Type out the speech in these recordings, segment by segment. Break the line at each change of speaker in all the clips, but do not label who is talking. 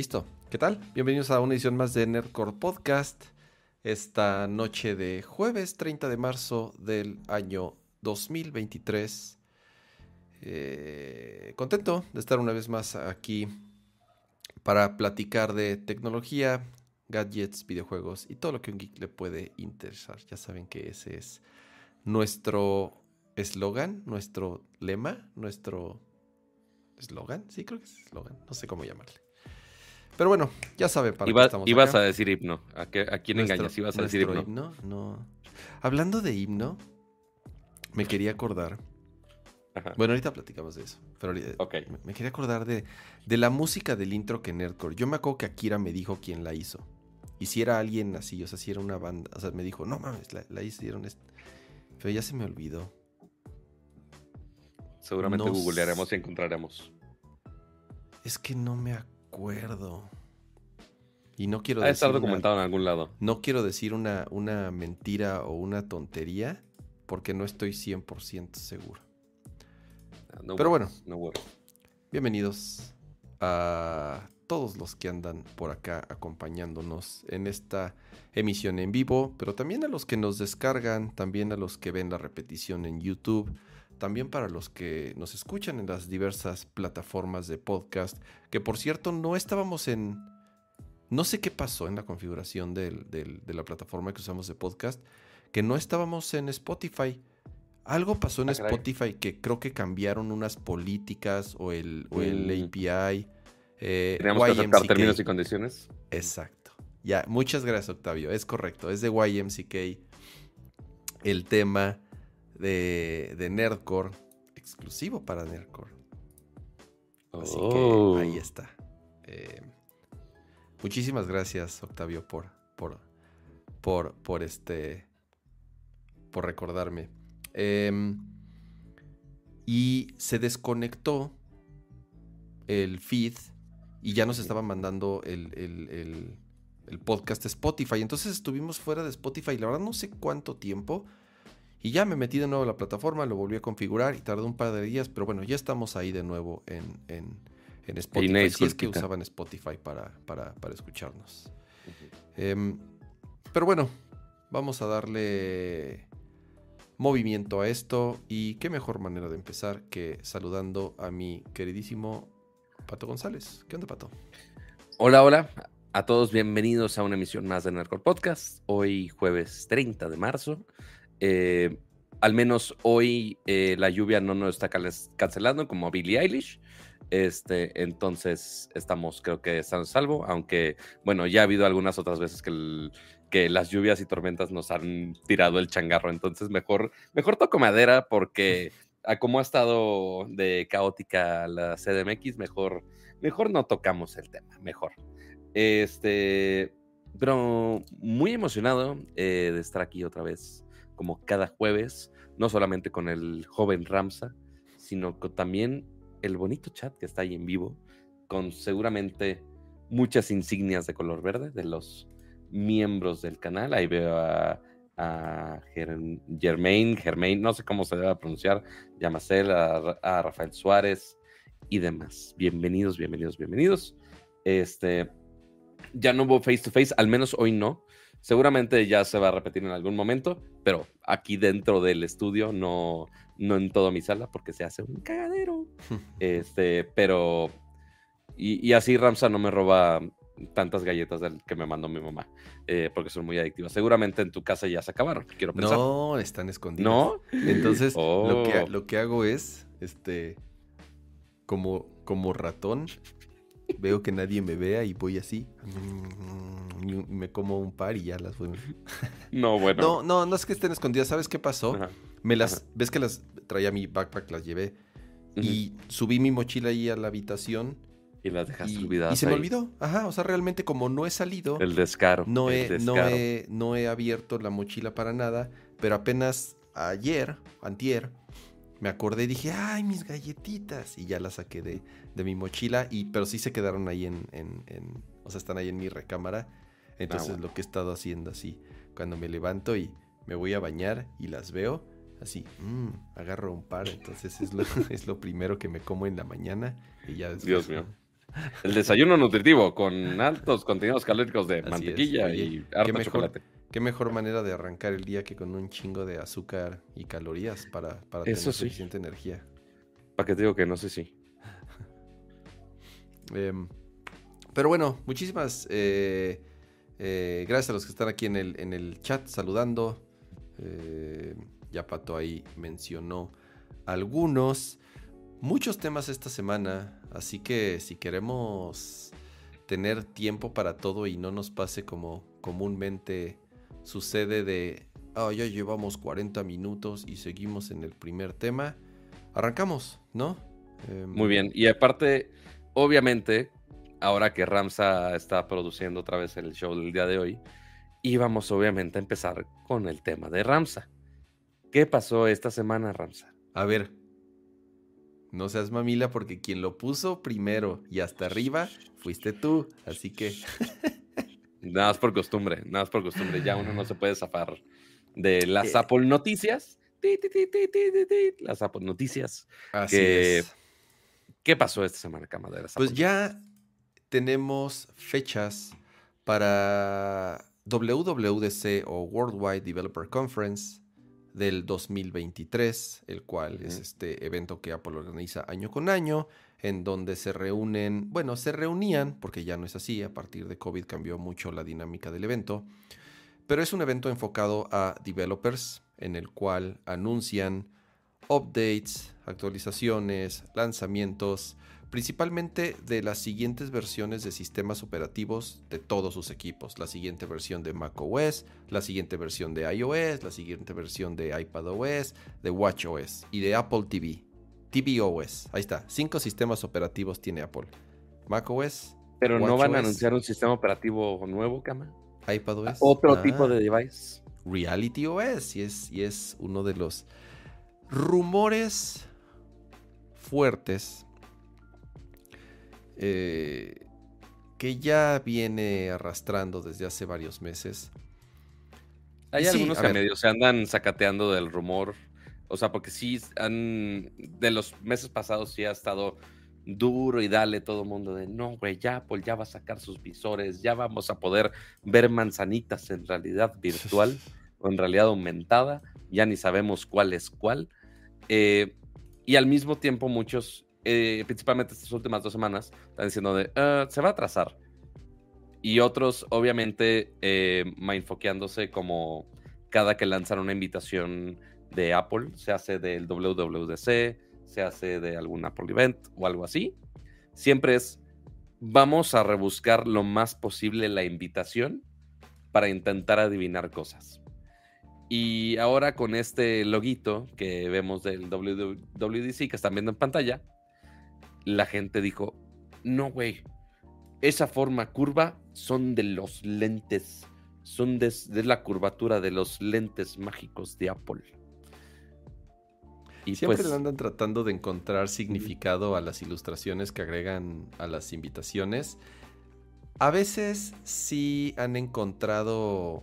Listo. ¿Qué tal? Bienvenidos a una edición más de Nerdcore Podcast. Esta noche de jueves 30 de marzo del año 2023. Eh, contento de estar una vez más aquí para platicar de tecnología, gadgets, videojuegos y todo lo que un geek le puede interesar. Ya saben que ese es nuestro eslogan, nuestro lema, nuestro eslogan. Sí, creo que es eslogan. No sé cómo llamarle. Pero bueno, ya saben para
Iba-
qué estamos
ibas
acá.
a decir himno. ¿A, qué- a quién
Nuestro-
engañas? Ibas a decir himno.
himno? No. Hablando de himno, me quería acordar.
Ajá.
Bueno, ahorita platicamos de eso. Pero ahorita-
Ok.
me, me quería acordar de, de la música del intro que Nerdcore. Yo me acuerdo que Akira me dijo quién la hizo. Y si era alguien así, o sea, si era una banda. O sea, me dijo, no mames, la, la hicieron. est-". Pero ya se me olvidó.
Seguramente
No
googlearemos y encontraremos.
Es que no me acuerdo. Y no quiero
Ha de estar
decir una-
documentado en algún lado.
No quiero decir una, una mentira o una tontería porque no estoy 100% seguro.
No
Pero
worries, No.
Bienvenidos a todos los que andan por acá acompañándonos en esta emisión en vivo, pero también a los que nos descargan, también a los que ven la repetición en YouTube, también para los que nos escuchan en las diversas plataformas de podcast, que por cierto no estábamos en... No sé qué pasó en la configuración del- del- de la plataforma que usamos de podcast, que no estábamos en Spotify. Algo pasó en
Ah.
Spotify que creo que cambiaron unas políticas o el, o el
Mm.
API. eh,
Teníamos que aceptar términos y condiciones.
Exacto. Ya, muchas gracias, Octavio. Es correcto. Es de YMCK. El tema de, de Nerdcore. Exclusivo para Nerdcore. Así
Oh.
que ahí está. Eh, muchísimas gracias, Octavio, por, por, por, por este. Por recordarme. Em, y se desconectó el feed y ya nos estaban mandando el, el- el- el podcast a Spotify. Entonces estuvimos fuera de Spotify, la verdad no sé cuánto tiempo. Y ya me metí de nuevo a la plataforma, lo volví a configurar y tardó un par de días, pero bueno, ya estamos ahí de nuevo en, en, en Spotify. Si es que usaban Spotify para, para, para escucharnos. Em, pero bueno, vamos a darle movimiento a esto y qué mejor manera de empezar que saludando a mi queridísimo Pato González. ¿Qué onda, Pato?
Hola, hola. A todos bienvenidos a una emisión más de Nerdcore Podcast. Hoy jueves 30 de marzo. Eh, al menos hoy eh, la lluvia no nos está cancelando como Billie Eilish. Este, entonces estamos, creo que estamos salvo, aunque, bueno, ya ha habido algunas otras veces que las lluvias y tormentas nos han tirado el changarro. Entonces, mejor, mejor toco madera porque a como ha estado de caótica la CDMX, mejor, mejor no tocamos el tema, mejor. Este, pero muy emocionado eh, de estar aquí otra vez, como cada jueves, no solamente con el joven Ramsa, sino con también el bonito chat que está ahí en vivo, con seguramente muchas insignias de color verde de los miembros del canal. Ahí veo a, a Ger- Germain, Germain, no sé cómo se debe pronunciar, Yamacel, a Rafael Suárez y demás. Bienvenidos, bienvenidos, bienvenidos. Este, ya no hubo face to face, al menos hoy no. Seguramente ya se va a repetir en algún momento, pero aquí dentro del estudio, no, no en toda mi sala, porque se hace un cagadero. Este, pero. Y, y así Ramsa no me roba tantas galletas del que me mandó mi mamá, eh, porque son muy adictivas. Seguramente en tu casa ya se acabaron, quiero pensar.
No, están escondidos.
¿No?
Entonces, lo, que,
Oh.
lo que hago es, este, como, como ratón, veo que nadie me vea y voy así. Y me como un par y ya las voy.
No, bueno.
No, no, no es que estén escondidas. ¿Sabes qué pasó?
Ajá.
Me las,
Ajá.
ves que las traía mi backpack, las llevé. Y subí mi mochila ahí a la habitación.
Y las dejaste
Y,
olvidadas.
y se me olvidó. Ajá, o sea, realmente como no he salido,
El descaro.
no, he, no, he, no he abierto la mochila para nada. Pero apenas ayer, antier, me acordé y dije, ay, mis galletitas. Y ya las saqué de, de mi mochila. Y, pero sí se quedaron ahí en, en- en- O sea, están ahí en mi recámara. Entonces
Ah, bueno.
lo que he estado haciendo así, cuando me levanto y me voy a bañar y las veo, así, mm, agarro un par. Entonces es lo, es lo primero que me como en la mañana. Y ya después,
Dios mío. El desayuno nutritivo con altos contenidos calóricos de
es.
mantequilla
Oye,
y harto
mejor,
chocolate.
Qué mejor manera de arrancar el día que con un chingo de azúcar y calorías para, para
Eso
tener
sí.
suficiente energía.
¿Para qué te digo que no sé si?
Em, pero bueno, muchísimas eh, eh, gracias a los que están aquí en el, en el chat saludando. Eh, ya Pato ahí mencionó algunos. Muchos temas esta semana, así que si queremos tener tiempo para todo y no nos pase como comúnmente sucede de, "Ah, ya llevamos 40 minutos y seguimos en el primer tema, arrancamos, ¿no? Em,
Muy bien. Y aparte, obviamente, ahora que Ramsa está produciendo otra vez el show del día de hoy, íbamos obviamente a empezar con el tema de Ramsa. ¿Qué pasó esta semana, Ramsa?
A ver, no seas mamila porque quien lo puso primero y hasta arriba fuiste tú, así que
Nada más por costumbre, nada más por costumbre. Ya uno no se puede zafar de las. Apple Noticias. Ti, ti, ti, ti, ti, ti, ti, Las Apple Noticias.
así
Que-
es.
¿Qué pasó esta semana, cama de las
Pues
Apple?
ya tenemos fechas para WWDC o Worldwide Developer Conference del 2023, el cual es este evento que Apple organiza año con año, en donde se reúnen, bueno, se reunían, porque ya no es así, a partir de COVID cambió mucho la dinámica del evento, pero es un evento enfocado a developers, en el cual anuncian updates, actualizaciones, lanzamientos, principalmente de las siguientes versiones de sistemas operativos de todos sus equipos. La siguiente versión de macOS, la siguiente versión de iOS, la siguiente versión de iPadOS, de WatchOS y de Apple TV. tvOS. Ahí está. Cinco sistemas operativos tiene Apple. macOS,
Pero no van a anunciar un sistema operativo nuevo, cama.
iPadOS.
Otro
Ah.
tipo de device.
Reality OS y es, y es uno de los rumores fuertes eh, que ya viene arrastrando desde hace varios meses.
Hay
Sí,
algunos que medio se andan sacateando del rumor. O sea, porque sí han. De los meses pasados sí ha estado duro y dale todo el mundo de no, güey, ya Apple ya va a sacar sus visores, ya vamos a poder ver manzanitas en realidad virtual o en realidad aumentada, ya ni sabemos cuál es cuál. Eh, y al mismo tiempo muchos, eh, principalmente estas últimas dos semanas, están diciendo de, "Ah, se va a atrasar. Y otros, obviamente, eh, mindfoqueándose como cada que lanzan una invitación de Apple, se hace del WWDC, se hace de algún Apple Event o algo así. Siempre es, vamos a rebuscar lo más posible la invitación para intentar adivinar cosas. Y ahora con este loguito que vemos del WWDC que están viendo en pantalla, la gente dijo, no, güey, esa forma curva son de los lentes, son de, de la curvatura de los lentes mágicos de Apple. Y
Siempre
pues,
le andan tratando de encontrar significado a las ilustraciones que agregan a las invitaciones. A veces sí han encontrado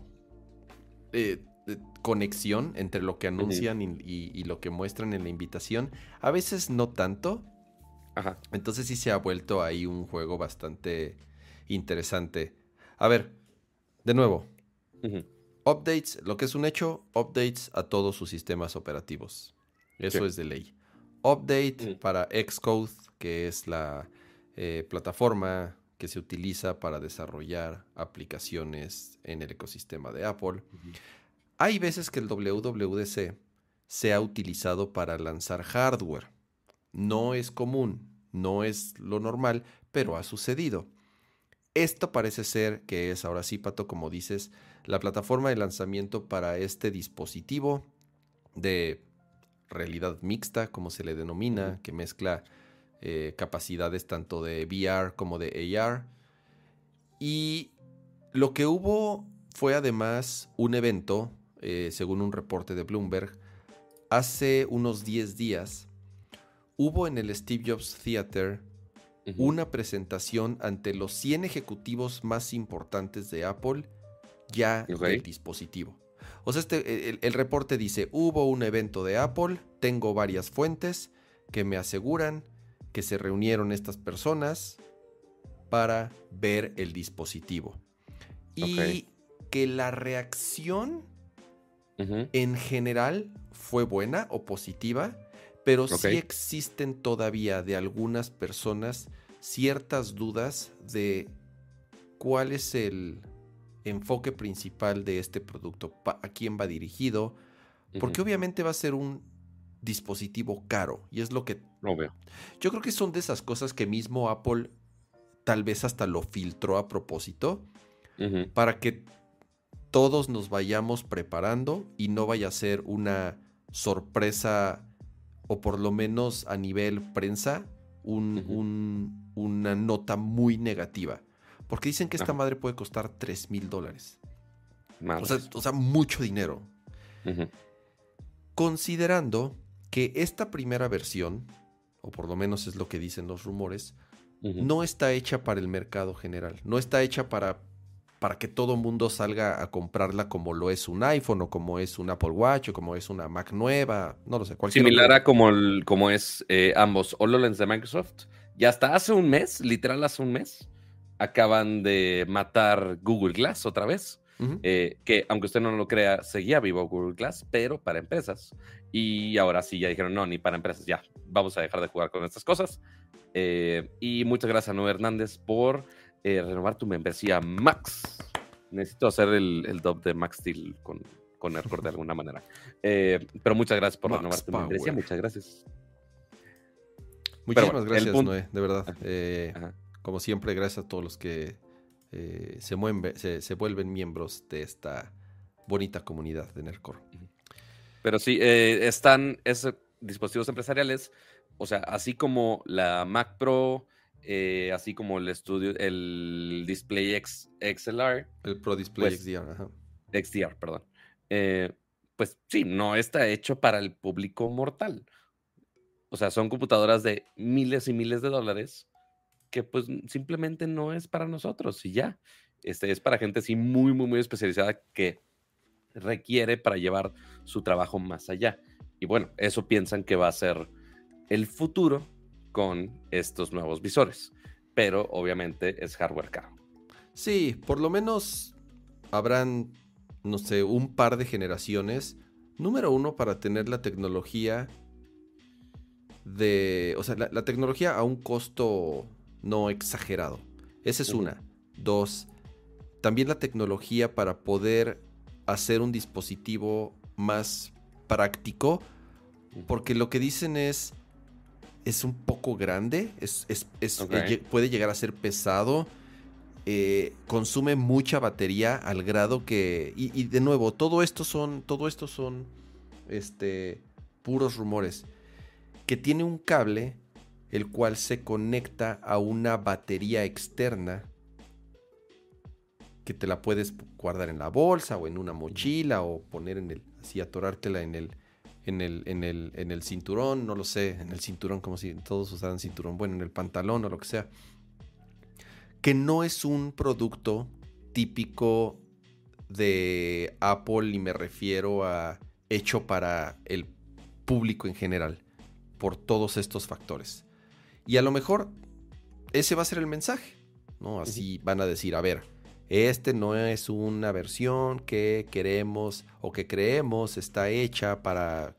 eh, eh, conexión entre lo que anuncian y, y- y lo que muestran en la invitación. A veces no tanto.
ajá,
Entonces sí se ha vuelto ahí un juego bastante interesante. A ver, de nuevo, Updates, lo que es un hecho, updates a todos sus sistemas operativos. Eso
Sí.
es de ley. Update
Mm.
para Xcode, que es la eh, plataforma que se utiliza para desarrollar aplicaciones en el ecosistema de Apple. Hay veces que el WWDC se ha utilizado para lanzar hardware. No es común, no es lo normal, pero ha sucedido. Esto parece ser que es, ahora sí, Pato, como dices, la plataforma de lanzamiento para este dispositivo de realidad mixta, como se le denomina, que mezcla eh, capacidades tanto de VR como de AR. Y lo que hubo fue además un evento, eh, según un reporte de Bloomberg, hace unos 10 días, hubo en el Steve Jobs Theater una presentación ante los 100 ejecutivos más importantes de Apple ya del dispositivo. O sea, este, el, el reporte dice, hubo un evento de Apple, tengo varias fuentes que me aseguran que se reunieron estas personas para ver el dispositivo. Y que la reacción en general fue buena o positiva, pero sí existen todavía de algunas personas ciertas dudas de cuál es el enfoque principal de este producto, a quién va dirigido, porque obviamente va a ser un dispositivo caro y es lo que...
veo.
Yo creo que son de esas cosas que mismo Apple tal vez hasta lo filtró a propósito para que todos nos vayamos preparando y no vaya a ser una sorpresa o por lo menos a nivel prensa una nota muy negativa. Porque dicen que esta madre puede costar 3 mil dólares. O sea, mucho dinero. Considerando que esta primera versión, o por lo menos es lo que dicen los rumores, no está hecha para el mercado general. No está hecha para, para que todo mundo salga a comprarla como lo es un iPhone o como es un Apple Watch o como es una Mac nueva. No lo sé.
Similar a como, como es eh, ambos HoloLens de Microsoft. Ya hasta hace un mes, literal hace un mes, acaban de matar Google Glass otra vez. Eh, que aunque usted no lo crea, seguía vivo Google Glass, pero para empresas. Y ahora sí, ya dijeron, no, ni para empresas, ya, vamos a dejar de jugar con estas cosas. Eh, y muchas gracias a Noé Hernández por eh, renovar tu membresía Max. Necesito hacer el, el dub de Max Steel con, con de alguna manera. pero muchas gracias por renovar tu membresía, muchas gracias.
Muchísimas gracias, Noé, de verdad. Como siempre, gracias a todos los que eh, se, se, vuelven miembros de esta bonita comunidad de Nercor.
Pero sí, eh, están esos dispositivos empresariales, o sea, así como la Mac Pro, eh, así como el estudio, el Display X, XLR.
El Pro Display pues, XDR,
XDR, perdón. pues sí, no está hecho para el público mortal. O sea, son computadoras de miles y miles de dólares que pues simplemente no es para nosotros y ya. Este es para gente así muy, muy, muy especializada que requiere para llevar su trabajo más allá. Y bueno, eso piensan que va a ser el futuro con estos nuevos visores. Pero obviamente es hardware caro.
Sí, por lo menos habrán, no sé, un par de generaciones. Número uno, para tener la tecnología de, o sea, la tecnología a un costo no exagerado. Esa es una. Dos, también la tecnología para poder hacer un dispositivo más práctico, porque lo que dicen es, es un poco grande, es, eh, puede llegar a ser pesado, eh, consume mucha batería al grado que, y, de nuevo, todo esto son, todo esto son, este, puros rumores, que tiene un cable el cual se conecta a una batería externa que te la puedes guardar en la bolsa o en una mochila o poner en el, así atorártela en el, en el, en el, en el cinturón, no lo sé, en el cinturón como si todos usaran cinturón, bueno, en el pantalón o lo que sea. Que no es un producto típico de Apple y me refiero a hecho para el público en general, por todos estos factores. Y a lo mejor ese va a ser el mensaje, ¿no? Así van a decir, a ver, este no es una versión que queremos o que creemos está hecha para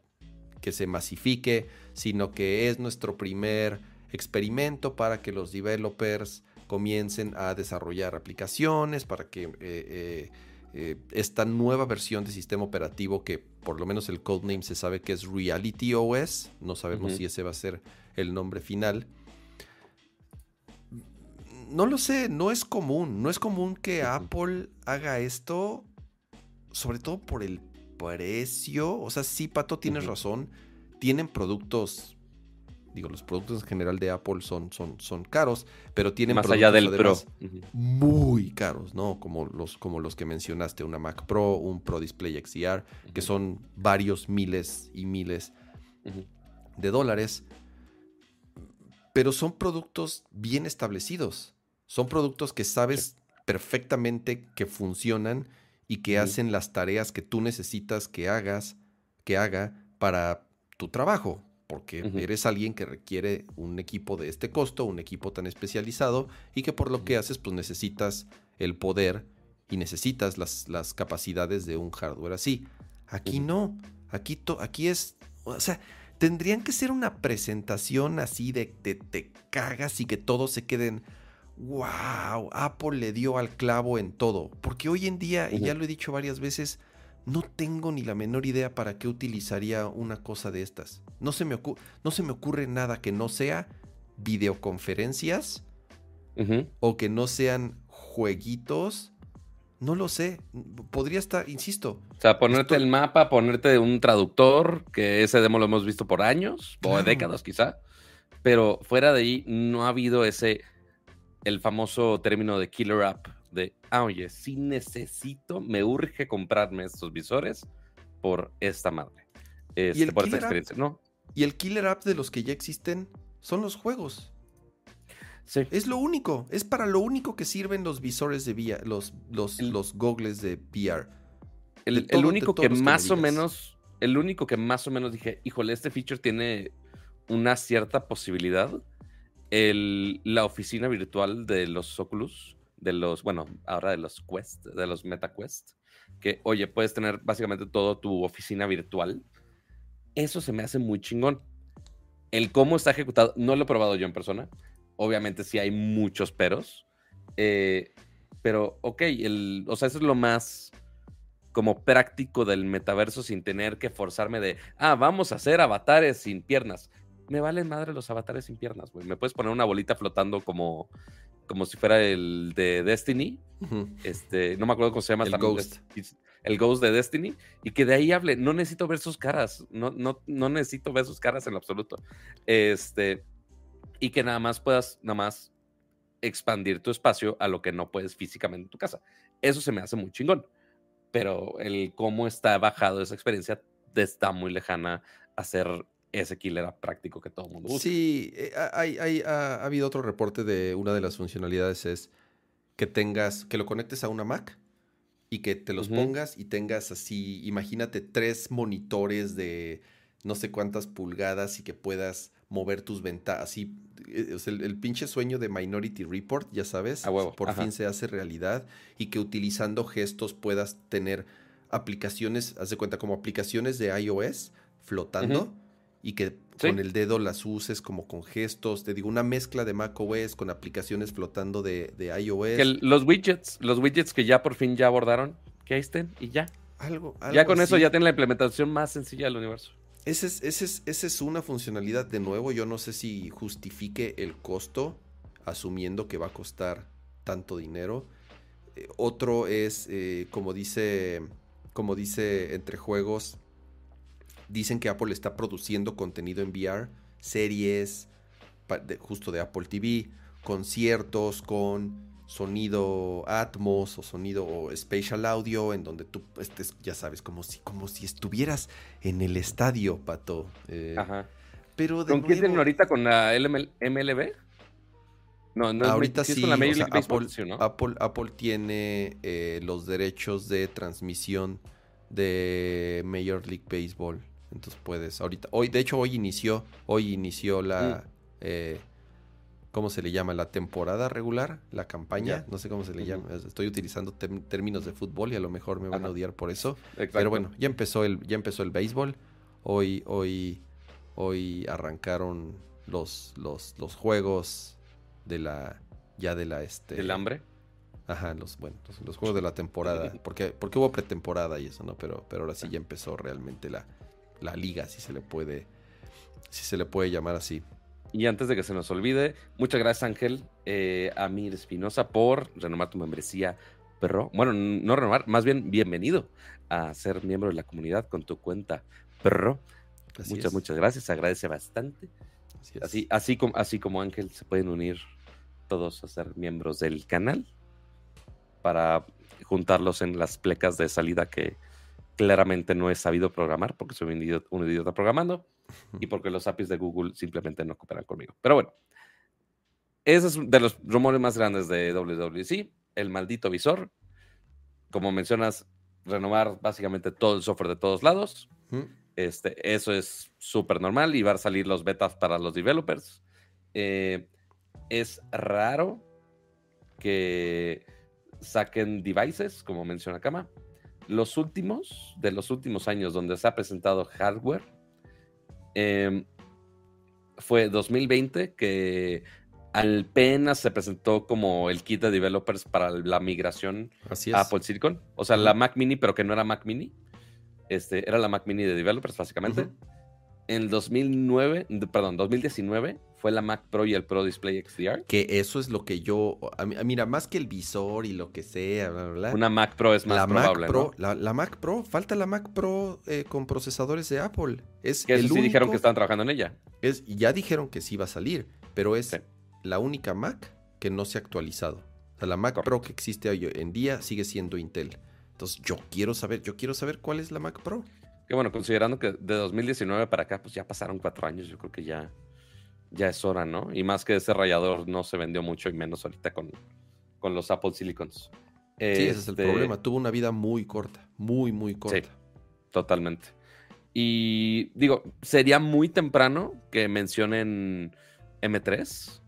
que se masifique, sino que es nuestro primer experimento para que los developers comiencen a desarrollar aplicaciones, para que eh, eh, eh, esta nueva versión de sistema operativo que por lo menos el codename se sabe que es Reality OS, no sabemos si ese va a ser el nombre final, no lo sé, no es común. No es común que Apple haga esto, sobre todo por el precio. O sea, sí, Pato, tienes razón. Tienen productos, digo, los productos en general de Apple son, son, son caros, pero tienen
más allá del Pro.
Muy caros, ¿no? Como los, como los que mencionaste, una Mac Pro, un Pro Display XDR, que son varios miles y miles de dólares. Pero son productos bien establecidos. Son productos que sabes perfectamente que funcionan y que hacen las tareas que tú necesitas que hagas, que haga para tu trabajo. porque eres alguien que requiere un equipo de este costo, un equipo tan especializado y que por lo que haces pues necesitas el poder y necesitas las, las capacidades de un hardware así. Aquí no, aquí, to- aquí es, o sea, tendrían que ser una presentación así de te, te cagas y que todos se queden, wow, Apple le dio al clavo en todo. Porque hoy en día, y ya lo he dicho varias veces, no tengo ni la menor idea para qué utilizaría una cosa de estas. No se me, ocu- no se me ocurre nada que no sea videoconferencias o que no sean jueguitos. No lo sé. Podría estar, insisto.
O sea, ponerte
Esto-
el mapa, ponerte un traductor, que ese demo lo hemos visto por años, o
Claro.
décadas quizá, pero fuera de ahí no ha habido ese, el famoso término de killer app, de, ah, oye, sí necesito, me urge comprarme estos visores por esta madre, este,
el
por esta
app?
experiencia, ¿no?
Y el killer app de los que ya existen son los juegos.
Sí.
Es lo único. Es para lo único que sirven los visores de VR, los, los,
El-
los goggles de VR.
El,
De todo-
único que más o menos, el único que más o menos dije, híjole, este feature tiene una cierta posibilidad. El, la oficina virtual de los Oculus, de los, bueno, ahora de los Quest, de los MetaQuest, que, oye, puedes tener básicamente todo tu oficina virtual. Eso se me hace muy chingón. El cómo está ejecutado, no lo he probado yo en persona. Obviamente sí hay muchos peros. eh, pero, ok, el, o sea, eso es lo más como práctico del metaverso sin tener que forzarme de, ah, vamos a hacer avatares sin piernas. Me valen madre los avatares sin piernas, güey. Me puedes poner una bolita flotando como, como si fuera el de Destiny. Este, no me acuerdo cómo se llama.
El
también,
Ghost.
El Ghost de Destiny. Y que de ahí hable. No necesito ver sus caras. No, no, no necesito ver sus caras en lo absoluto. Este, y que nada más puedas, nada más expandir tu espacio a lo que no puedes físicamente en tu casa. Eso se me hace muy chingón. Pero el cómo está bajado esa experiencia está muy lejana a ser ese killer app práctico que todo el mundo busca.
Sí, eh, ha- hay, hay- ha, ha habido otro reporte de una de las funcionalidades es que tengas, que lo conectes a una Mac y que te los pongas y tengas así, imagínate tres monitores de no sé cuántas pulgadas y que puedas mover tus ventanas, así, eh, o sea, el, el pinche sueño de Minority Report, ya sabes,
A huevo,
por
ajá.
fin se hace realidad y que utilizando gestos puedas tener aplicaciones, haz de cuenta como aplicaciones de iOS flotando. Y que
Sí.
con el dedo las uses como con gestos, te digo, una mezcla de macOS con aplicaciones flotando de, de iOS.
Que los widgets, los widgets que ya por fin ya abordaron, que ahí estén y ya.
algo,
Ya
algo
con eso ya tienen la implementación más sencilla del universo.
Esa es, ese es, esa es una funcionalidad de nuevo. Yo no sé si justifique el costo, asumiendo que va a costar tanto dinero. Eh, otro es, eh, como dice, como dice entre juegos, dicen que Apple está produciendo contenido en VR, series, de- justo de Apple TV, conciertos con sonido Atmos o sonido o Spatial Audio, en donde tú estés, ya sabes, como si, como si estuvieras en el estadio, Pato. Eh,
Ajá.
pero de
¿Con quién tienen ahorita? ¿Con la LML MLB? No, no
ahorita
sí
sí,
es con la Major
o sea,
League Baseball,
Apple,
sí, ¿no?
Apple, Apple tiene eh, los derechos de transmisión de Major League Baseball. Entonces puedes, ahorita, hoy, de hecho hoy inició, hoy inició la,
Mm.
eh, ¿cómo se le llama? La temporada regular, la campaña, no sé cómo se le llama. Estoy utilizando términos de fútbol y a lo mejor me van a odiar por eso.
Exacto.
Pero bueno, ya empezó el, ya empezó el béisbol. Hoy, hoy, hoy arrancaron los, los, los juegos de la, ya de la este.
¿El hambre?
Ajá, los, bueno, los, los juegos de la temporada. Porque, porque hubo pretemporada y eso, ¿no? Pero, pero ahora sí ya empezó realmente la, la liga, si se le puede, si se le puede llamar así.
Y antes de que se nos olvide, muchas gracias Ángel, eh, Amir Espinosa, por renovar tu membresía Pro. Bueno, no renovar, más bien bienvenido a ser miembro de la comunidad con tu cuenta Pro.
Así
muchas,
es,
muchas gracias, agradece bastante.
así es.
Así, así, como, así como Ángel, se pueden unir todos a ser miembros del canal para juntarlos en las plecas de salida que claramente no he sabido programar porque soy un idiota, un idiota programando y porque los APIs de Google simplemente no cooperan conmigo. Pero bueno, ese es de los rumores más grandes de WWC, el maldito visor. Como mencionas, renovar básicamente todo el software de todos lados. Este, eso es súper normal y van a salir los betas para los developers. Eh, es raro que saquen devices, como menciona Kama. Los últimos, de los últimos años donde se ha presentado hardware, em, fue 2020, que apenas se presentó como el kit de developers para la migración a Apple Silicon. O sea, la Mac Mini, pero que no era Mac Mini. Este, era la Mac Mini de developers, básicamente. En el 2009, perdón, 2019 fue la Mac Pro y el Pro Display XDR.
Que eso es lo que yo, mira, más que el visor y lo que sea, bla, bla,
Una Mac Pro es más
la
probable,
Mac Pro, la, Mac Pro, falta la Mac Pro eh, con procesadores de Apple. Es
que sí dijeron que estaban trabajando en ella.
Es, ya dijeron que sí va a salir, pero es la única Mac que no se ha actualizado. O sea, la Mac Pro que existe hoy en día sigue siendo Intel. Entonces, yo quiero saber, yo quiero saber cuál es la Mac Pro.
Que bueno, considerando que de 2019 para acá, pues ya pasaron cuatro años, yo creo que ya, ya es hora, ¿no? Y más que ese rayador no se vendió mucho y menos ahorita con, con los Apple Silicons.
Sí, ese es el este problema. Tuvo una vida muy corta, muy, muy corta. Sí,
totalmente. Y digo, sería muy temprano que mencionen M3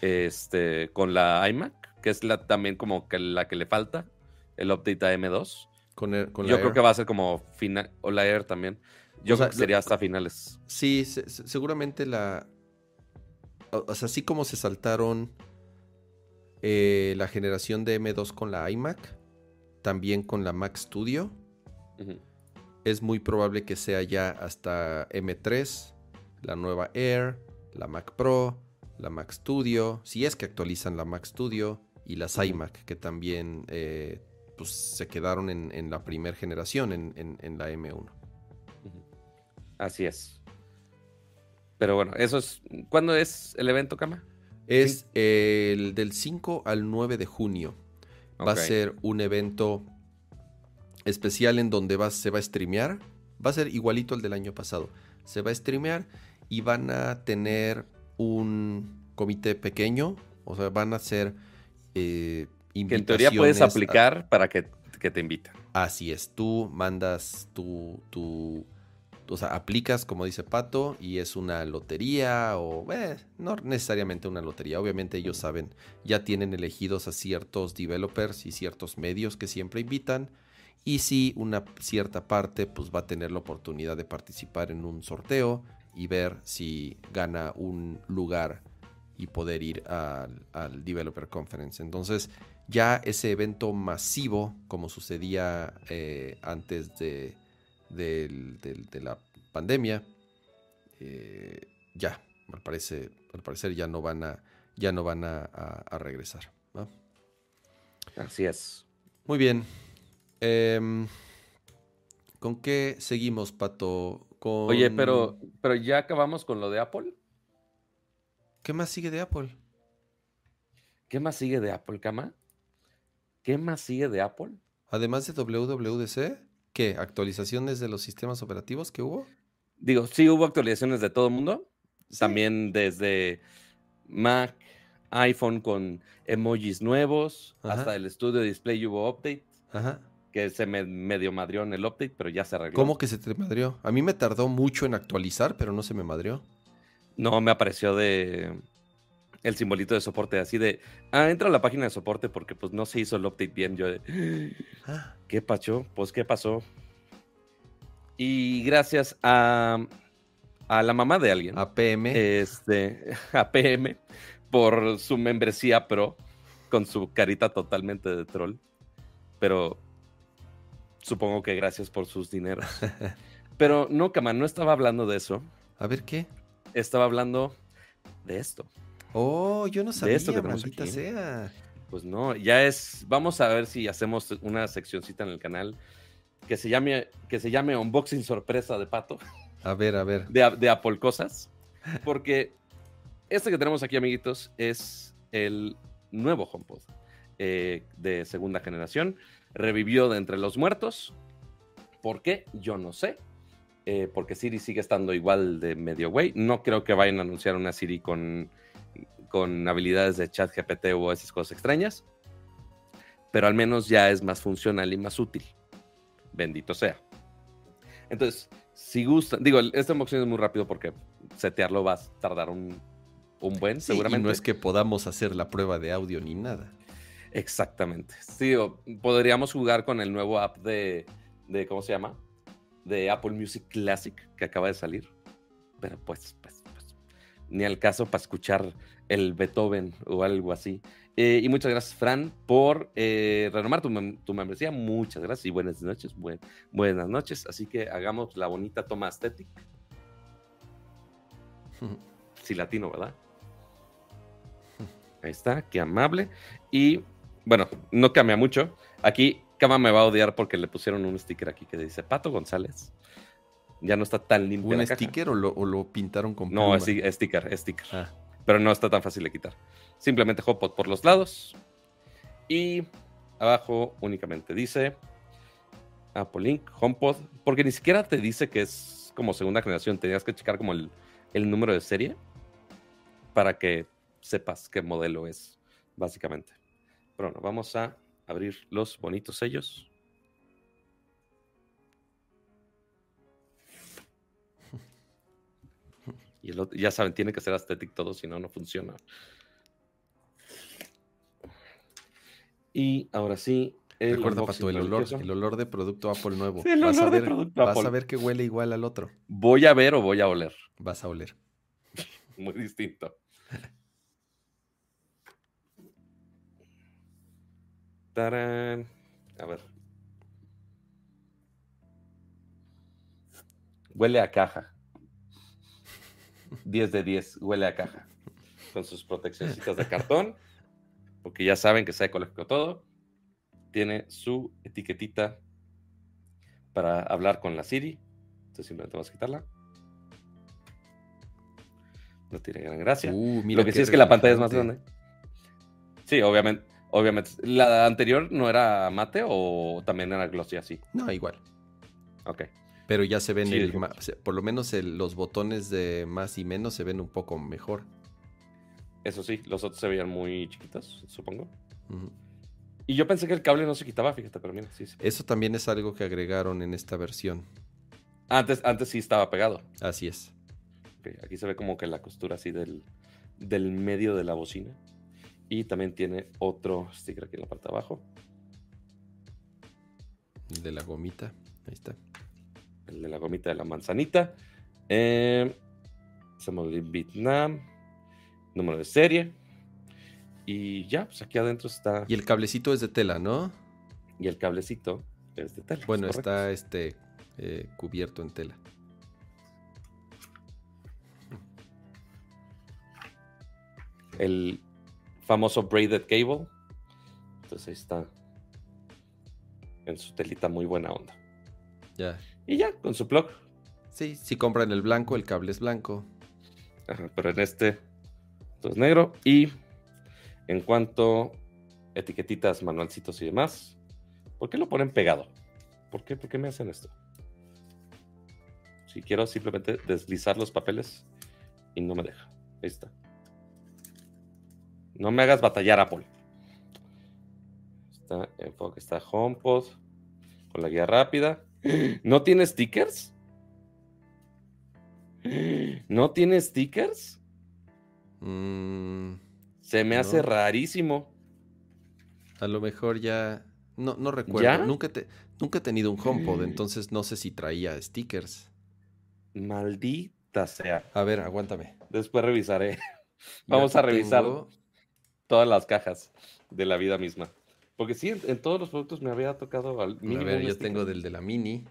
este, con la iMac, que es la, también como que la que le falta, el update a M2. Yo creo que va a ser como final, o la Air también. Yo creo que sería hasta finales.
Sí, seguramente la. O, sea, así como se saltaron eh, la generación de M2 con la iMac, también con la Mac Studio. Es muy probable que sea ya hasta M3, la nueva Air, la Mac Pro, la Mac Studio, si es que actualizan la Mac Studio y las iMac, que también eh, pues, se quedaron en, la primera generación, en, la M1.
Así es. Pero bueno, eso es. ¿Cuándo es el evento, Kama?
Es el del 5 al 9 de junio. Va a ser un evento especial en donde va, se va a streamear. Va a ser igualito al del año pasado. Se va a streamear y van a tener un comité pequeño. O sea, van a ser eh,
que en teoría puedes aplicar para que, te inviten.
Así es, tú mandas tu, tu, o sea, aplicas como dice Pato y es una lotería o eh, no necesariamente una lotería, obviamente ellos saben, ya tienen elegidos a ciertos developers y ciertos medios que siempre invitan y si una cierta parte pues va a tener la oportunidad de participar en un sorteo y ver si gana un lugar y poder ir al, Developer Conference. Entonces, ya ese evento masivo, como sucedía eh, antes de, la pandemia, eh, ya, al, parece, al parecer ya no van a, ya no van a, regresar.
Así es.
Muy bien. Em, ¿Con qué seguimos, Pato?
Oye, pero, pero ya acabamos con lo de Apple.
¿Qué más sigue de Apple?
¿Qué más sigue de Apple, Cama? ¿Qué más sigue de Apple?
Además de WWDC, ¿qué? ¿Actualizaciones de los sistemas operativos que hubo?
Digo, sí hubo actualizaciones de todo el mundo. También desde Mac, iPhone con emojis nuevos, hasta el estudio display hubo update. Ajá. Que se me medio madrió en el update, pero ya se arregló.
¿Cómo que se te madrió? A mí me tardó mucho en actualizar, pero no se me madrió.
No, me apareció de el simbolito de soporte, así de, ah, entra a la página de soporte porque pues no se hizo el update bien. Yo de, ah. ¿qué pacho? Pues, ¿qué pasó? Y gracias a, a la mamá de alguien.
A PM.
Este, a PM, por su membresía pro, con su carita totalmente de troll. Pero supongo que gracias por sus dineros. Pero no, Cama, no estaba hablando de eso.
A ver qué.
Estaba hablando de esto.
Oh, yo no sabía, esto que maldita sea.
Pues no, ya es. Vamos a ver si hacemos una seccioncita en el canal que se llame, que se llame Unboxing Sorpresa de Pato.
A ver, a ver.
De, de Apple Cosas. Porque este que tenemos aquí, amiguitos, es el nuevo HomePod eh, de segunda generación. Revivió de entre los muertos. ¿Por qué? Yo no sé. Eh, porque Siri sigue estando igual de medio güey. No creo que vayan a anunciar una Siri con con habilidades de chat GPT o esas cosas extrañas, pero al menos ya es más funcional y más útil. Bendito sea. Entonces, Si gustan, digo, esta unboxing es muy rápido porque setearlo va a tardar un, un buen,
Sí,
seguramente.
Y no es que podamos hacer la prueba de audio ni nada.
Exactamente. Sí, o podríamos jugar con el nuevo app de, de, ¿cómo se llama? De Apple Music Classic que acaba de salir. Pero pues, pues, pues, ni al caso para escuchar el Beethoven o algo así. Eh, y muchas gracias, Fran, por eh, renomar tu, mem- tu membresía. Muchas gracias y buenas noches. buen- buenas noches. Así que hagamos la bonita toma estética. Sí, latino, ¿verdad? Ahí está, qué amable. Y bueno, no cambia mucho. Aquí Cama me va a odiar porque le pusieron un sticker aquí que dice Pato González. Ya no está tan limpio.
¿Un sticker o lo, o lo pintaron con
No, es, es sticker, es sticker.
Ah,
Pero no está tan fácil de quitar. Simplemente hotpot por los lados. Y abajo únicamente dice Apple Link, HomePod. Porque ni siquiera te dice que es como segunda generación. Tenías que checar como el, el número de serie para que sepas qué modelo es, básicamente. Pero bueno, vamos a abrir los bonitos sellos. Y el otro- ya saben, tiene que ser aesthetic todo, si no, no funciona. Y ahora sí. el
Recuerda, Pato, el olor,
religioso.
el olor de producto Apple nuevo.
Sí, el
vas
olor
a
de
ver,
producto
vas
Apple.
a ver que huele igual al otro.
¿Voy a ver o voy a oler?
Vas a oler.
Muy distinto. Tarán. A ver. Huele a caja. 10 de 10, huele a caja. Con sus proteccioncitas de cartón. Porque ya saben que se ecológico todo. Tiene su etiquetita para hablar con la Siri. Entonces simplemente vamos a quitarla. No tiene gran gracia.
Uh, mira
Lo que sí es que la pantalla es más grande. Sí, obviamente. Obviamente. ¿La anterior no era mate o también era glossy así?
No, igual.
Ok.
Pero ya se ven,
Sí,
el por lo menos el- los botones de más y menos se ven un poco mejor.
Eso sí, los otros se veían muy chiquitos, supongo. Y yo pensé que el cable no se quitaba, fíjate, pero mira, sí, sí.
Eso también es algo que agregaron en esta versión.
Antes, antes sí estaba pegado.
Así es.
Aquí se ve como que la costura así del, del medio de la bocina. Y también tiene otro sticker aquí en la parte de abajo.
De la gomita. Ahí está.
El de la gomita de la manzanita. Eh, Vietnam. Número de serie. Y ya, pues aquí adentro está.
Y el cablecito es de tela, ¿no?
Y el cablecito es de tela.
Bueno,
es
está este eh, cubierto en tela.
El famoso braided cable. Entonces ahí está. En su telita muy buena onda.
Ya.
Y ya, con su plug.
Sí, si compran el blanco, el cable es blanco.
Ajá, pero en este es negro. Y en cuanto etiquetitas, manualcitos y demás, ¿por qué lo ponen pegado? ¿Por qué, ¿Por qué me hacen esto? Si quiero simplemente deslizar los papeles y no me deja. Ahí está. No me hagas batallar, Apple. Está enfoque, está HomePod con la guía rápida. ¿No tiene stickers? ¿No tiene stickers?
Mm,
Se me hace rarísimo.
a lo mejor ya. No, no recuerdo.
¿Ya?
Nunca, te, nunca he tenido un HomePod, entonces no sé si traía stickers.
Maldita sea.
A ver, aguántame.
Después revisaré Vamos a revisar.
tengo-
todas las cajas de la vida misma. Porque sí, en, en todos los productos me había tocado al
A
mínimo
ver,
un
yo tengo del de la mini.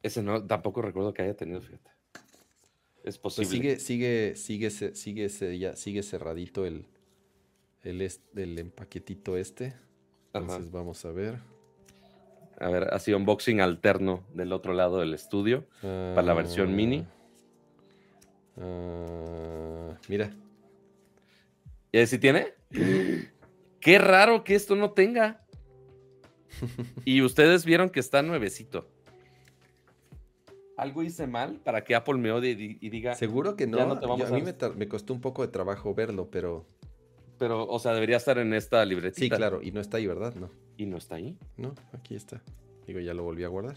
Ese no, tampoco recuerdo que haya tenido, fíjate. Es
Pues
posible.
sigue, sigue, sigue, sigue, ya- sigue cerradito el, el, el empaquetito este.
Ajá.
Entonces vamos a ver.
A ver, así unboxing alterno del otro lado del estudio. Para la versión mini.
Ah, mira,
¿Y si tiene? Qué raro que esto no tenga. y ustedes vieron que está nuevecito. Algo hice mal para que Apple me odie y, di- y diga,
seguro que no.
No te
Yo-
vamos
a mí
a-
me, costó un poco de trabajo verlo, pero
pero, o sea, debería estar en esta libretita.
sí, claro. Y no está ahí, ¿verdad? No,
Y no está ahí.
no, aquí está. Digo, ya lo volví a guardar.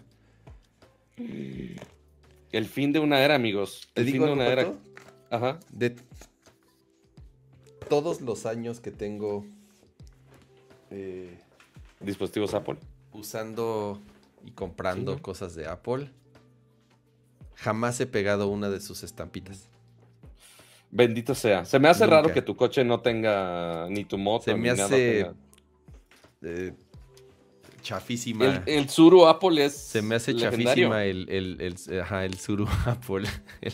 El fin de una era, amigos.
¿Te
El fin de una era. Ajá.
De todos los años que tengo eh,
Dispositivos Apple.
usando y comprando cosas de Apple, jamás he pegado una de sus estampitas.
Bendito sea. Se me hace
Nunca.
raro que tu coche no tenga ni tu moto.
Se
ni
me
nada
hace
tenga.
eh, chafísima.
El, el Suru Apple es.
Se me hace
legendario.
chafísima el, el, el, ajá, el Suru Apple. El,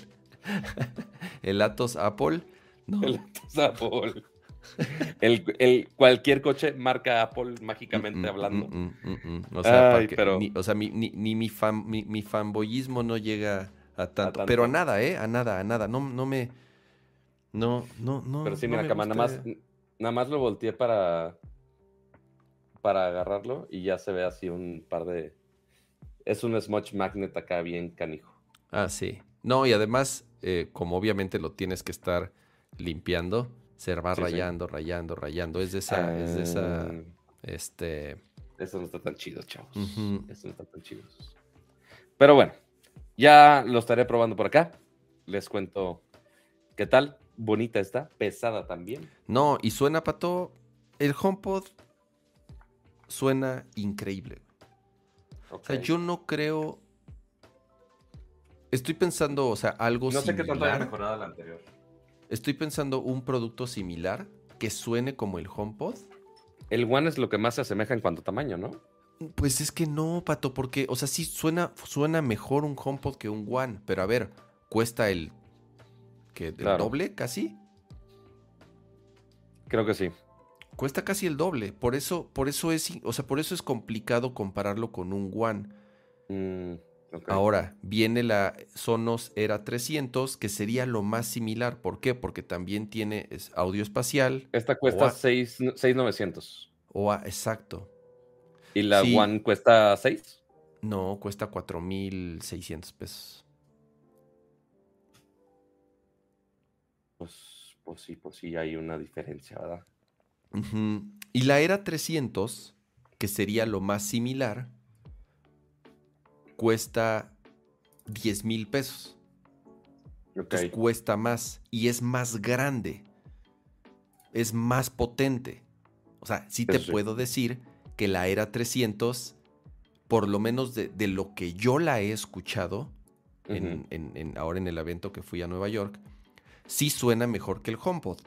el Atos Apple. No.
El Atos Apple. El, el- cualquier coche marca Apple mágicamente
Mm, mm,
hablando.
mm. O sea,
Ay, pero-
ni, o sea, mi, ni, ni mi, fan, mi, mi fanboyismo no llega a tanto,
tanto.
Pero a nada, ¿eh? A nada, a nada. No, no me. No, no, no.
Pero sí,
no
mira,
me
cama, nada más,
gusta.
nada más lo volteé para, para agarrarlo y ya se ve así un par de... Es un smudge magnet acá bien canijo.
Ah, sí. No, y además, eh, como obviamente lo tienes que estar limpiando, se va
Sí, sí.
rayando, rayando, rayando. Es de esa. Es de esa.
Ah,
Este.
Eso no está tan chido, chavos. Eso no está tan chido. Pero bueno, ya lo estaré probando por acá. Les cuento qué tal. Bonita está, pesada también.
No, y suena, Pato. El HomePod suena increíble. O sea, yo no creo. Estoy pensando, o sea, algo
no sé qué tanto haya mejorado la anterior.
Estoy pensando un producto similar que suene como el HomePod.
El One es lo que más se asemeja en cuanto a tamaño, ¿no?
Pues es que no, Pato, porque, o sea, sí suena, suena mejor un HomePod que un One, pero a ver, cuesta el, el
Claro.
doble casi.
Creo que sí.
Cuesta casi el doble. Por eso, por eso es, o sea, por eso es complicado compararlo con un One.
Mm,
Ahora, viene la Sonos Era 300, que sería lo más similar. ¿Por qué? Porque también tiene audio espacial.
Esta cuesta
Oa.
6 6,900.
O a- exacto.
¿Y la
Sí.
One cuesta 6?
No, cuesta 4,600 pesos.
Pues, pues sí, pues sí, hay una diferencia, ¿verdad?
Y la Era 300, que sería lo más similar, cuesta 10 mil pesos. Entonces cuesta más y es más grande. Es más potente. O sea, sí te
Eso sí.
puedo decir que la Era 300, por lo menos de, de lo que yo la he escuchado, en- en- ahora en el evento que fui a Nueva York, sí suena mejor que el HomePod.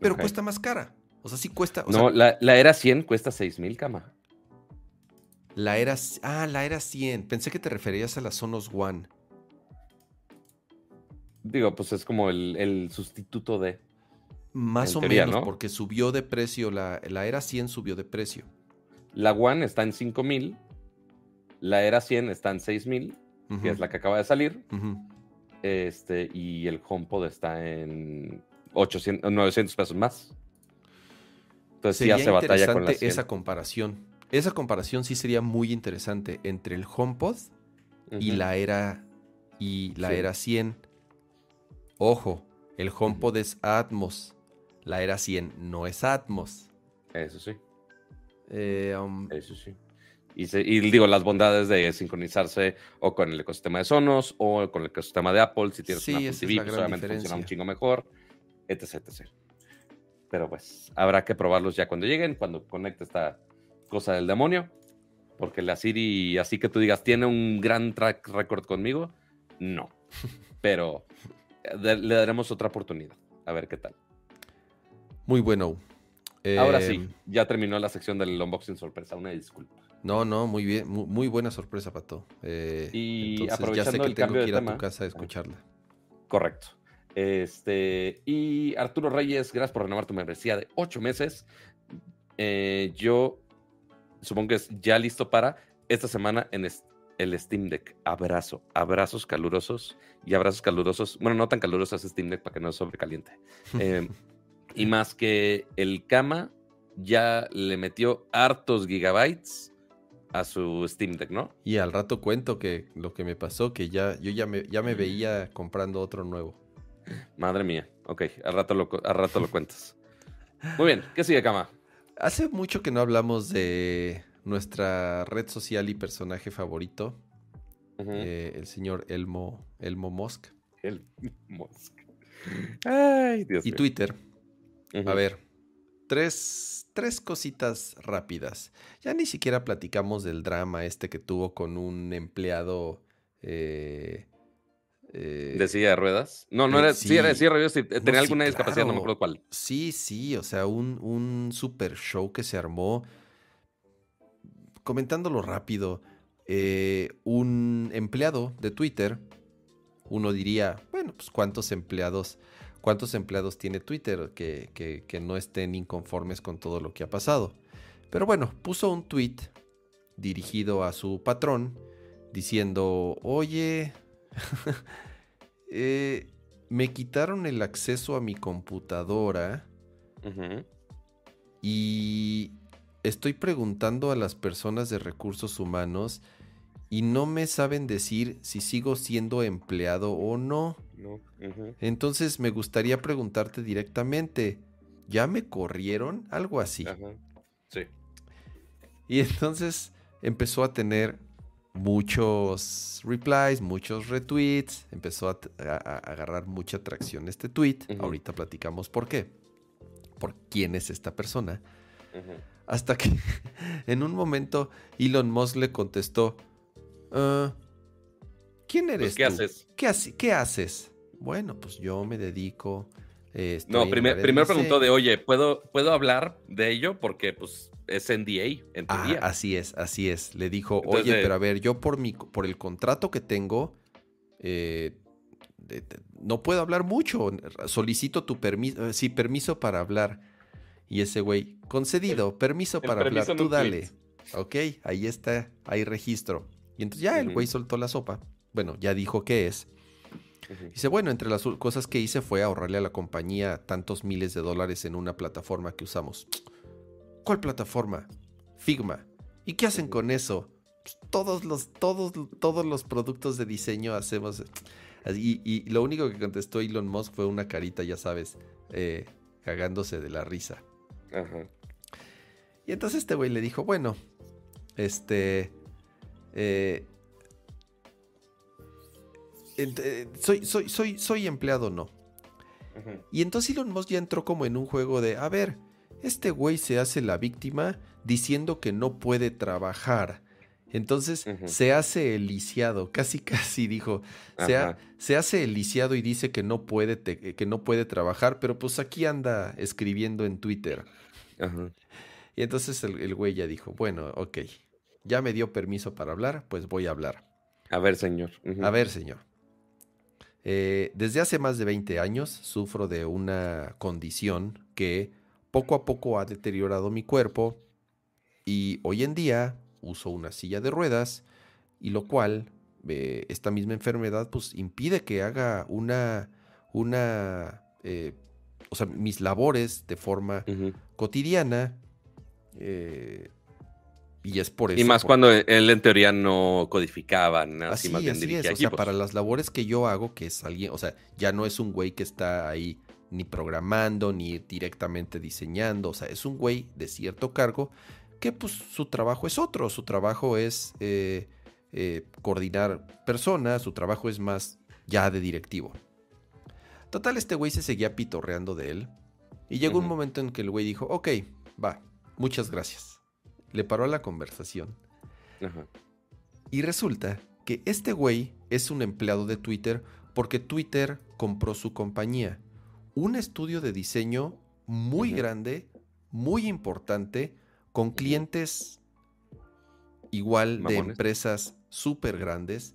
Pero cuesta más cara. O sea, sí cuesta. o
No,
sea,
la, la era 100 cuesta 6 mil, cama.
La era. Ah, la era 100. Pensé que te referías a la Sonos One.
Digo, pues es como el, el sustituto de.
Más o
teoría,
menos,
¿no?
porque subió de precio. La, la era 100 subió de precio.
La One está en 5 mil. La era 100 está en 6 mil,
Ujú,
que es la que acaba de salir.
ujú.
Este, y el HomePod está en 800, 900 pesos más. Entonces sí
Sería
hace batalla con la
interesante
100.
esa comparación. Esa comparación sí sería muy interesante entre el HomePod y la era y la
Sí.
era 100. Ojo, el HomePod es Atmos. La era 100 no es Atmos.
Eso sí,
Eh, um,
eso sí. Y, se- y digo, las bondades de sincronizarse o con el ecosistema de Sonos o con el ecosistema de Apple, si tienes
Sí,
una Apple TV, pues obviamente funciona un chingo mejor, etc, etc. Pero pues habrá que probarlos ya cuando lleguen, cuando conecte esta cosa del demonio, porque la Siri, así que tú digas, tiene un gran track record conmigo, no. Pero eh, le daremos otra oportunidad, a ver qué tal.
muy bueno.
Ahora
Eh,
sí, ya terminó la sección del unboxing sorpresa, una disculpa.
No, no, muy bien, muy, muy buena sorpresa, Pato. Eh,
Y
entonces ya sé
aprovechando
que
el
tengo que ir a
tema.
tu casa a escucharla.
Correcto. Este, y Arturo Reyes, gracias por renovar tu membresía de ocho meses. Eh, yo supongo que es ya listo para esta semana en el Steam Deck. Abrazo, abrazos calurosos y abrazos calurosos. Bueno, no tan calurosos Steam Deck para que no sobrecaliente. Eh, y más que el cama ya le metió hartos gigabytes a su Steam Deck, ¿no?
Y al rato cuento que lo que me pasó, que ya, yo ya me, ya me veía comprando otro nuevo.
Madre mía. Ok, al rato lo, al rato lo cuentas. Muy bien, ¿qué sigue, cama?
Hace mucho que no hablamos de nuestra red social y personaje favorito. eh, el señor Elmo, Elmo Musk.
El Musk. Ay, Dios
y Twitter. A ver, tres, tres cositas rápidas. Ya ni siquiera platicamos del drama este que tuvo con un empleado. Eh,
eh, ¿De silla de ruedas? No, no era, sí, era de silla de ruedas, tenía alguna discapacidad, no me acuerdo cuál.
Sí, sí, o sea, un, un super show que se armó. Comentándolo rápido, eh, un empleado de Twitter, uno diría, bueno, pues cuántos empleados, cuántos empleados tiene Twitter que, que, no estén inconformes con todo lo que ha pasado. Pero bueno, puso un tweet dirigido a su patrón diciendo, oye, eh, me quitaron el acceso a mi computadora y estoy preguntando a las personas de recursos humanos y no me saben decir si sigo siendo empleado o no. Entonces me gustaría preguntarte directamente, ¿ya me corrieron? Algo así. Sí. Y entonces empezó a tener muchos replies, muchos retweets, empezó a, agarrar mucha atracción este tweet. Ahorita platicamos por qué, por quién es esta persona. Hasta que en un momento Elon Musk le contestó, ah, ¿quién pues, eres
¿qué Haces?
¿Qué, ¿Qué haces? Bueno, pues yo me dedico...
Eh, no, primero preguntó de, oye, ¿puedo, ¿puedo hablar de ello? Porque pues es NDA, en
ah, Así es, así es. Le dijo, oye, pero a ver, yo por, mi, por el contrato que tengo, eh, no puedo hablar mucho. Solicito tu permiso, eh, sí, permiso para hablar. Y ese güey, concedido, permiso para hablar, tú dale. Ok, ahí está, hay registro. Y entonces ya el güey soltó la sopa. Bueno, ya dijo qué es. Dice, bueno, entre las cosas que hice fue ahorrarle a la compañía tantos miles de dólares en una plataforma que usamos. ¿Cuál plataforma? Figma. ¿Y qué hacen con eso? Pues, todos los, todos, todos los productos de diseño hacemos. Y, lo único que contestó Elon Musk fue una carita, ya sabes, eh, cagándose de la risa. Ajá. Y entonces este güey le dijo, bueno, este... Eh, eh, soy, soy, soy, soy empleado, no. Y entonces Elon Musk ya entró como en un juego de, a ver, este güey se hace la víctima diciendo que no puede trabajar. Entonces se hace el lisiado, casi casi dijo, se, se, hace el lisiado y dice que no, puede que no puede trabajar, pero pues aquí anda escribiendo en Twitter. Y entonces el, güey ya dijo, bueno, ok, ya me dio permiso para hablar, pues voy a hablar.
A ver, señor.
A ver, señor. Eh, desde hace más de 20 años sufro de una condición que poco a poco ha deteriorado mi cuerpo y hoy en día uso una silla de ruedas y lo cual eh, esta misma enfermedad pues impide que haga una una eh, o sea mis labores de forma cotidiana eh, y es por eso.
Y más cuando él en teoría no codificaba, así, más bien
así es. O sea, para las labores que yo hago, que es alguien, o sea, ya no es un güey que está ahí ni programando, ni directamente diseñando. O sea, es un güey de cierto cargo que pues su trabajo es otro. Su trabajo es eh, eh, coordinar personas, su trabajo es más ya de directivo. Total, este güey se seguía pitorreando de él. Y llegó un momento en que el güey dijo, ok, va, muchas gracias. Le paró a la conversación. Y resulta que este güey es un empleado de Twitter porque Twitter compró su compañía un estudio de diseño muy grande, muy importante, con clientes igual de empresas súper grandes.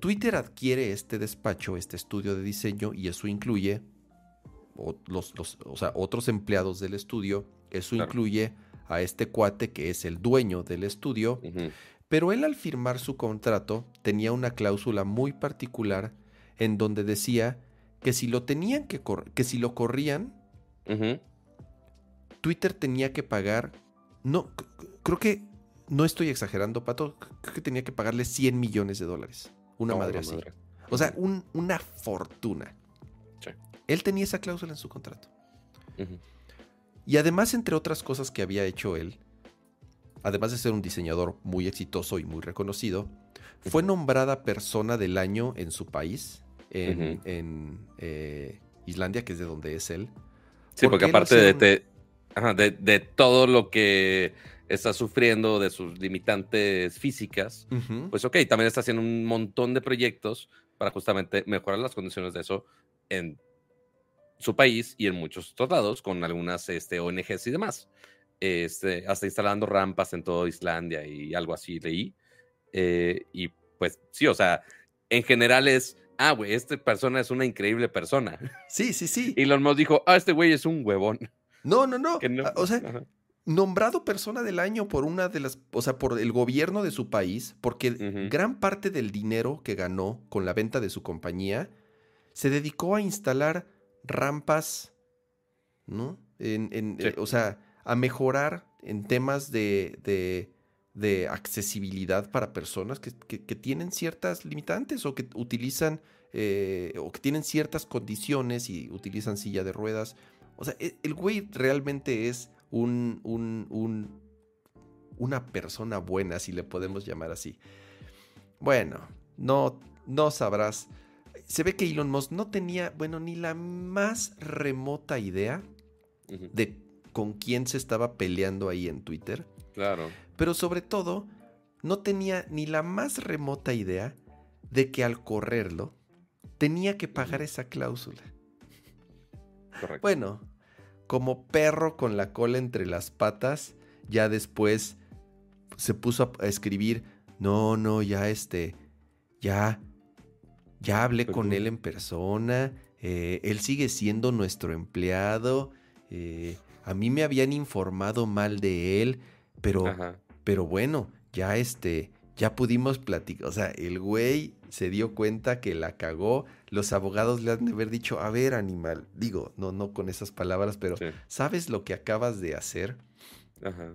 Twitter adquiere este despacho, este estudio de diseño, y eso incluye los, otros empleados del estudio. Eso incluye a este cuate que es el dueño del estudio. Pero él al firmar su contrato tenía una cláusula muy particular en donde decía que si lo tenían que que si lo corrían, Twitter tenía que pagar, no, creo que no estoy exagerando, Pato, creo que tenía que pagarle 100 millones de dólares. Una madre así. O sea, una fortuna. Él tenía esa cláusula en su contrato. Y además, entre otras cosas que había hecho él, además de ser un diseñador muy exitoso y muy reconocido, fue nombrada persona del año en su país, en, en, eh, Islandia, que es de donde es él.
Sí, porque aparte de, de, todo lo que está sufriendo de sus limitantes físicas, pues ok, también está haciendo un montón de proyectos para justamente mejorar las condiciones de eso en su país y en muchos otros lados, con algunas este, ONGs y demás. Este, hasta instalando rampas en toda Islandia y algo así leí. Eh, y pues sí, o sea, en general es, ah, güey, esta persona es una increíble persona.
Sí, sí, sí.
Y Elon Musk dijo, ah, este güey es un huevón.
No, no, no. Ah, o sea, nombrado persona del año por una de las, o sea, por el gobierno de su país, porque gran parte del dinero que ganó con la venta de su compañía se dedicó a instalar rampas, ¿no? En, eh, o sea, a mejorar en temas de, de, accesibilidad para personas que, tienen ciertas limitantes o que utilizan eh, o que tienen ciertas condiciones y utilizan silla de ruedas. O sea, e, el güey realmente es un, un, un, una persona buena, si le podemos llamar así. Bueno, no, no sabrás se ve que Elon Musk no tenía, bueno, ni la más remota idea de con quién se estaba peleando ahí en Twitter.
Claro.
Pero sobre todo, no tenía ni la más remota idea de que al correrlo tenía que pagar esa cláusula.
Correcto.
Bueno, como perro con la cola entre las patas, ya después se puso a escribir, no, no, ya este, ya ya hablé con él en persona, eh, él sigue siendo nuestro empleado, eh, a mí me habían informado mal de él, pero, pero bueno, ya este, ya pudimos platicar, o sea, el güey se dio cuenta que la cagó, los abogados le han de haber dicho, a ver, animal, digo, no, no con esas palabras, pero ¿sabes lo que acabas de hacer? Ajá.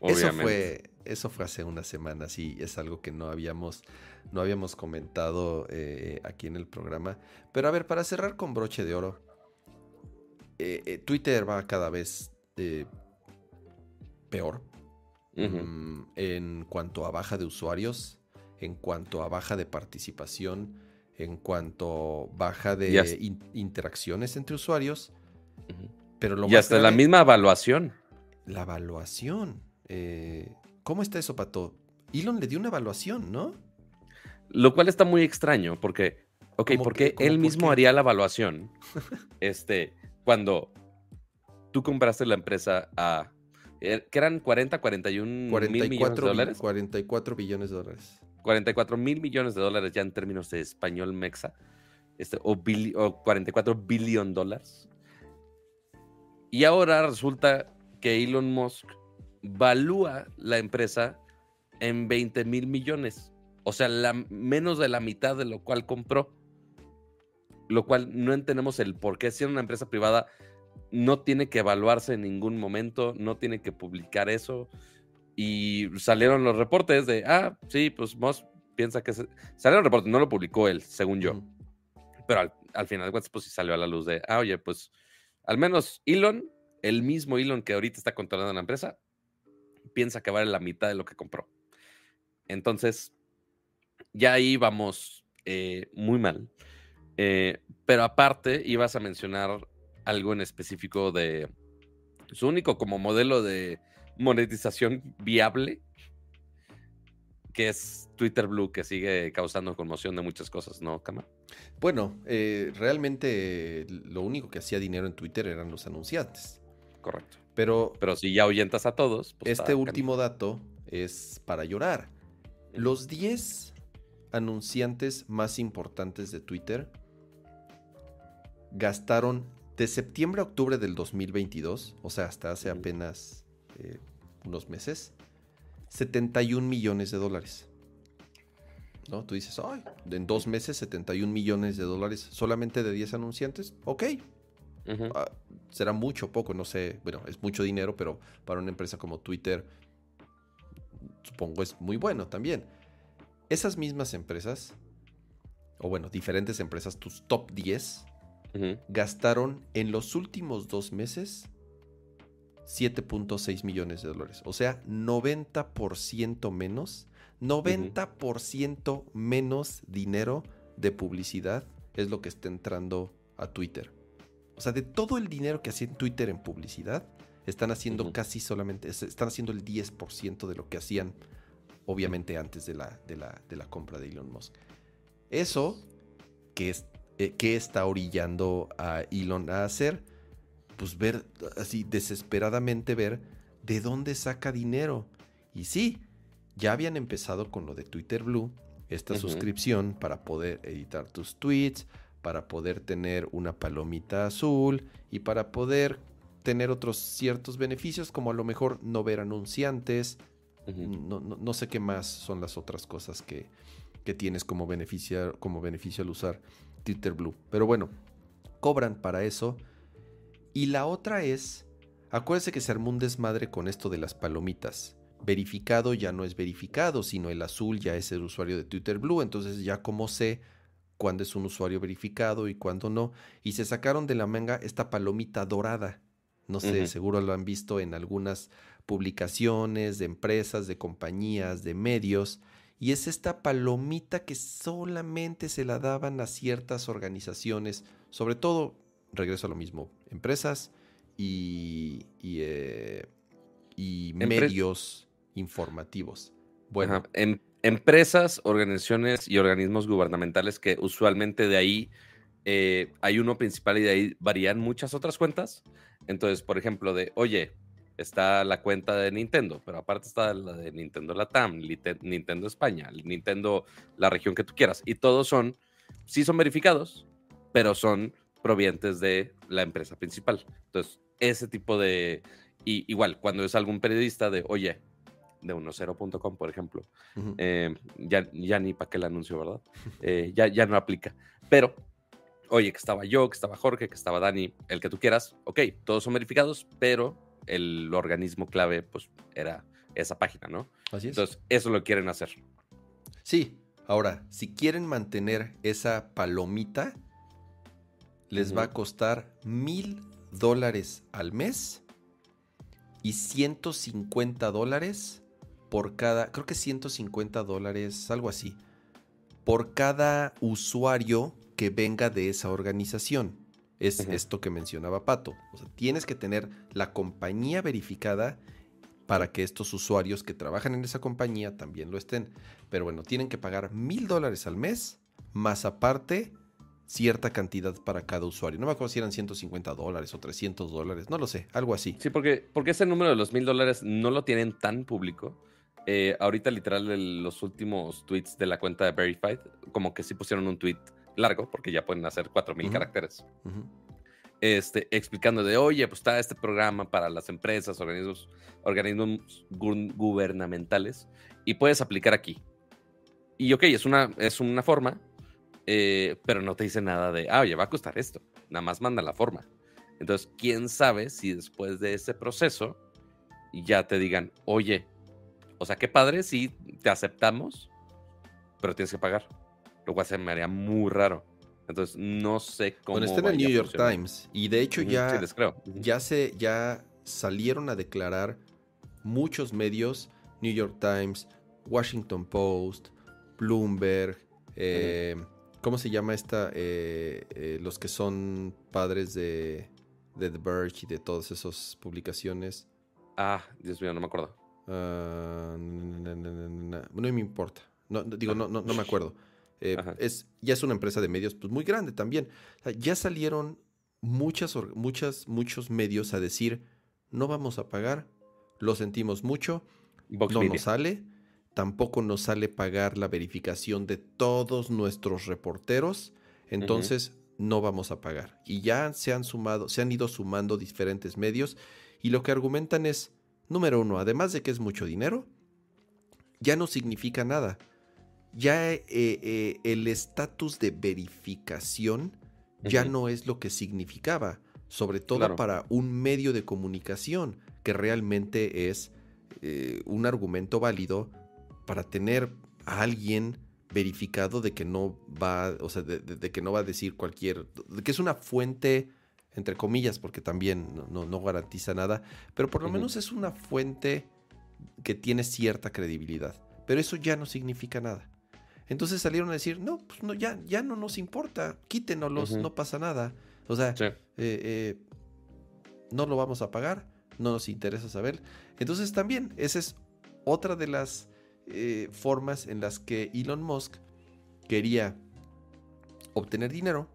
Eso fue, eso fue hace unas semanas y es algo que no habíamos, no habíamos comentado eh, aquí en el programa. Pero a ver, para cerrar con broche de oro, eh, eh, Twitter va cada vez peor mm, en cuanto a baja de usuarios, en cuanto a baja de participación, en cuanto a baja de interacciones entre usuarios. Pero lo
y hasta la misma evaluación.
La evaluación. Eh, ¿Cómo está eso, Pato? Elon le dio una evaluación, ¿no?
Lo cual está muy extraño, porque, ok, porque él mismo haría la evaluación. este, cuando tú compraste la empresa a. Eh, que eran 40, 41 mil millones de dólares.
44 billones de dólares.
44 mil millones de dólares ya en términos de español mexa. Este, o, o 44 billion dólares. Y ahora resulta que Elon Musk valúa la empresa en 20 mil millones. O sea, la, menos de la mitad de lo cual compró. Lo cual no entendemos el por qué. Si una empresa privada, no tiene que evaluarse en ningún momento, no tiene que publicar eso. Y salieron los reportes de, ah, sí, pues Moss piensa que... Se... Salieron los reportes, no lo publicó él, según yo. Pero al, al final de cuentas, pues sí salió a la luz de, ah, oye, pues al menos Elon, el mismo Elon que ahorita está controlando la empresa, piensa que vale la mitad de lo que compró. Entonces, ya ahí vamos eh, muy mal. Eh, pero aparte, ibas a mencionar algo en específico de su único como modelo de monetización viable, que es Twitter Blue, que sigue causando conmoción de muchas cosas, ¿no, Cama?
Bueno, eh, realmente lo único que hacía dinero en Twitter eran los anunciantes.
Correcto.
Pero,
Pero si ya ahuyentas a todos.
Pues este último dato es para llorar. Los 10 anunciantes más importantes de Twitter gastaron de septiembre a octubre del 2022, o sea, hasta hace apenas eh, unos meses, 71 millones de dólares. ¿No? Tú dices, ay, en dos meses 71 millones de dólares solamente de 10 anunciantes. Ok, Ah, será mucho o poco, no sé. Bueno, es mucho dinero, pero para una empresa como Twitter, supongo es muy bueno también. Esas mismas empresas, o bueno, diferentes empresas, tus top 10, gastaron en los últimos dos meses 7.6 millones de dólares. O sea, 90% menos, 90% menos dinero de publicidad es lo que está entrando a Twitter. O sea, de todo el dinero que hacía en Twitter en publicidad, están haciendo casi solamente, están haciendo el 10% de lo que hacían, obviamente, antes de la, de la, de la compra de Elon Musk. Eso, que, es, eh, que está orillando a Elon a hacer, pues ver, así desesperadamente ver de dónde saca dinero. Y sí, ya habían empezado con lo de Twitter Blue, esta suscripción para poder editar tus tweets, para poder tener una palomita azul y para poder tener otros ciertos beneficios, como a lo mejor no ver anunciantes. no, sé qué más son las otras cosas que, que tienes como beneficio, como beneficio al usar Twitter Blue. Pero bueno, cobran para eso y la otra es, acuérdense que se armó un desmadre con esto de las palomitas. Verificado ya no es verificado, sino el azul ya es el usuario de Twitter Blue, entonces ya como sé cuándo es un usuario verificado y cuándo no. Y se sacaron de la manga esta palomita dorada. No sé, seguro lo han visto en algunas publicaciones de empresas, de compañías, de medios. Y es esta palomita que solamente se la daban a ciertas organizaciones, sobre todo regreso a lo mismo, empresas y, y, eh, medios informativos.
Bueno. Em, empresas, organizaciones y organismos gubernamentales que usualmente de ahí eh, hay uno principal y de ahí varían muchas otras cuentas. Entonces, por ejemplo, de, oye, está la cuenta de Nintendo, pero aparte está la de Nintendo Latam, Nintendo España, Nintendo la región que tú quieras. Y todos son, sí son verificados, pero son provenientes de la empresa principal. Entonces, ese tipo de... Igual, cuando es algún periodista de, oye, de 10.com, por ejemplo, eh, ya, ya ni para qué el anuncio, ¿verdad? Eh, ya, ya no aplica. Pero, oye, que estaba yo, que estaba Jorge, que estaba Dani, el que tú quieras, ok, todos son verificados, pero el organismo clave, pues, era esa página, ¿no? Así es. Entonces, eso lo quieren hacer.
Sí, ahora, si quieren mantener esa palomita, les va a costar mil dólares al mes y 150 dólares por cada, creo que 150 dólares, algo así, por cada usuario que venga de esa organización. Es esto que mencionaba Pato. O sea, tienes que tener la compañía verificada para que estos usuarios que trabajan en esa compañía también lo estén. Pero bueno, tienen que pagar mil dólares al mes, más aparte cierta cantidad para cada usuario. No me acuerdo si eran 150 dólares o 300 dólares, no lo sé, algo así.
Sí, porque, porque ese número de los mil dólares no lo tienen tan público. Eh, ahorita literal los últimos tweets de la cuenta de Verified, como que sí pusieron un tweet largo, porque ya pueden hacer 4000 mil caracteres. Este, explicando de, oye, pues está este programa para las empresas, organismos, organismos gubernamentales, y puedes aplicar aquí. Y ok, es una, es una forma, eh, pero no te dice nada de, ah, oye, va a costar esto. Nada más manda la forma. Entonces, ¿quién sabe si después de ese proceso ya te digan, oye, o sea, qué padre, sí, te aceptamos, pero tienes que pagar. Lo cual se me haría muy raro. Entonces, no sé cómo.
Bueno, está en el New York Times. Y de hecho, ya, ya, se, ya salieron a declarar muchos medios: New York Times, Washington Post, Bloomberg, eh, ¿Cómo se llama esta? Eh, eh, los que son padres de, The Verge y de todas esas publicaciones.
Ah, Dios mío, no me acuerdo.
Ah, no, me importa. No, digo, no, no, me acuerdo. Eh, es, ya es una empresa de medios pues, muy grande también. ya salieron muchas, muchas, muchos medios a decir, no vamos a pagar, lo sentimos mucho, no nos sale tampoco nos sale pagar la verificación de todos nuestros reporteros, entonces no vamos a pagar. Y ya se han sumado, se han ido sumando diferentes medios y lo que argumentan es, número uno, además de que es mucho dinero, ya no significa nada. Ya eh, eh, el estatus de verificación ya no es lo que significaba, sobre todo para un medio de comunicación que realmente es eh, un argumento válido para tener a alguien verificado de que no va, o sea, de, que no va a decir cualquier, de que es una fuente entre comillas, porque también no, garantiza nada, pero por lo menos es una fuente que tiene cierta credibilidad. Pero eso ya no significa nada. Entonces salieron a decir, no, pues no, ya, ya no nos importa, quítenoslos, no pasa nada. O sea, eh, eh, no lo vamos a pagar, no nos interesa saber. Entonces también, esa es otra de las eh, formas en las que Elon Musk quería obtener dinero,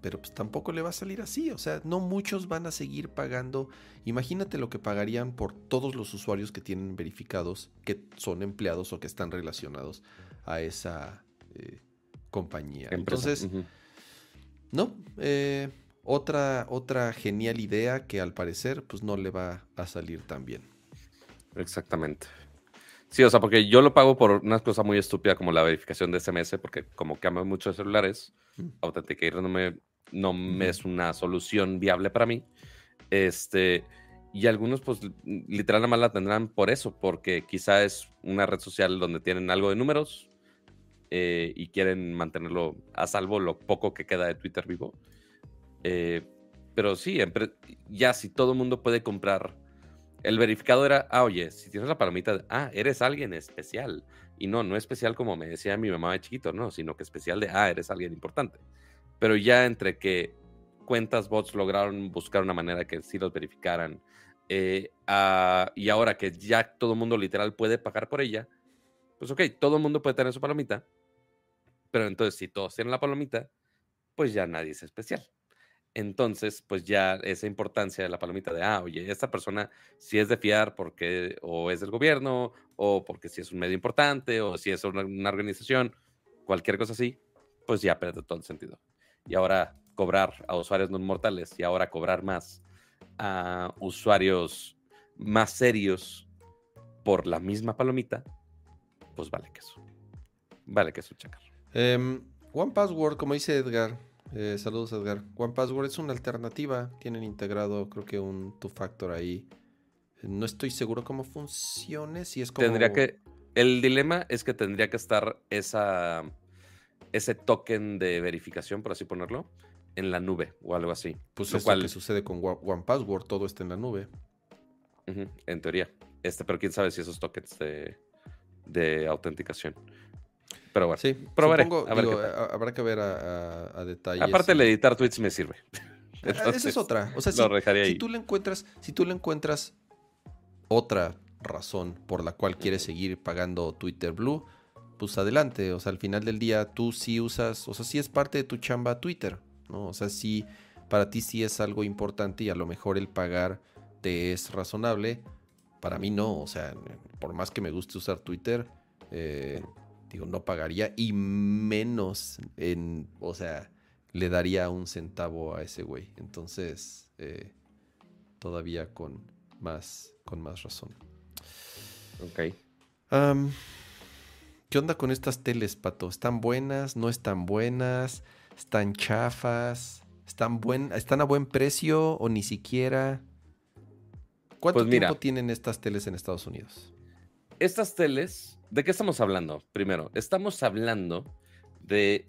pero pues tampoco le va a salir así. O sea, no muchos van a seguir pagando. Imagínate lo que pagarían por todos los usuarios que tienen verificados, que son empleados o que están relacionados a esa eh, compañía. Entonces, no, eh, otra, otra genial idea que al parecer pues no le va a salir tan bien.
Exactamente. Sí, o sea, porque yo lo pago por una cosa muy estúpida como la verificación de SMS, porque como cambio muchos celulares, mm. Authenticator no es una solución viable para mí. Este, y algunos, pues, literal, nada más la tendrán por eso, porque quizá es una red social donde tienen algo de números eh, y quieren mantenerlo a salvo lo poco que queda de Twitter vivo. Eh, pero sí, ya si todo el mundo puede comprar el verificado era, ah, oye, si tienes la palomita, ah, eres alguien especial. Y no, no especial como me decía mi mamá de chiquito, no, sino que especial de, ah, eres alguien importante. Pero ya entre que cuentas bots lograron buscar una manera que sí los verificaran, eh, ah, y ahora que ya todo el mundo literal puede pagar por ella, pues ok, todo el mundo puede tener su palomita, pero entonces si todos tienen la palomita, pues ya nadie es especial entonces, pues ya esa importancia de la palomita de, ah, oye, esta persona si es de fiar porque o es del gobierno, o porque si es un medio importante, o si es una, organización, cualquier cosa así, pues ya pierde todo el sentido. Y ahora cobrar a usuarios no mortales y ahora cobrar más a usuarios más serios por la misma palomita, pues vale que eso. Vale que eso, chacar.
Em, One Password, como dice Edgar, eh, saludos, Edgar. One Password es una alternativa. Tienen integrado, creo que un two factor ahí. No estoy seguro cómo funcione. Si es como.
Tendría que. El dilema es que tendría que estar esa, ese token de verificación, por así ponerlo, en la nube o algo así.
Pues lo cual... que sucede con One Password, todo está en la nube.
en teoría. Este, pero quién sabe si esos tokens de, de autenticación. Pero bueno,
sí, probaré. habrá que ver a, detalle.
Aparte, el editar tweets me sirve.
Ah, esa es otra. O sea, si, si, tú le encuentras, si tú le encuentras otra razón por la cual quieres seguir pagando Twitter Blue, pues adelante. O sea, al final del día tú sí usas, o sea, sí es parte de tu chamba Twitter, ¿no? O sea, sí, para ti sí es algo importante y a lo mejor el pagar te es razonable. Para mí no, o sea, por más que me guste usar Twitter, eh, digo, no pagaría y menos en, o sea, le daría un centavo a ese güey. Entonces, eh, todavía con más, con más razón.
Ok.
¿Qué onda con estas teles, Pato? ¿Están buenas? ¿No están buenas? ¿Están chafas? ¿Están, buen, ¿Están a buen precio o ni siquiera? ¿Cuánto pues tiempo tienen estas teles en Estados Unidos?
Estas teles ¿De qué estamos hablando? Primero, estamos hablando de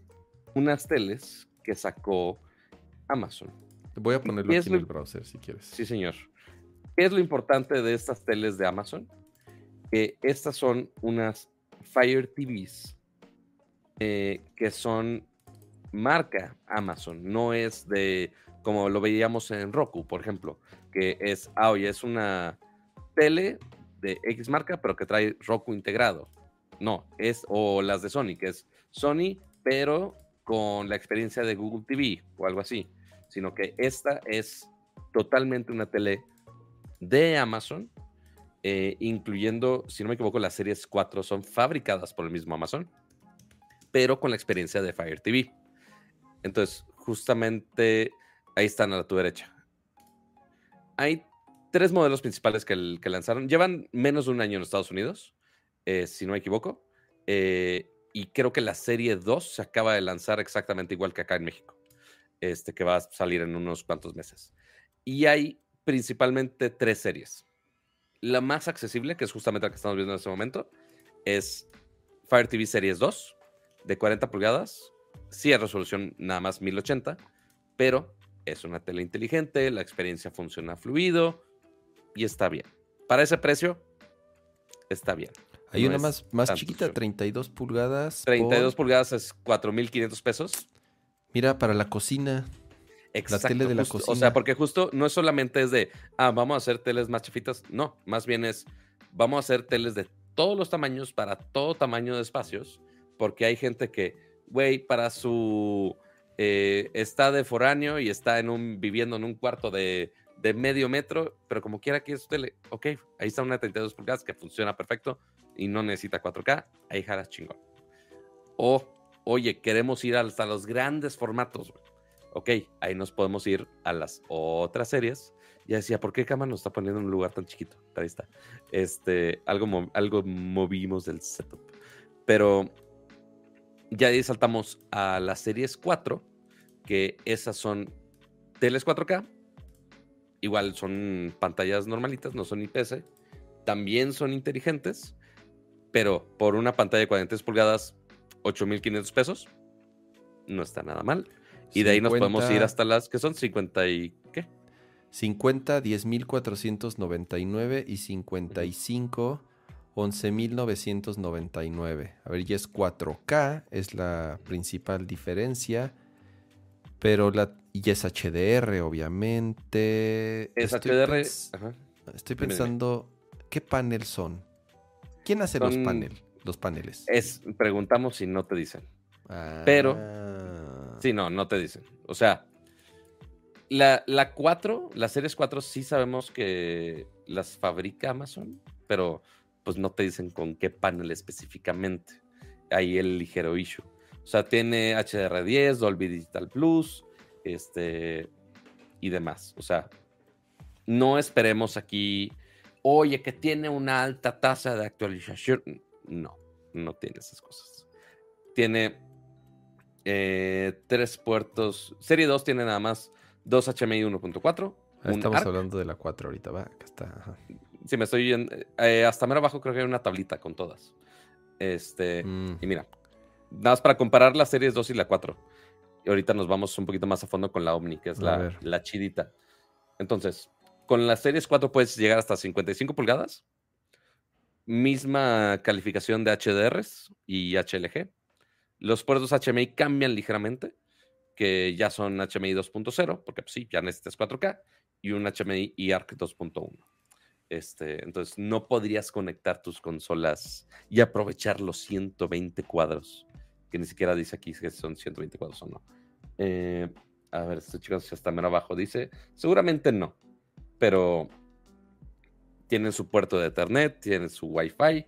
unas teles que sacó Amazon.
Voy a ponerlo aquí en el browser si quieres.
Sí, señor. ¿Qué es lo importante de estas teles de Amazon? Que estas son unas Fire TVs eh, que son marca Amazon, no es de como lo veíamos en Roku, por ejemplo, que es, ah, es una tele de X marca, pero que trae Roku integrado. No, es, o las de Sony, que es Sony, pero con la experiencia de Google TV o algo así. Sino que esta es totalmente una tele de Amazon, eh, incluyendo, si no me equivoco, las series 4 son fabricadas por el mismo Amazon, pero con la experiencia de Fire TV. Entonces, justamente ahí están a tu derecha. Hay tres modelos principales que, lanzaron. Llevan menos de un año en Estados Unidos, eh, si no me equivoco. Eh, y creo que la serie 2 se acaba de lanzar exactamente igual que acá en México, este, que va a salir en unos cuantos meses. Y hay principalmente tres series. La más accesible, que es justamente la que estamos viendo en este momento, es Fire TV Series 2, de 40 pulgadas. Sí, es resolución nada más 1080, pero es una tele inteligente, la experiencia funciona fluido y está bien. Para ese precio, está bien.
Hay
No
una más, más chiquita,
creo.
32 pulgadas.
32
por-
pulgadas es 4.500 pesos.
Mira, para la cocina.
Exacto,
tele de la
justo. O
cocina.
sea, porque justo no es solamente es de, ah, vamos a hacer teles más chafitas. No, más bien es, vamos a hacer teles de todos los tamaños para todo tamaño de espacios. Porque hay gente que, güey, para su. eh, está de foráneo y está en un, viviendo en un cuarto de, de medio metro, pero como quiera que es tele, ok, ahí está una de 32 pulgadas que funciona perfecto y no necesita 4K, ahí jalas chingón. O, oye, queremos ir hasta los grandes formatos, güey. Ok, ahí nos podemos ir a las otras series. Ya decía, ¿por qué Cama nos está poniendo en un lugar tan chiquito? Ahí está. Este, algo, algo movimos del setup. Pero ya ahí saltamos a las series 4, que esas son teles 4K. Igual son pantallas normalitas, no son IPS. También son inteligentes, pero por una pantalla de 43 pulgadas, 8.500 pesos. No está nada mal. Y de ahí nos podemos ir
50,
hasta las que son 50 y qué.
50, 10.499 y 55, 11.999. A ver, ya es 4K, es la principal diferencia. Pero la, y es HDR, obviamente.
Es
Estoy
HDR.
pens-
ajá.
Estoy
Dime, dime.
pensando, ¿qué panel son? ¿Quién hace los, panel, los paneles?
Es, preguntamos y no te dicen. pero-
Ah.
Sí, no, no te dicen. O sea, la, la 4, las series 4 sí sabemos que las fabrica Amazon, pero pues no te dicen con qué panel específicamente. Ahí el ligero issue. O sea, tiene HDR10, Dolby Digital Plus, este y demás. O sea, no esperemos aquí, oye, que tiene una alta tasa de actualización. No, no tiene esas cosas. Tiene eh, tres puertos. Serie 2 tiene nada más dos HMI 1.4.
Ah, Estamos
ARC.
hablando de la 4 ahorita, va, acá está. ajá.
Sí, me estoy yendo. eh, hasta mero abajo creo que hay una tablita con todas. Este.
Mm,
Y mira, nada más para comparar las series 2 y la 4. Y ahorita nos vamos un poquito más a fondo con la Omni, que es la, la chidita. Entonces, con las series 4 puedes llegar hasta 55 pulgadas. Misma calificación de HDRs y HLG. Los puertos HMI cambian ligeramente, que ya son HMI 2.0, porque pues, sí, ya necesitas 4K, y un HMI IARC 2.1. Este, entonces no podrías conectar tus consolas y aprovechar los 120 cuadros, que ni siquiera dice aquí que son 120 cuadros o no. Eh, a ver, estoy chicos si hasta mero abajo dice, seguramente no, pero tienen su puerto de Ethernet, tienen su Wi-Fi.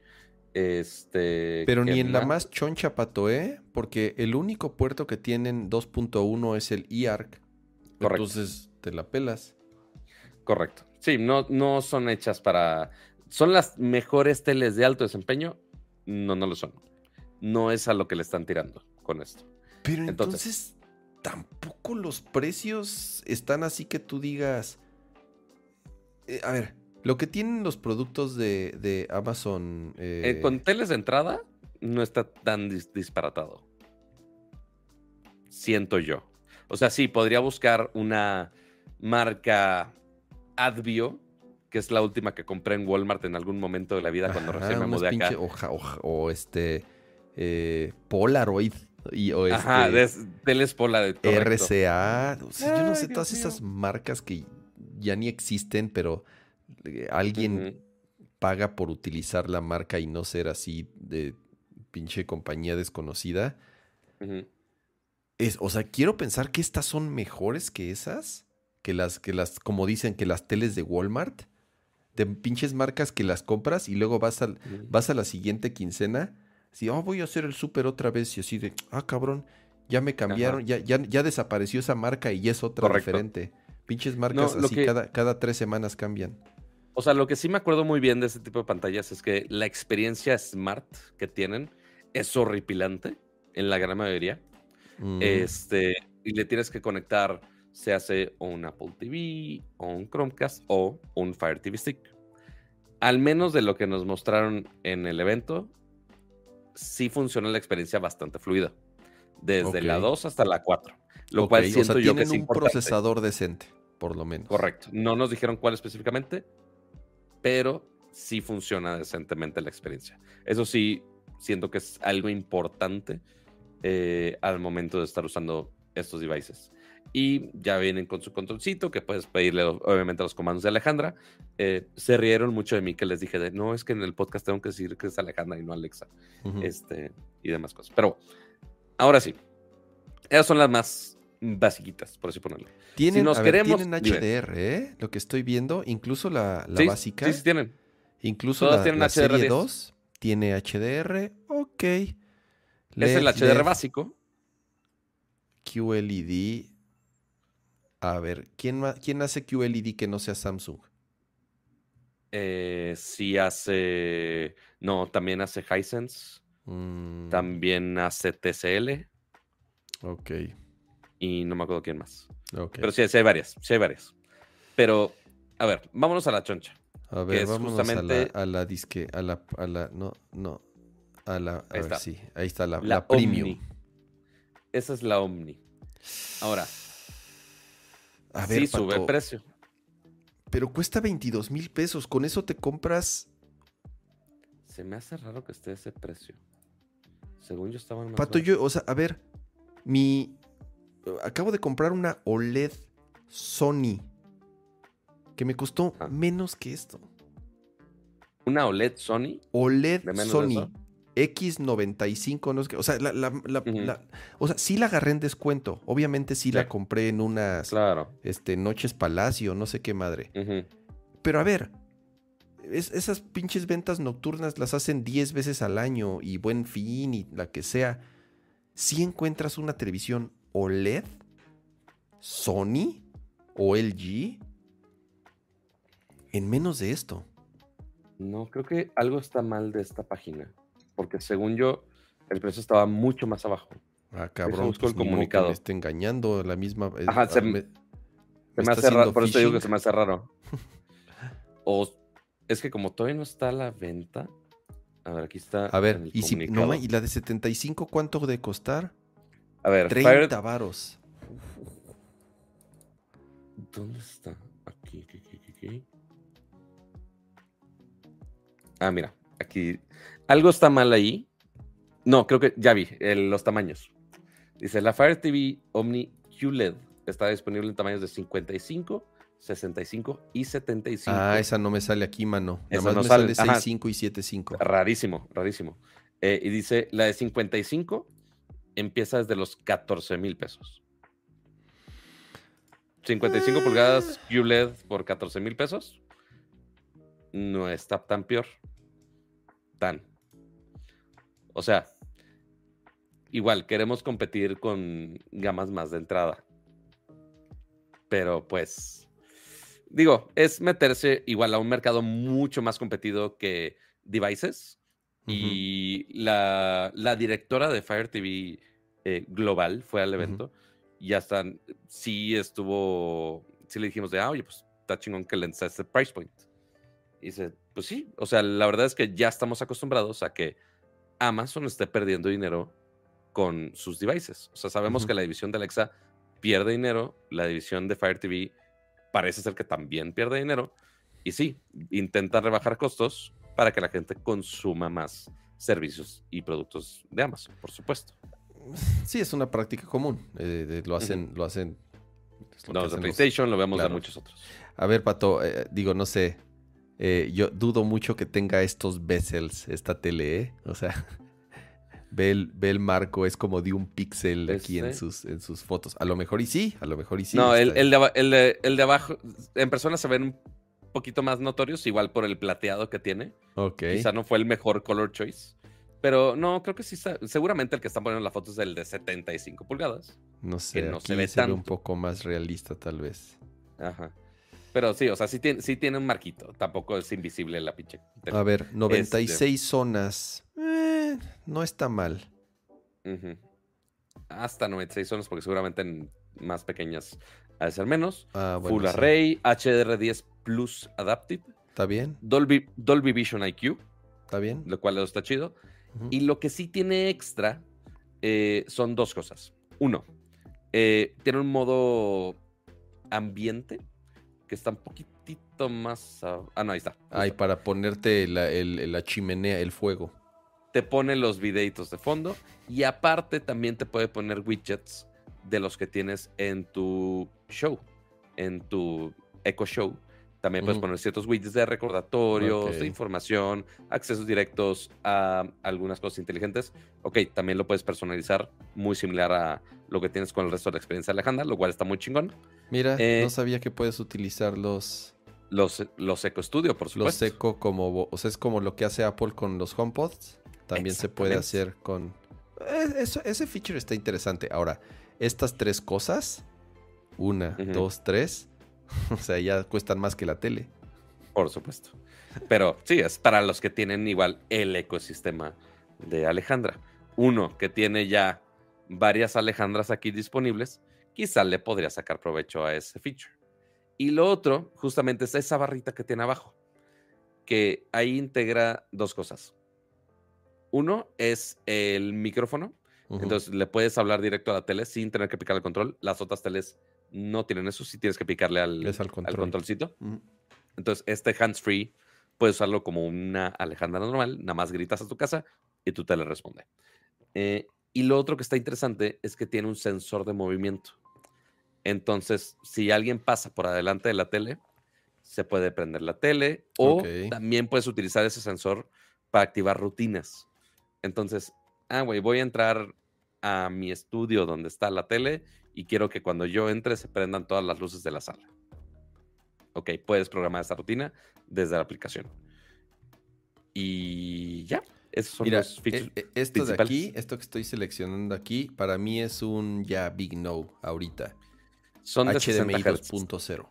Este,
Pero
¿qué
ni en la más choncha pato, ¿eh? Porque el único puerto que tienen 2.1 es el eARC.
Correcto.
Entonces te la pelas.
Correcto. Sí, no, no son hechas para. ¿Son las mejores teles de alto desempeño? No, no lo son. No es a lo que le están tirando con esto.
Pero
Entonces-
entonces, tampoco los precios están así que tú digas. Eh, a ver, lo que tienen los productos de, de Amazon. eh,
Eh, con teles de entrada no está tan dis- disparatado. Siento yo. O sea, sí, podría buscar una marca Advio, que es la última que compré en Walmart en algún momento de la vida cuando
ajá,
recién me mudé acá.
pinche hoja- hoja- o este. eh, Polaroid. Y, o
Ajá,
este,
teles Polar. correcto.
RCA. O sea, yo no sé,
Dios
todas
mío.
esas marcas que ya ni existen, pero alguien paga por utilizar la marca y no ser así de pinche compañía desconocida. Es, o sea, quiero pensar que estas son mejores que esas, que las, que las, como dicen, que las teles de Walmart, de pinches marcas que las compras y luego vas al, vas a la siguiente quincena, así, oh, voy a hacer el súper otra vez y así de, ah, cabrón, ya me cambiaron, ya, ya, ya desapareció esa marca y ya es otra
Correcto.
diferente. Pinches marcas así
que-
cada, cada tres semanas cambian.
O sea, lo que sí me acuerdo muy bien de este tipo de pantallas es que la experiencia smart que tienen es horripilante en la gran mayoría.
Mm,
Este, y le tienes que conectar, se hace o un Apple TV, o un Chromecast, o un Fire TV Stick. Al menos de lo que nos mostraron en el evento, sí funciona la experiencia bastante fluida. Desde la
Ok.
2 hasta la 4. Lo cual
o
siento
sea,
yo que
tienen
es
un
importante.
procesador decente, por lo menos.
Correcto. No nos dijeron cuál específicamente, pero sí funciona decentemente la experiencia. Eso sí, siento que es algo importante eh, al momento de estar usando estos devices. Y ya vienen con su controlcito, que puedes pedirle obviamente los comandos de Alejandra. Eh, se rieron mucho de mí que les dije de, no, es que en el podcast tengo que decir que es Alejandra y no Alexa. Este, y demás cosas. Pero ahora sí, esas son las más basiquitas, por así ponerlo.
Tienen,
nos
a ver,
queremos-
tienen. HDR, ¿eh? Lo que estoy viendo, incluso la, la
sí,
básica,
Sí, sí tienen.
incluso
todas
la,
tienen
la
HDR10.
serie 2 tiene HDR, ok.
es el HDR
LED,
básico.
QLED. A ver, ¿quién, ¿quién hace QLED que no sea Samsung?
Eh, sí hace. No, también hace Hisense.
Mm,
También hace TCL.
ok,
Y no me acuerdo quién más. Pero sí, sí hay varias. Sí hay varias. Pero, a ver, vámonos a la choncha.
A ver, vámonos
justamente-
a, la, a la disque, a la, a la, no, no, a la, a
Ahí
ver,
está.
sí, ahí está la,
La,
la premium.
Omni. Esa es la Omni. Ahora,
A ver,
sí sube el precio.
pero cuesta 22 mil pesos, con eso te compras,
Se me hace raro que esté ese precio. Según yo estaba
Pato, yo, o sea, a ver, mi, acabo de comprar una OLED Sony, que me costó
Ah.
menos que esto.
Una OLED Sony.
OLED
¿De menos de
Sony
eso?
X95, no sé qué. O sea, la, la- la-
Ujú.
la- o sea, sí la agarré en descuento. Obviamente sí la compré en unas
Claro.
este, Noches Palacio, no sé qué madre. Pero a ver, es- esas pinches ventas nocturnas las hacen 10 veces al año y buen fin y la que sea. Si encuentras una televisión OLED, Sony o LG en menos de esto.
No, creo que algo está mal de esta página. Porque según yo, el precio estaba mucho más abajo.
Ah, cabrón,
busco el
pues, que
comunicado.
me esté engañando la misma. eh,
Ajá,
ah,
se-
me-
Se
me
hace raro. Por eso digo que se me hace raro. O es que como todavía no está a la venta. A ver, aquí está.
A ver,
el
y, si, no, ¿y la de 75 cuánto de costar?
A ver,
30
Fire-
varos.
¿Dónde está? Aquí, aquí, aquí, aquí. Ah, mira, aquí. Algo está mal ahí. No, creo que ya vi el- los tamaños. Dice, la Fire TV Omni QLED está disponible en tamaños de 55, 65 y 75.
Ah, esa no me sale aquí, mano. Nada
Esa
más
no
me
sale,
sale
ajá.
6.5 y 7.5.
Rarísimo, rarísimo. Eh, y dice, la de 55 empieza desde los 14 mil pesos. 55
Ah.
pulgadas QLED por 14 mil pesos. No está tan peor. Tan. O sea, igual queremos competir con gamas más de entrada. Pero pues, digo, es meterse igual a un mercado mucho más competido que devices. Y la, la directora de Fire TV eh, Global fue al evento y hasta sí estuvo, sí le dijimos de, ah, oye, pues está chingón que le este price point. Y dice, pues sí, o sea, la verdad es que ya estamos acostumbrados a que Amazon esté perdiendo dinero con sus devices. O sea, sabemos que la división de Alexa pierde dinero, la división de Fire TV parece ser que también pierde dinero. Y sí, intenta rebajar costos para que la gente consuma más servicios y productos de Amazon, por supuesto.
Sí, es una práctica común. eh, de- lo hacen, lo hacen. es lo que
No, de
hacen los-
PlayStation lo vemos
claro.
de muchos otros.
A ver, Pato, eh, digo, no sé. eh, yo dudo mucho que tenga estos bezels esta tele, ¿eh? O sea, ve el, ve el marco, es como de un píxel aquí en sus, en sus fotos. A lo mejor y sí, a lo mejor y sí.
no, el, el de, el de- el de abajo, en persona se ven poquito más notorios, igual por el plateado que tiene.
Ok.
Quizá no fue el mejor color choice. Pero no, creo que sí está. Seguramente el que están poniendo la foto es el de 75 pulgadas.
No sé,
no
aquí
se ve
se ve un poco más realista tal vez.
Ajá. Pero sí, o sea, sí tiene, sí tiene un marquito. Tampoco es invisible la pinche.
A ver,
Este.
96 zonas. eh, no está mal.
Ujú. Hasta 96 zonas, porque seguramente en más pequeñas ha de ser menos.
Ah, bueno,
Full
sí.
Array, HDR10 Plus Adaptive,
¿Está bien?
Dolby, Dolby Vision IQ,
¿Está bien?
lo cual está chido. Y lo que sí tiene extra eh, son dos cosas. Uno, Eh, tiene un modo ambiente que está un poquitito más... Ah, no, ahí está.
Ay, para ponerte la, la chimenea, el fuego.
Te pone los videitos de fondo y aparte también te puede poner widgets de los que tienes en tu show, en tu Echo Show. También puedes poner ciertos widgets de recordatorios, de información, accesos directos a algunas cosas inteligentes. Ok, también lo puedes personalizar muy similar a lo que tienes con el resto de la experiencia de Alejandra, lo cual está muy chingón.
Mira, eh, no sabía que puedes utilizar los...
Los, los Echo Studio, por supuesto.
Los Echo como... O sea, es como lo que hace Apple con los HomePods. También se puede hacer con... Eh, ese feature está interesante. Ahora, estas tres cosas, una, dos, tres, o sea, ya cuestan más que la tele.
Por supuesto. Pero sí, es para los que tienen igual el ecosistema de Alejandra. Uno que tiene ya varias Alejandras aquí disponibles, quizá le podría sacar provecho a ese feature. Y lo otro, justamente, es esa barrita que tiene abajo, que ahí integra dos cosas. Uno es el micrófono, entonces le puedes hablar directo a la tele sin tener que picar el control. Las otras teles no tienen eso, si tienes que picarle al, al, controlcito. Entonces, este hands-free puedes usarlo como una Alejandra normal, nada más gritas a tu casa y tu tele responde. Eh, y lo otro que está interesante es que tiene un sensor de movimiento. Entonces, si alguien pasa por adelante de la tele, se puede prender la tele o también puedes utilizar ese sensor para activar rutinas. Entonces, ah, güey, voy a entrar a mi estudio donde está la tele y quiero que cuando yo entre se prendan todas las luces de la sala. Ok, puedes programar esa rutina desde la aplicación. Y ya, esos son los e, features.
E, esto de aquí, esto que estoy seleccionando aquí, para mí es un ya big no ahorita.
Son de
HDMI 2.0.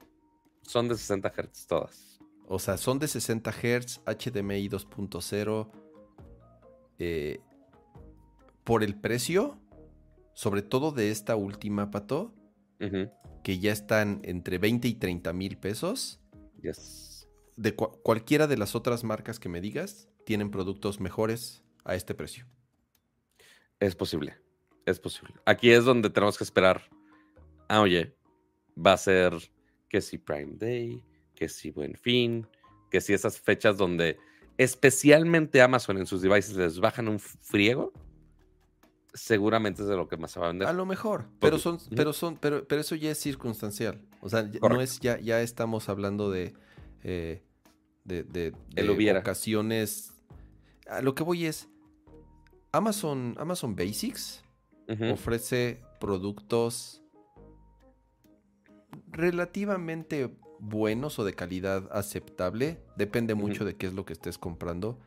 Son de 60 Hz todas.
O sea, son de 60 Hz, HDMI 2.0. Eh, por el precio, sobre todo de esta última, Pato, que ya están entre 20 y 30 mil pesos. De cualquiera de las otras marcas que me digas, tienen productos mejores a este precio.
Es posible, es posible. Aquí es donde tenemos que esperar. Ah, oye, va a ser que si Prime Day, que si Buen Fin, que si esas fechas donde especialmente Amazon en sus devices les bajan un friego seguramente es de lo que más se va a vender.
A lo mejor, pero son, pero son, pero, pero eso ya es circunstancial. O sea, no es ya, ya estamos hablando de, eh, de, de, ocasiones. A lo que voy es Amazon, Amazon Basics ofrece productos relativamente buenos o de calidad aceptable. Depende mucho de qué es lo que estés comprando.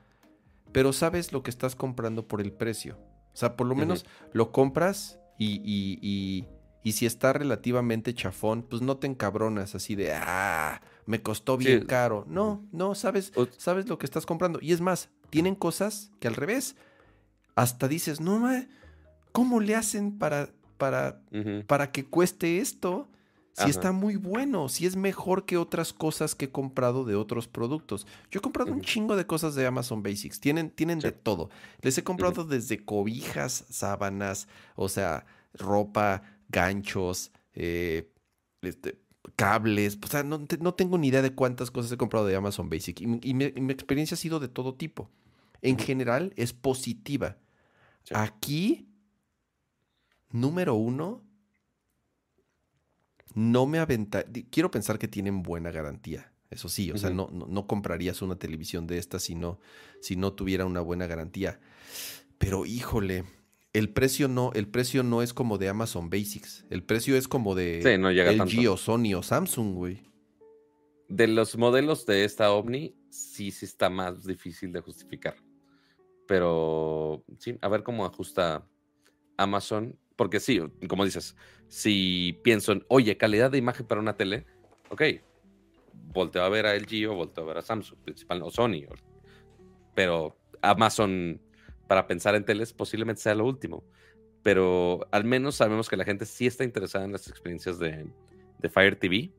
Pero sabes lo que estás comprando por el precio. O sea, por lo menos lo compras y, y, y, si está relativamente chafón, pues no te encabronas así de, ah, me costó bien caro. No, no, sabes, sabes lo que estás comprando. Y es más, tienen cosas que al revés, hasta dices, no, ¿cómo le hacen para, para, para que cueste esto? Si está muy bueno, si es mejor que otras cosas que he comprado de otros productos. Yo he comprado un chingo de cosas de Amazon Basics, tienen, tienen de todo. Les he comprado desde cobijas, sábanas, o sea, ropa, ganchos, eh, este, cables, o sea, no, tengo ni idea de cuántas cosas he comprado de Amazon Basics y, mi, experiencia ha sido de todo tipo. En general es positiva. Aquí, número uno, no me aventa. Quiero pensar que tienen buena garantía. Eso sí, o sea, no, no, comprarías una televisión de esta si no, si no tuviera una buena garantía. Pero híjole, el precio no, el precio no es como de Amazon Basics. El precio es como de LG o Sony o Samsung, güey.
De los modelos de esta Omni, sí, sí está más difícil de justificar. Pero sí, a ver cómo ajusta Amazon porque sí, como dices, si pienso en, oye, calidad de imagen para una tele, ok, volteo a ver a LG o volteo a ver a Samsung, principal, o Sony. pero Amazon, para pensar en teles, posiblemente sea lo último. Pero al menos sabemos que la gente sí está interesada en las experiencias de, de Fire TV.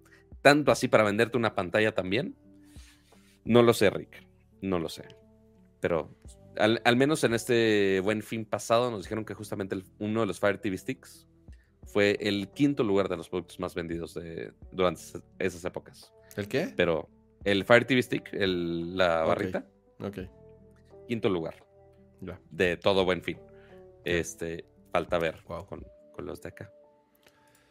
Tanto así para venderte una pantalla también. No lo sé, Rick. No lo sé. Pero al, menos en este buen fin pasado nos dijeron que justamente uno de los Fire TV Sticks fue el quinto lugar de los productos más vendidos de, durante esas épocas.
¿El qué?
Pero el Fire TV Stick, el, la barrita,
Ok.
quinto lugar
Ya.
de todo buen fin. Este, falta ver
Wow.
con, con los de acá.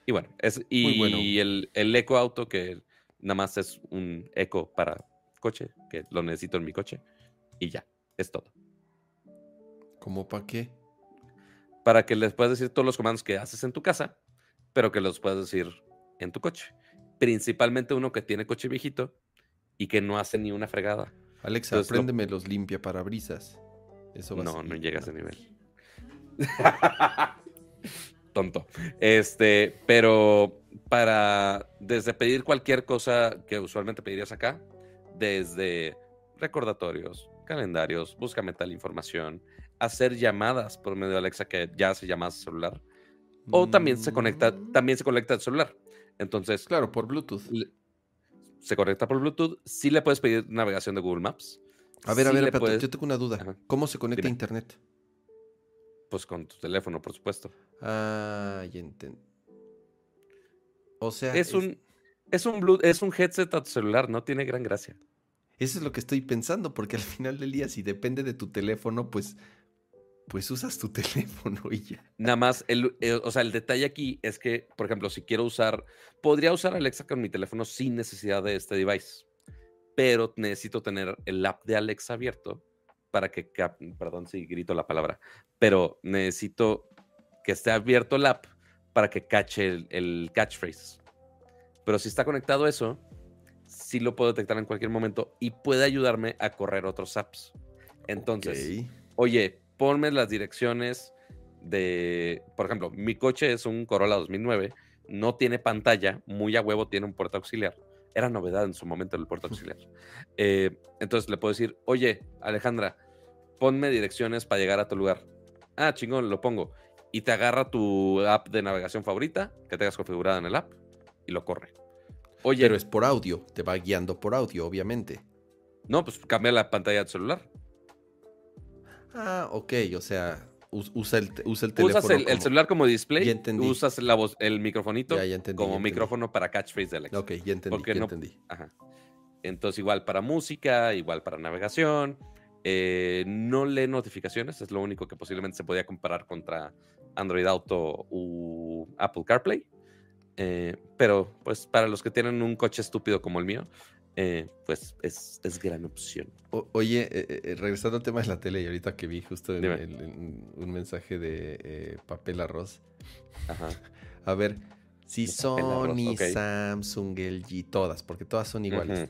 Y bueno, es,
Muy
y
bueno.
el, el Eco Auto, que nada más es un eco para coche, que lo necesito en mi coche, y ya, es todo.
¿Cómo para qué?
Para que les puedas decir todos los comandos que haces en tu casa, pero que los puedas decir en tu coche. Principalmente uno que tiene coche viejito y que no hace ni una fregada.
Alexa,
Entonces, lo-
los limpia parabrisas. Eso va a
No,
ser-
no llega a ese nivel. Tonto. Este, pero para desde pedir cualquier cosa que usualmente pedirías acá, desde recordatorios, calendarios, búscame tal información, hacer llamadas por medio de Alexa que ya hace llamadas celular, o también se conecta,
Mm,
también se conecta al celular. Entonces,
Claro, por Bluetooth.
le- se conecta por Bluetooth. Sí le puedes pedir navegación de Google Maps.
A ver, a ver,
puedes-
yo tengo una duda.
Ajá.
¿Cómo se conecta a internet?
Pues con tu teléfono, por supuesto.
Ah, ya entendí. O sea,
Es un, es un Blu- es un headset a tu celular, no tiene gran gracia.
eso es lo que estoy pensando, porque al final del día, si depende de tu teléfono, pues, pues usas tu teléfono y ya.
Nada más, el, el- o sea, el detalle aquí es que, por ejemplo, si quiero usar, podría usar Alexa con mi teléfono sin necesidad de este device, pero necesito tener el app de Alexa abierto para que, cap- perdón si grito la palabra, pero necesito que esté abierto el app para que cache el, el catchphrase. Pero si está conectado eso, sí lo puedo detectar en cualquier momento y puede ayudarme a correr otros apps. Entonces, oye, ponme las direcciones de, por ejemplo, mi coche es un Corolla 2009, no tiene pantalla, muy a huevo tiene un puerto auxiliar. Era novedad en su momento el puerto auxiliar. Eh, entonces le puedo decir, oye, Alejandra, ponme direcciones para llegar a tu lugar. Ah, chingón, lo pongo. Y te agarra tu app de navegación favorita que tengas configurada en el app y lo corre. Oye,
Pero es por audio, te va guiando por audio, obviamente.
no, pues cambia la pantalla del celular.
Ah, ok, o sea, us- usa el, usa el teléfono.
Usas el, celular como display,
Ya entendí.
usas la voz, el microfonito
Ya, ya entendí,
como
ya entendí.
micrófono para catchphrase de Alexa.
Ok, ya entendí,
porque
ya
no-
entendí.
Ajá. Entonces, igual para música, igual para navegación. eh, no lee notificaciones, es lo único que posiblemente se podía comparar contra Android Auto u Apple CarPlay. eh, pero, pues, para los que tienen un coche estúpido como el mío, eh, pues es, es gran opción.
O- oye, eh, eh, regresando al tema de la tele, y ahorita que vi justo en,
Dime.
en- en un mensaje de eh, papel arroz.
Ajá.
A ver, si Sony,
ok.
Samsung, LG, todas, porque todas son iguales.
Ujú.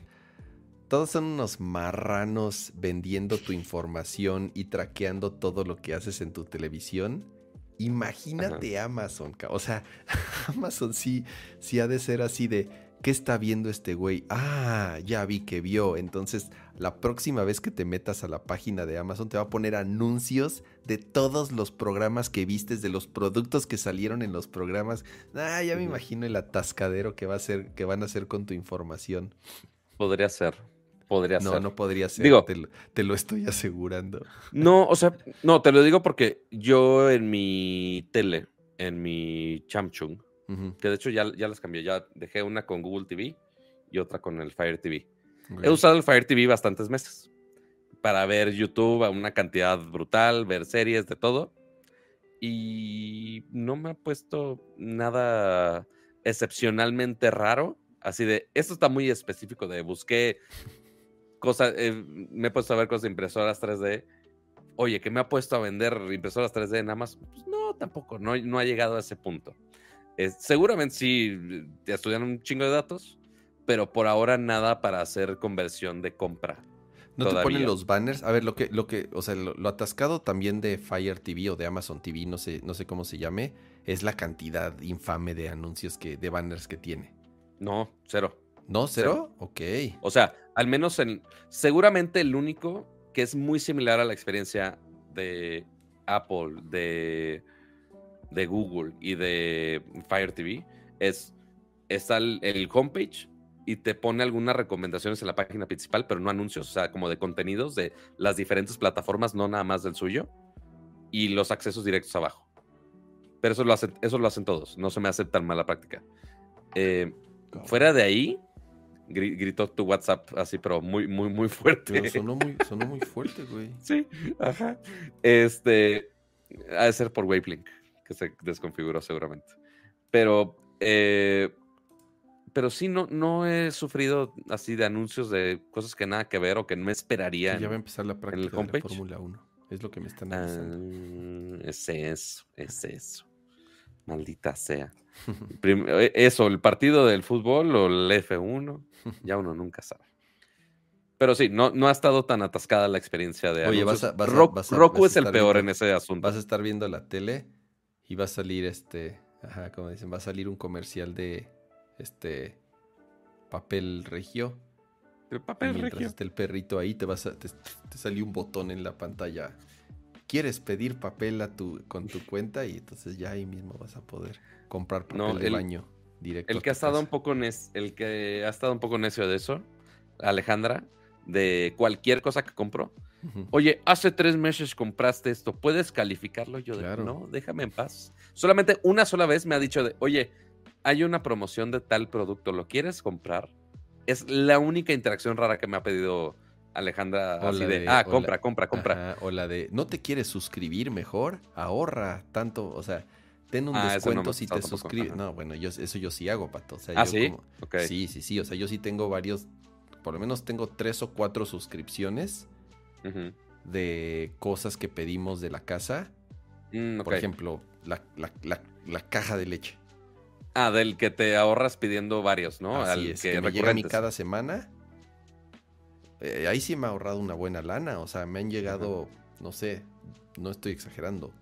Todos son unos marranos vendiendo tu información y traqueando todo lo que haces en tu televisión. Imagínate Amazon, ca- o sea, Amazon sí, sí ha de ser así de, ¿qué está viendo este güey? Ah, ya vi que vio. Entonces, la próxima vez que te metas a la página de Amazon te va a poner anuncios de todos los programas que vistes, de los productos que salieron en los programas. Ah, ya me imagino el atascadero que va a ser, que van a hacer con tu información.
Podría ser. Podría
No,
ser.
no podría ser.
Digo-
te, lo, te lo estoy asegurando.
No, o sea, no, te lo digo porque yo en mi tele, en mi Que de hecho ya, ya las cambié, ya dejé una con Google TV y otra con el Fire TV. He usado el Fire TV bastantes meses para ver YouTube a una cantidad brutal, ver series, de todo. Y no me ha puesto nada excepcionalmente raro. Así de, esto está muy específico de busqué cosas, eh, me he puesto a ver cosas de impresoras 3D. Oye, que me ha puesto a vender impresoras 3D nada más. Pues no, tampoco, no, no ha llegado a ese punto. Seguramente sí eh, estudian un chingo de datos, pero por ahora nada para hacer conversión de compra.
¿No te ponen los banners? A ver, lo que, lo que, o sea, lo, lo atascado también de Fire TV o de Amazon TV, no sé, no sé cómo se llame, es la cantidad infame de anuncios que, de banners que tiene.
No, cero.
¿No? ¿Cero? Ok.
O sea, al menos en. Seguramente el único que es muy similar a la experiencia de Apple, de, de Google y de Fire TV es. Está el, el homepage y te pone algunas recomendaciones en la página principal, pero no anuncios, o sea, como de contenidos de las diferentes plataformas, no nada más del suyo, y los accesos directos abajo. Pero eso lo hacen, eso lo hacen todos. No se me hace tan mala práctica. Eh, fuera de ahí, gri- gritó tu WhatsApp así, pero muy, muy, muy fuerte.
Pero sonó muy, sonó muy fuerte, güey.
Sí, ajá. Este, ha de ser por Wavelink, que se desconfiguró seguramente. Pero, eh, pero sí, no, no he sufrido así de anuncios de cosas que nada que ver o que no esperaría.
Sí, ya va a
en-
empezar la práctica de la? Fórmula 1. Es lo que me están avisando.
Ah, es eso, es eso. Maldita sea. Eh, Eso, el partido del fútbol o el F1, ya uno nunca sabe. Pero sí, no, no ha estado tan atascada la experiencia de
Oye,
anuncios.
vas a- vas a-
Rock-
vas a-
Roku
vas
es el
estar
peor
viendo-
en ese asunto.
Vas a estar viendo la tele y va a salir este, ajá, como dicen, va a salir un comercial de este papel regio.
El
Y
papel
mientras
regio.
esté el perrito ahí, te vas a, te, te salió un botón en la pantalla. ¿Quieres pedir papel a tu, con tu cuenta? Y entonces ya ahí mismo vas a poder comprar papel
No,
de
el-
baño directo.
El que ha estado un poco el que ha estado un poco necio de eso, Alejandra, de cualquier cosa que compró. Oye, hace tres meses compraste esto, ¿puedes calificarlo? Yo de, no, déjame en paz. Solamente una sola vez me ha dicho de, oye, hay una promoción de tal producto, ¿lo quieres comprar? Es la única interacción rara que me ha pedido Alejandra,
O
así
la
de,
de-
ah,
la-
compra, compra, compra.
Ajá, o la de, ¿no te quieres suscribir mejor? Ahorra tanto, o sea, ten un
Ah, eso no me
descuento si te suscribes.
ajá.
No, bueno, yo, eso yo sí hago, pato. O sea,
Ah,
yo
¿sí?
como-
Ok.
Sí, sí, sí. O sea, yo sí tengo varios, por lo menos tengo tres o cuatro suscripciones De cosas que pedimos de la casa.
Mm,
Por ejemplo, la, la- la- la caja de leche.
Ah, del que te ahorras pidiendo varios, ¿no?
Así
Al
es, que, me llega a mí cada semana. Eh, ahí sí me ha ahorrado una buena lana. O sea, me han llegado, no sé, no estoy exagerando,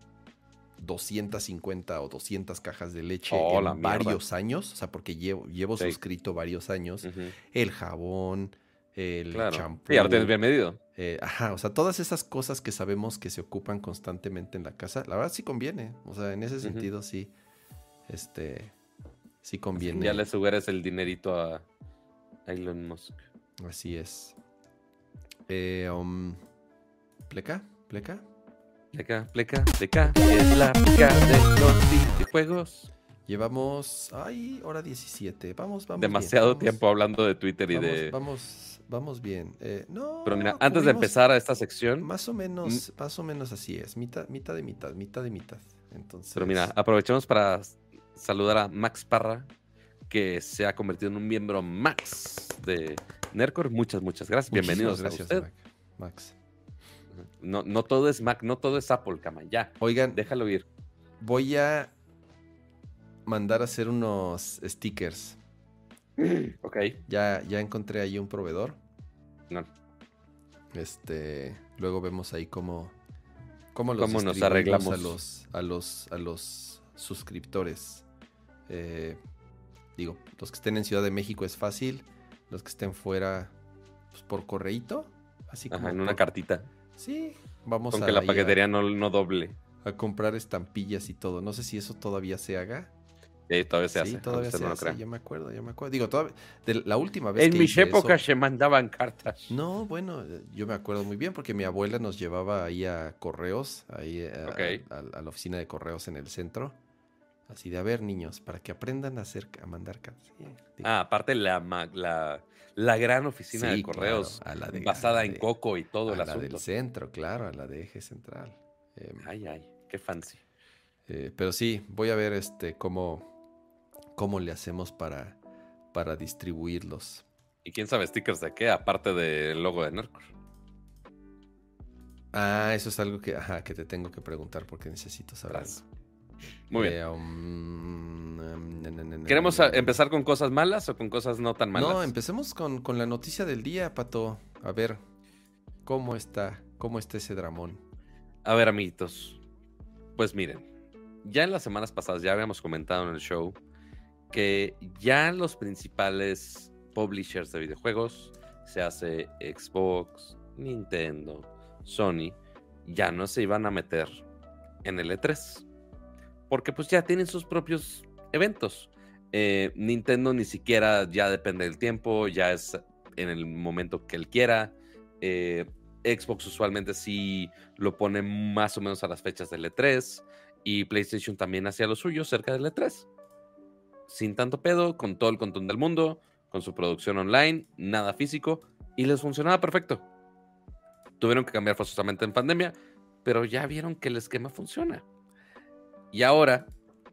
250 o 200 cajas de leche
Oh,
en
mierda.
varios años. O sea, porque llevo, llevo
Sí.
suscrito varios años. El jabón, el
Claro.
champú.
Sí, ahora tienes bien medido.
eh, ajá, o sea, todas esas cosas que sabemos que se ocupan constantemente en la casa, la verdad sí conviene. O sea, en ese sentido sí, este, sí conviene.
Ya le subieres el dinerito a Elon Musk.
Así es. Eh, um, ¿Pleca? ¿Pleca?
Pleca, pleca, pleca. Es la pleca de los videojuegos.
Llevamos, ay, hora 17. Vamos, vamos. bien,
Demasiado
vamos,
tiempo hablando de Twitter y
Vamos,
de.
vamos, vamos bien. Eh, no,
Pero mira, antes de empezar a esta sección,
Más o menos, más o menos así es. Mitad, mitad de mitad, mitad de mitad. Entonces.
pero mira, aprovechemos para saludar a Max Parra, que se ha convertido en un miembro Max de Nercor. Muchas, muchas gracias.
muchísimas
Bienvenidos
gracias,
a usted.
Max.
No, no todo es Mac, no todo es Apple, cama. Ya,
Oigan,
déjalo ir.
voy a mandar a hacer unos stickers.
Ok.
Ya, ya encontré ahí un proveedor.
No.
Este, luego vemos ahí cómo, cómo los
Cómo nos arreglamos.
a los, a los, a los suscriptores. Eh, digo, los que estén en Ciudad de México es fácil, los que estén fuera, pues por correíto, así como
Ajá, en una cartita.
Sí, vamos
Con
a,
que la
ahí a-
paquetería no, no doble.
a comprar estampillas y todo. No sé si eso todavía se haga.
Todavía se
sí,
hace.
todavía
aunque usted
se
no lo
hace,
crea.
yo me acuerdo, yo me acuerdo. Digo, todavía, de la última vez
En
que
mis épocas
eso-
se mandaban cartas.
No, bueno, eh, yo me acuerdo muy bien porque mi abuela nos llevaba ahí a correos, ahí eh, a,
Ok.
a- a la oficina de correos en el centro. Así de, a ver, niños, para que aprendan a hacer, a mandar cartas. Sí,
Ah, aparte la, la, la gran oficina
sí,
de correos
claro, a la de-
basada
a la
en Coco y todo
a
el
la del centro, claro, a la de eje central. Em,
Ay, ay, qué fancy.
Eh, pero sí, voy a ver este cómo, cómo le hacemos para, para distribuirlos.
¿Y quién sabe stickers de qué? Aparte del logo de Nercor.
Ah, eso es algo que, ajá, que te tengo que preguntar porque necesito saber.
Muy bien.
Eh, um, na, na, na, na,
¿Queremos empezar con cosas malas o con cosas no tan malas?
No, empecemos con, con la noticia del día, Pato. A ver, ¿cómo está? ¿Cómo está ese dramón?
A ver, amiguitos. Pues miren, ya en las semanas pasadas ya habíamos comentado en el show que ya los principales publishers de videojuegos, se hace Xbox, Nintendo, Sony, ya no se iban a meter en el E3. Porque pues ya tienen sus propios eventos. Eh, Nintendo ni siquiera ya depende del tiempo, ya es en el momento que él quiera. Eh, Xbox usualmente sí lo pone más o menos a las fechas del E3. Y PlayStation también hacía lo suyo cerca del E3. Sin tanto pedo, con todo el control del mundo, con su producción online, nada físico, y les funcionaba perfecto. Tuvieron que cambiar forzosamente en pandemia, pero ya vieron que el esquema funciona. Y ahora,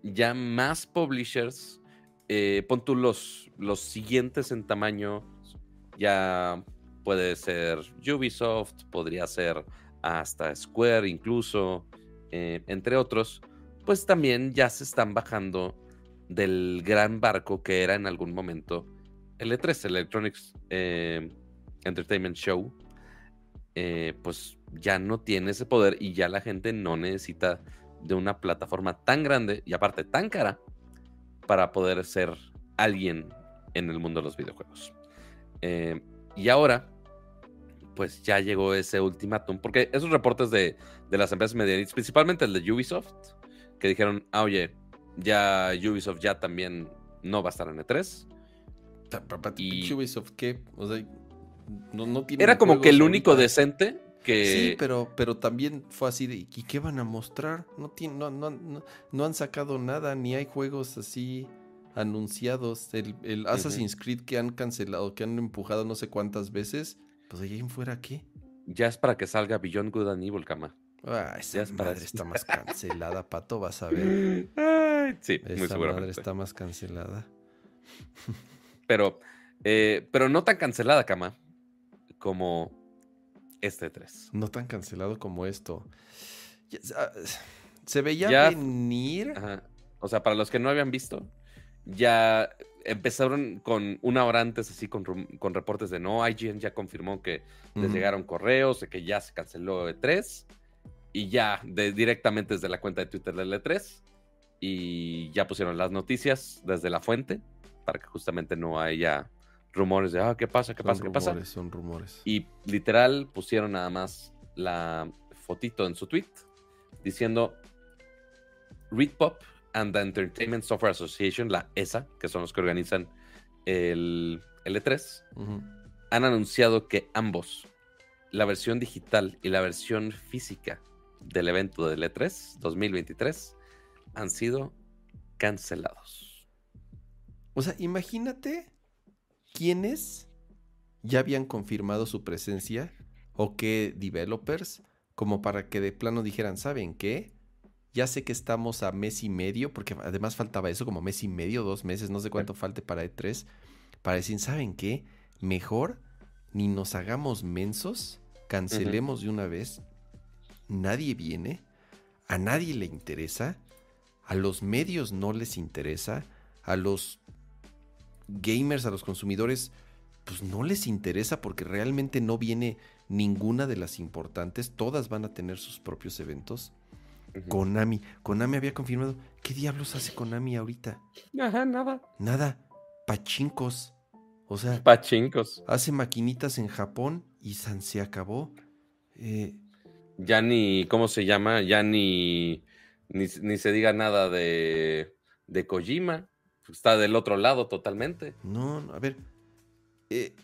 ya más publishers, eh, pon tú los, los siguientes en tamaño, ya puede ser Ubisoft, podría ser hasta Square incluso, eh, entre otros, pues también ya se están bajando del gran barco que era en algún momento el E3, Electronics eh, Entertainment Show, eh, pues ya no tiene ese poder y ya la gente no necesita de una plataforma tan grande y aparte tan cara para poder ser alguien en el mundo de los videojuegos. y ahora, pues ya llegó ese ultimátum, porque esos reportes de, de las empresas medianas, principalmente el de Ubisoft, que dijeron, ah, oye, ya Ubisoft ya también no va a estar en E3.
Y Ubisoft, ¿qué? O sea, no, tiene
Era como que el único decente que...
Sí, pero, pero también fue así de, ¿y qué van a mostrar? No, tiene, no, no, no, han sacado nada, ni hay juegos así anunciados. El, el Assassin's Creed que han cancelado, que han empujado no sé cuántas veces, pues ahí en fuera, ¿qué?
Ya es para que salga Beyond Good and Evil, cama.
Ah, esa madre está más cancelada, Pato, vas a ver.
Sí, muy seguramente.
madre está más cancelada.
pero, eh, pero no tan cancelada, Cama, como este 3.
No tan cancelado como esto. Ah, se veía venir.
O sea, para los que no habían visto, ya empezaron con una hora antes, así con, reportes de no, IGN ya confirmó que les llegaron correos, de que ya se canceló E3 y ya de, directamente desde la cuenta de Twitter del E3 y ya pusieron las noticias desde la fuente para que justamente no haya rumores de, ah, ¿qué pasa? ¿Qué pasa? ¿Qué pasa?
Son rumores.
Y literal pusieron nada más la fotito en su tweet diciendo, Read Pop and the Entertainment Software Association, la ESA, que son los que organizan el, E3, han anunciado que ambos, la versión digital y la versión física del evento del E3 2023, han sido cancelados.
O sea, imagínate quiénes ya habían confirmado su presencia o qué developers, como para que de plano dijeran, ¿saben qué? Ya sé que estamos a mes y medio, porque además faltaba eso, como mes y medio, dos meses, no sé cuánto falte para E3, para decir, ¿saben qué? Mejor ni nos hagamos mensos, cancelemos de una vez, nadie viene, a nadie le interesa, a los medios no les interesa, a los gamers, a los consumidores, pues no les interesa porque realmente no viene ninguna de las importantes, todas van a tener sus propios eventos. Konami. Konami había confirmado. ¿Qué diablos hace Konami ahorita?
Ajá, nada.
Nada. Pachincos. O sea.
Pachincos.
Hace maquinitas en Japón y San se acabó. Eh,
ya ni. ¿Cómo se llama? Ya ni. Ni, se diga nada de. De Kojima. Está del otro lado totalmente.
No, no a ver. Eh,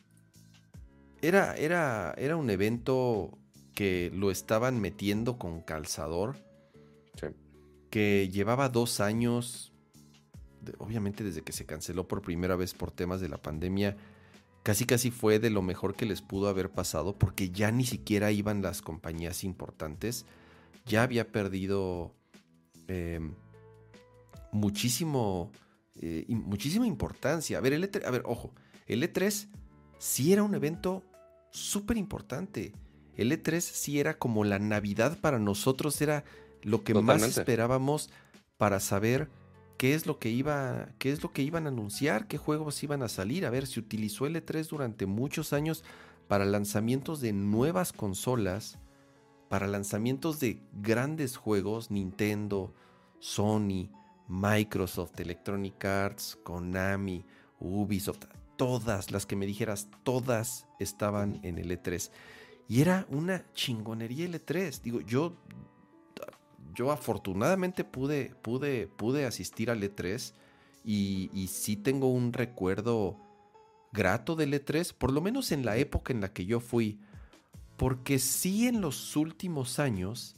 era, era, era un evento que lo estaban metiendo con calzador que llevaba dos años, obviamente desde que se canceló por primera vez por temas de la pandemia, casi casi fue de lo mejor que les pudo haber pasado porque ya ni siquiera iban las compañías importantes, ya había perdido em, muchísimo, eh, muchísima importancia. A ver, el E3, a ver, ojo, el E3 sí era un evento súper importante. El E3 sí era como la Navidad para nosotros, era lo que más esperábamos para saber qué es lo que iba, qué es lo que iban a anunciar, qué juegos iban a salir. A ver, se utilizó el E3 durante muchos años para lanzamientos de nuevas consolas, para lanzamientos de grandes juegos, Nintendo, Sony, Microsoft, Electronic Arts, Konami, Ubisoft, todas las que me dijeras, todas estaban en el E3. Y era una chingonería el E3. Digo, yo yo afortunadamente pude, pude, pude asistir al E3 y, y sí tengo un recuerdo grato del E3, por lo menos en la época en la que yo fui, porque sí en los últimos años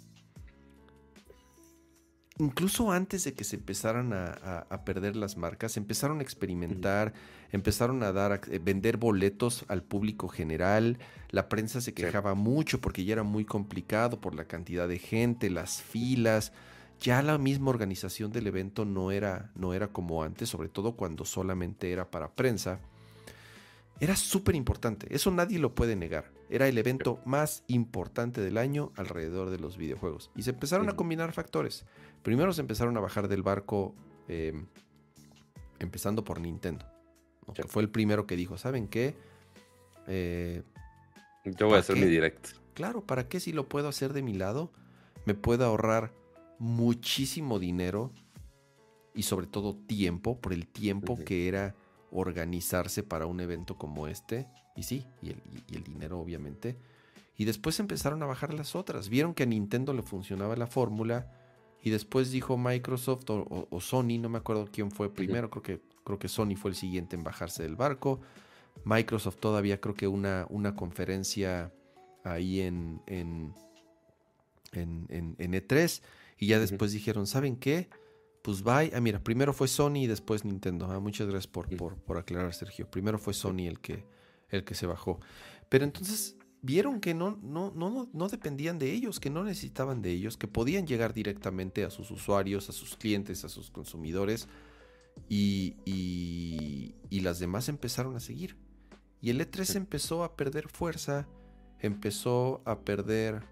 incluso antes de que se empezaran a, perder las marcas, empezaron a experimentar, empezaron a dar, a eh, vender boletos al público general. La prensa se quejaba mucho porque ya era muy complicado por la cantidad de gente, las filas. Ya la misma organización del evento no era, no era como antes, sobre todo cuando solamente era para prensa. Era súper importante, eso nadie lo puede negar. Era el evento más importante del año alrededor de los videojuegos. Y se empezaron a combinar factores. Primero se empezaron a bajar del barco, em, empezando por Nintendo. Que fue el primero que dijo, ¿saben qué?
Eh, Yo voy a hacer mi directo.
Claro, ¿para qué si lo puedo hacer de mi lado? Me puedo ahorrar muchísimo dinero y sobre todo tiempo, por el tiempo que era organizarse para un evento como este. Y sí, y el, dinero obviamente. Y después empezaron a bajar las otras. Vieron que a Nintendo le funcionaba la fórmula. Y después dijo Microsoft o, Sony, no me acuerdo quién fue primero, creo que, creo que Sony fue el siguiente en bajarse del barco. Microsoft todavía creo que una, una conferencia ahí en, en, en, en E3. Y ya después dijeron, ¿saben qué? Pues bye. Ah, mira, primero fue Sony y después Nintendo. Ah, muchas gracias por, por, aclarar, Sergio. Primero fue Sony el que, el que se bajó. Pero entonces vieron que no, no, no, no dependían de ellos, que no necesitaban de ellos, que podían llegar directamente a sus usuarios, a sus clientes, a sus consumidores. Y, y, las demás empezaron a seguir. Y el E3 empezó a perder fuerza, empezó a perder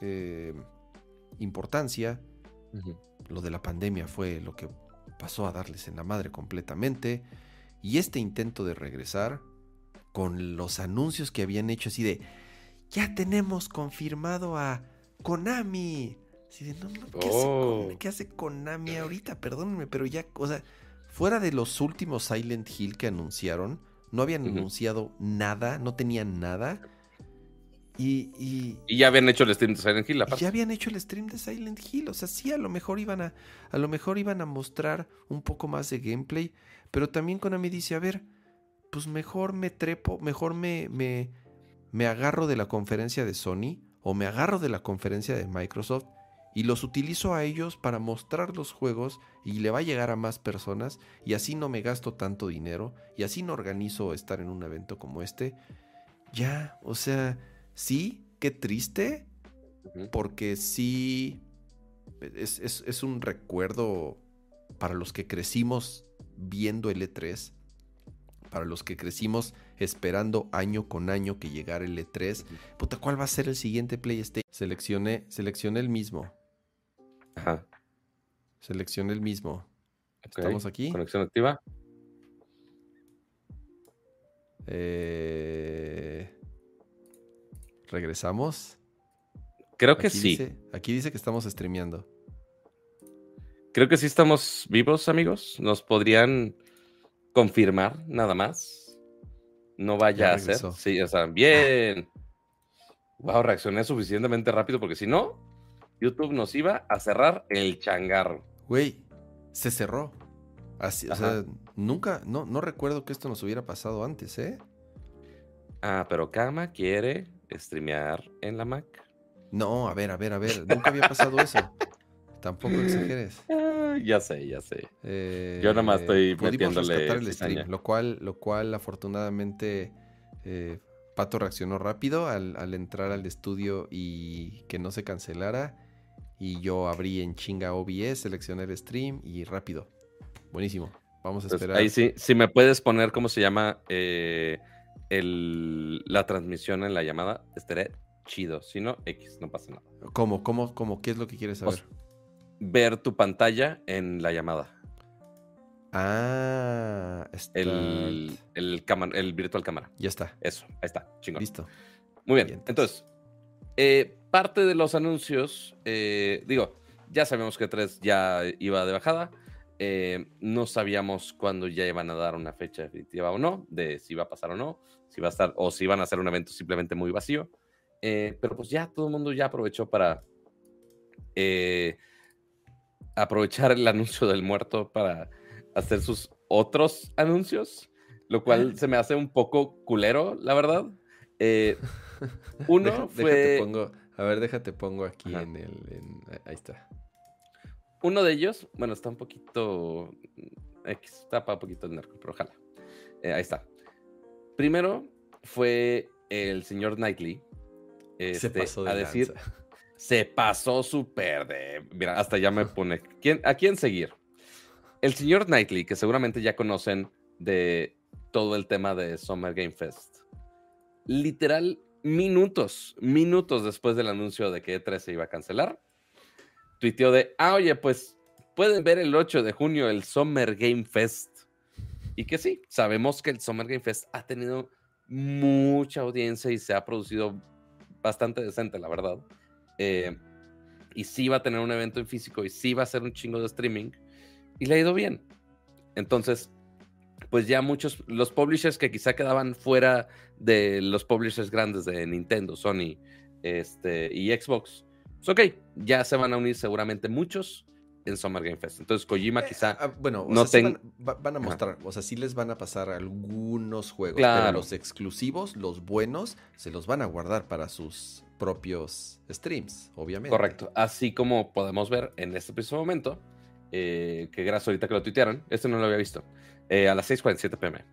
eh, importancia lo de la pandemia fue lo que pasó a darles en la madre completamente. Y este intento de regresar, con los anuncios que habían hecho así de, ya tenemos confirmado a Konami. Así de, no, oh. ¿qué, hace, Konami ahorita? Perdónenme, pero ya, o sea, fuera de los últimos Silent Hill que anunciaron, no habían anunciado nada, no tenían nada. Y,
ya habían hecho el stream de Silent Hill,
Ya habían hecho el stream de Silent Hill. O sea, sí, a lo mejor iban a. A lo mejor iban a mostrar un poco más de gameplay. Pero también Konami dice: a ver, pues mejor me trepo, mejor me, me, me agarro de la conferencia de Sony. O me agarro de la conferencia de Microsoft. Y los utilizo a ellos para mostrar los juegos. Y le va a llegar a más personas. Y así no me gasto tanto dinero. Y así no organizo estar en un evento como este. Ya, o sea Sí, qué triste, porque sí es, un recuerdo para los que crecimos viendo el E3, para los que crecimos esperando año con año que llegara el E3. Puta, ¿cuál va a ser el siguiente PlayStation? Seleccioné, seleccioné el mismo. Ajá. Seleccioné el mismo. ¿Estamos aquí?
Conexión activa.
Eh... ¿Regresamos?
Creo que sí.
aquí dice que estamos streameando.
Creo que sí estamos vivos, amigos. Nos podrían confirmar nada más. No vaya a ser. Sí, o sea, bien. Wow, reaccioné suficientemente rápido porque si no, YouTube nos iba a cerrar el changarro.
Güey, se cerró. Así, o sea, nunca, no, no recuerdo que esto nos hubiera pasado antes, ¿eh?
Ah, pero Kama quiere streamear en la Mac.
No, a ver, a ver, a ver, nunca había pasado eso. Tampoco exageres.
Ah, ya sé, ya sé. Yo nada más estoy eh, metiéndole
el stream, lo cual, lo cual afortunadamente eh, Pato reaccionó rápido al, al, entrar al estudio y que no se cancelara. Y yo abrí en chinga OBS, seleccioné el stream y rápido. Buenísimo. Vamos a esperar.
Ahí sí, si me puedes poner cómo se llama eh, la transmisión en la llamada, estaré chido. Si no, X, no pasa nada.
¿Cómo? ¿Cómo? ¿Cómo? ¿Qué es lo que quieres saber?
ver tu pantalla en la llamada.
Ah,
el, el, el virtual cámara.
Ya está.
Eso, ahí está, chingón.
Listo.
Muy bien, entonces, eh, parte de los anuncios, eh, digo, ya sabemos que 3 ya iba de bajada. Eh, no sabíamos cuándo ya iban a dar una fecha definitiva o no, de si iba a pasar o no, si va a estar o si iban a hacer un evento simplemente muy vacío. Eh, pero pues ya todo el mundo ya aprovechó para eh, aprovechar el anuncio del muerto para hacer sus otros anuncios, lo cual se me hace un poco culero, la verdad. uno fue...
pongo, a ver, déjate pongo aquí en el... ahí está.
Uno de ellos, bueno, está un poquito. X, tapa un poquito el narco, pero ojalá. Eh, ahí está. Primero fue el señor Knightley.
se
este,
pasó de
a decir,
lanza.
se pasó súper de. Mira, hasta ya me pone. ¿quién, ¿A quién seguir? El señor Knightley, que seguramente ya conocen de todo el tema de Summer Game Fest. Literal, minutos, minutos después del anuncio de que E3 se iba a cancelar, tuiteó de, ah, oye, pues pueden ver el 8 de junio el Summer Game Fest. Y que sí, sabemos que el Summer Game Fest ha tenido mucha audiencia y se ha producido bastante decente, la verdad. Eh, y sí va a tener un evento en físico y sí va a ser un chingo de streaming. Y le ha ido bien. Entonces, pues ya muchos, los publishers que quizá quedaban fuera de los publishers grandes de Nintendo, Sony este, y Xbox, pues ok, ya se van a unir seguramente muchos en Summer Game Fest. Entonces Kojima quizá...
Ah, bueno, o
no
sea, sí van, va- van a
Ajá.
mostrar, o sea, sí les van a pasar algunos juegos,
Claro.
pero los exclusivos, los buenos, se los van a guardar para sus propios streams, obviamente.
Correcto. Así como podemos ver en este preciso momento, eh, que gracias ahorita que lo tuitearon, esto no lo había visto, eh, a las 6:47 pm.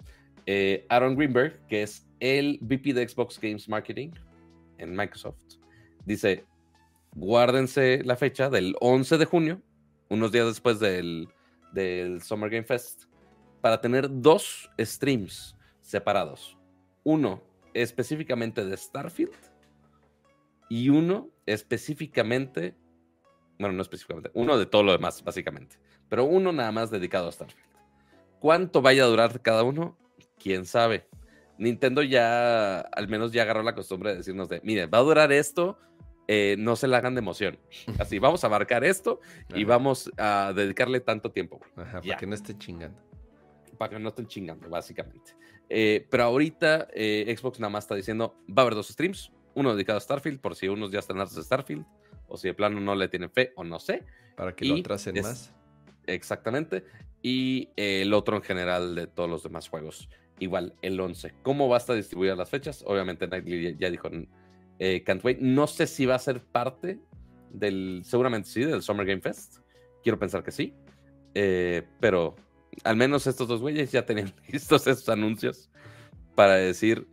eh, Aaron Greenberg, que es el VP de Xbox Games Marketing en Microsoft, dice, guárdense la fecha del 11 de junio, unos días después del, del Summer Game Fest, para tener dos streams separados. Uno específicamente de Starfield y uno específicamente, bueno, no específicamente, uno de todo lo demás, básicamente, pero uno nada más dedicado a Starfield. ¿Cuánto vaya a durar cada uno? ¿Quién sabe? Nintendo ya, al menos ya agarró la costumbre de decirnos de, mire, va a durar esto, eh, no se la hagan de emoción. Así, vamos a abarcar esto y
Ajá.
vamos a dedicarle tanto tiempo, güey
Ajá,
Ya.
para que no esté chingando.
para que no estén chingando, básicamente. Eh, pero ahorita eh, Xbox nada más está diciendo, va a haber dos streams, uno dedicado a Starfield, por si unos ya están hartos de Starfield, o si de plano no le tienen fe, o no sé,
Para que lo atrasen
es-
más.
exactamente, y el otro en general de todos los demás juegos, igual, el 11. ¿Cómo va a estar distribuida las fechas? Obviamente Nightly ya, ya dijo, eh, Can't Wait, no sé si va a ser parte del, seguramente sí, del Summer Game Fest, quiero pensar que sí, eh, pero al menos estos dos güeyes ya tenían listos esos anuncios para decir,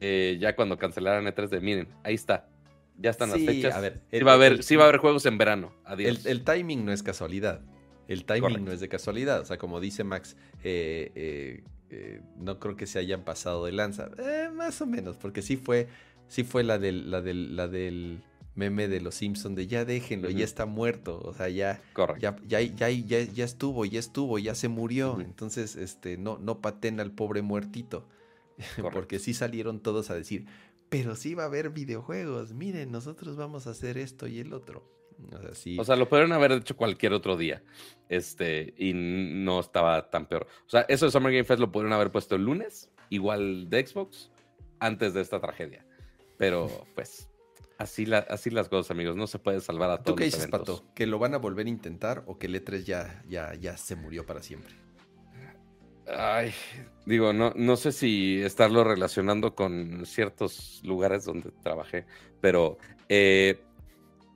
eh, ya cuando cancelaran E3 de, miren, ahí está, ya están
Sí,
las fechas.
a ver,
sí, va a haber,
el-
sí va a haber juegos en verano.
El,
Adiós.
el timing no es casualidad. El timing
Correcto.
no es de casualidad. O sea, como dice Max, eh, eh, eh, no creo que se hayan pasado de lanza. Más o menos, porque sí fue, sí fue la del, la del, la del meme de los Simpsons de ya déjenlo,
Ujú.
ya está muerto. O sea, ya, ya, ya, ya, ya, ya estuvo, ya estuvo, ya se murió. Entonces, este, no, no paten al pobre muertito. Porque sí salieron todos a decir, pero sí va a haber videojuegos. Miren, nosotros vamos a hacer esto y el otro. O sea, sí.
O sea, lo pudieron haber hecho cualquier otro día. Este, y no estaba tan peor. O sea, eso de Summer Game Fest lo pudieron haber puesto el lunes, igual de Xbox, antes de esta tragedia. Pero, pues, así, la, así las cosas, amigos. No se puede salvar a
¿Tú
todos
qué
los
dices. Pato? ¿Que lo van a volver a intentar o que el E3 ya, ya, ya se murió para siempre?
Ay, digo, no, no sé si estarlo relacionando con ciertos lugares donde trabajé, pero eh,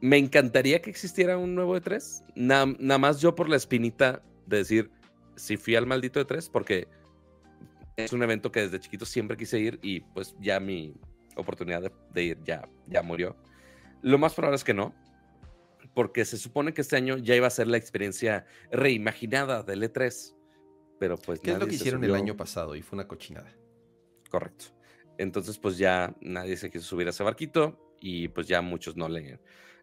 me encantaría que existiera un nuevo E3. Na- Nada más yo por la espinita de decir, si fui al maldito E3, porque es un evento que desde chiquito siempre quise ir y pues ya mi oportunidad de, de ir ya, ya murió. Lo más probable es que no, porque se supone que este año ya iba a ser la experiencia reimaginada del E3. Pero pues
¿Qué es lo que hicieron el año pasado y fue una cochinada?
Correcto. Entonces, pues ya nadie se quiso subir a ese barquito y pues ya muchos no le,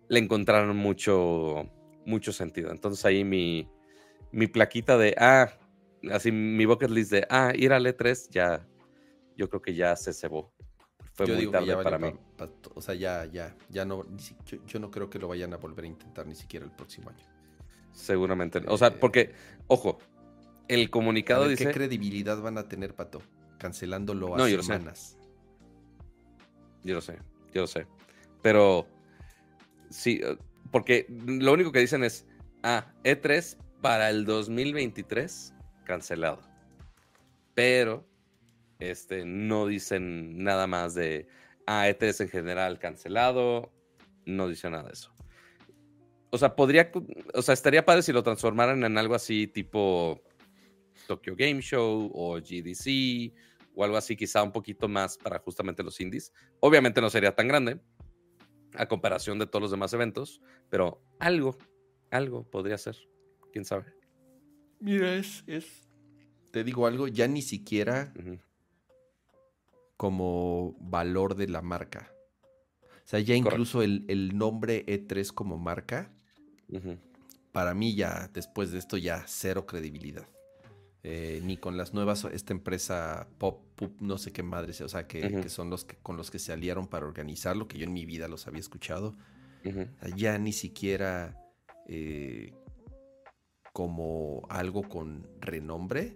le encontraron mucho, mucho sentido. Entonces ahí mi, mi plaquita de, ah, así mi bucket list de, ah, ir al E3, ya, yo creo que ya se cebó. Fue
yo
muy
digo que
tarde
ya
para mí.
pa- pa- o sea, ya, ya, ya no, si- yo, yo no creo que lo vayan a volver a intentar ni siquiera el próximo año.
Seguramente. O sea,
Eh,
porque, ojo, el comunicado
ver,
dice...
¿Qué credibilidad van a tener, Pato? Cancelándolo a
No, yo lo sé.
semanas.
Yo lo sé, yo lo sé. Pero sí, eh, porque lo único que dicen es, ah, E3 para el 2023 cancelado. Pero este, no dicen nada más de, ah, E3 en general cancelado. No dicen nada de eso. o sea, podría, o sea, estaría padre si lo transformaran en algo así tipo Tokyo Game Show o GDC o algo así, quizá un poquito más para justamente los indies. Obviamente no sería tan grande a comparación de todos los demás eventos, pero algo, algo podría ser, quién sabe.
Mira, es, es, te digo algo, ya ni siquiera como valor de la marca. O sea, ya incluso el, el, nombre E3 como marca, para mí ya, después de esto, ya cero credibilidad. Eh, ni con las nuevas, esta empresa Pop, no sé qué madre, o sea, que, son los que con los que se aliaron para organizarlo, que yo en mi vida los había escuchado. ya ni siquiera eh, como algo con renombre.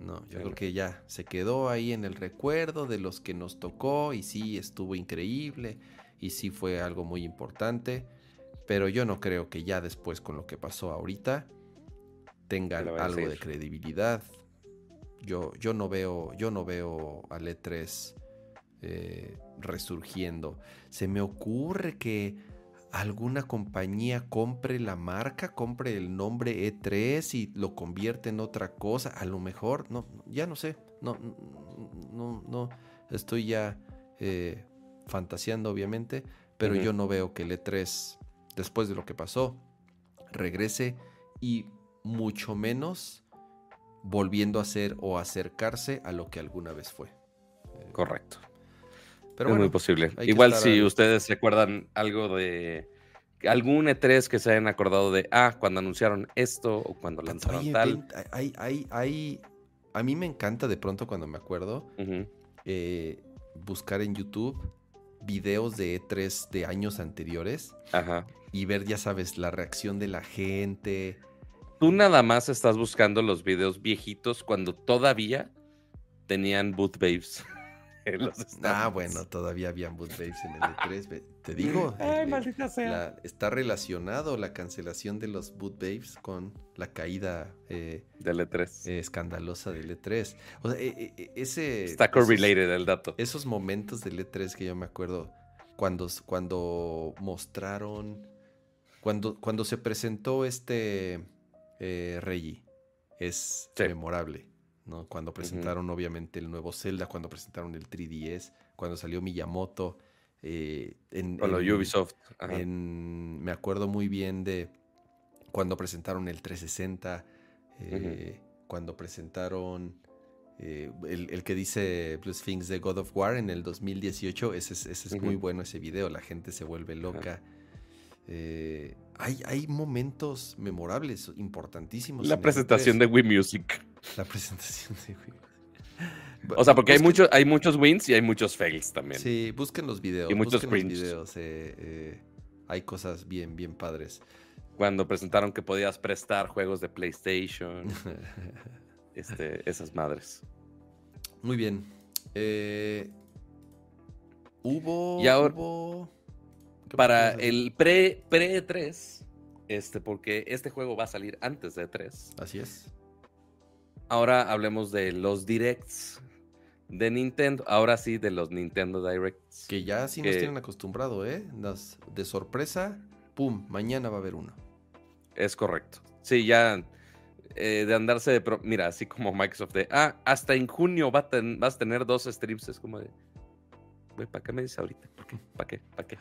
No, yo creo que ya se quedó ahí en el recuerdo de los que nos tocó y sí estuvo increíble y sí fue algo muy importante, pero yo no creo que ya después con lo que pasó ahorita tengan algo de credibilidad. Yo, yo no veo, yo no veo al E3 eh, resurgiendo. Se me ocurre que alguna compañía compre la marca, compre el nombre E3 y lo convierte en otra cosa. A lo mejor, no, ya no sé. No, no, no. Estoy ya eh, fantaseando, obviamente. Pero yo no veo que el E3, después de lo que pasó, regrese y mucho menos volviendo a ser o acercarse a lo que alguna vez fue.
Correcto. Pero es muy posible. Igual si ustedes se acuerdan algo de algún E3 que se hayan acordado de, ah, cuando anunciaron esto o cuando lanzaron tal.
hay, hay, hay, a mí me encanta de pronto cuando me acuerdo eh, buscar en YouTube videos de E3 de años anteriores y ver, ya sabes, la reacción de la gente,
Tú nada más estás buscando los videos viejitos cuando todavía tenían boot babes.
ah, bueno, todavía habían boot babes en el E3. Te digo, Ay, maldita sea. está relacionado la cancelación de los boot babes con la caída
eh, del E3.
Eh, escandalosa del E3. O sea, e, ese.
Está correlated el dato.
Esos momentos del E3 que yo me acuerdo cuando, cuando mostraron. Cuando, cuando se presentó este eh, Reggie. Es memorable. ¿No? Cuando presentaron, obviamente, el nuevo Zelda, cuando presentaron el 3DS, cuando salió Miyamoto. Eh, en,
Con Ubisoft.
me acuerdo muy bien de cuando presentaron el 360, eh, cuando presentaron eh, el, que dice Plus Things de God of War en el 2018. Ese, es muy bueno ese video, la gente se vuelve loca. Eh, hay, hay momentos memorables, importantísimos.
La presentación de Wii Music.
La presentación de Wii
O sea, porque hay, muchos hay muchos wins y hay muchos fails también.
Sí, busquen los videos. Y muchos videos. Eh, eh, hay cosas bien, bien padres.
Cuando presentaron que podías prestar juegos de PlayStation. este, esas madres.
Muy bien. hubo.
Y ahora para el pre, pre 3, este, porque este juego va a salir antes de 3.
Así es.
Ahora hablemos de los directs de Nintendo. Ahora sí, de los Nintendo Directs.
Que ya sí nos tienen acostumbrado, ¿eh? de sorpresa, ¡pum! Mañana va a haber uno.
Es correcto. Sí, ya eh, de andarse de... Mira, así como Microsoft de... Ah, hasta en junio va vas a tener dos streams. Es como de... ¿para qué me dices ahorita? ¿Para qué? ¿Para qué?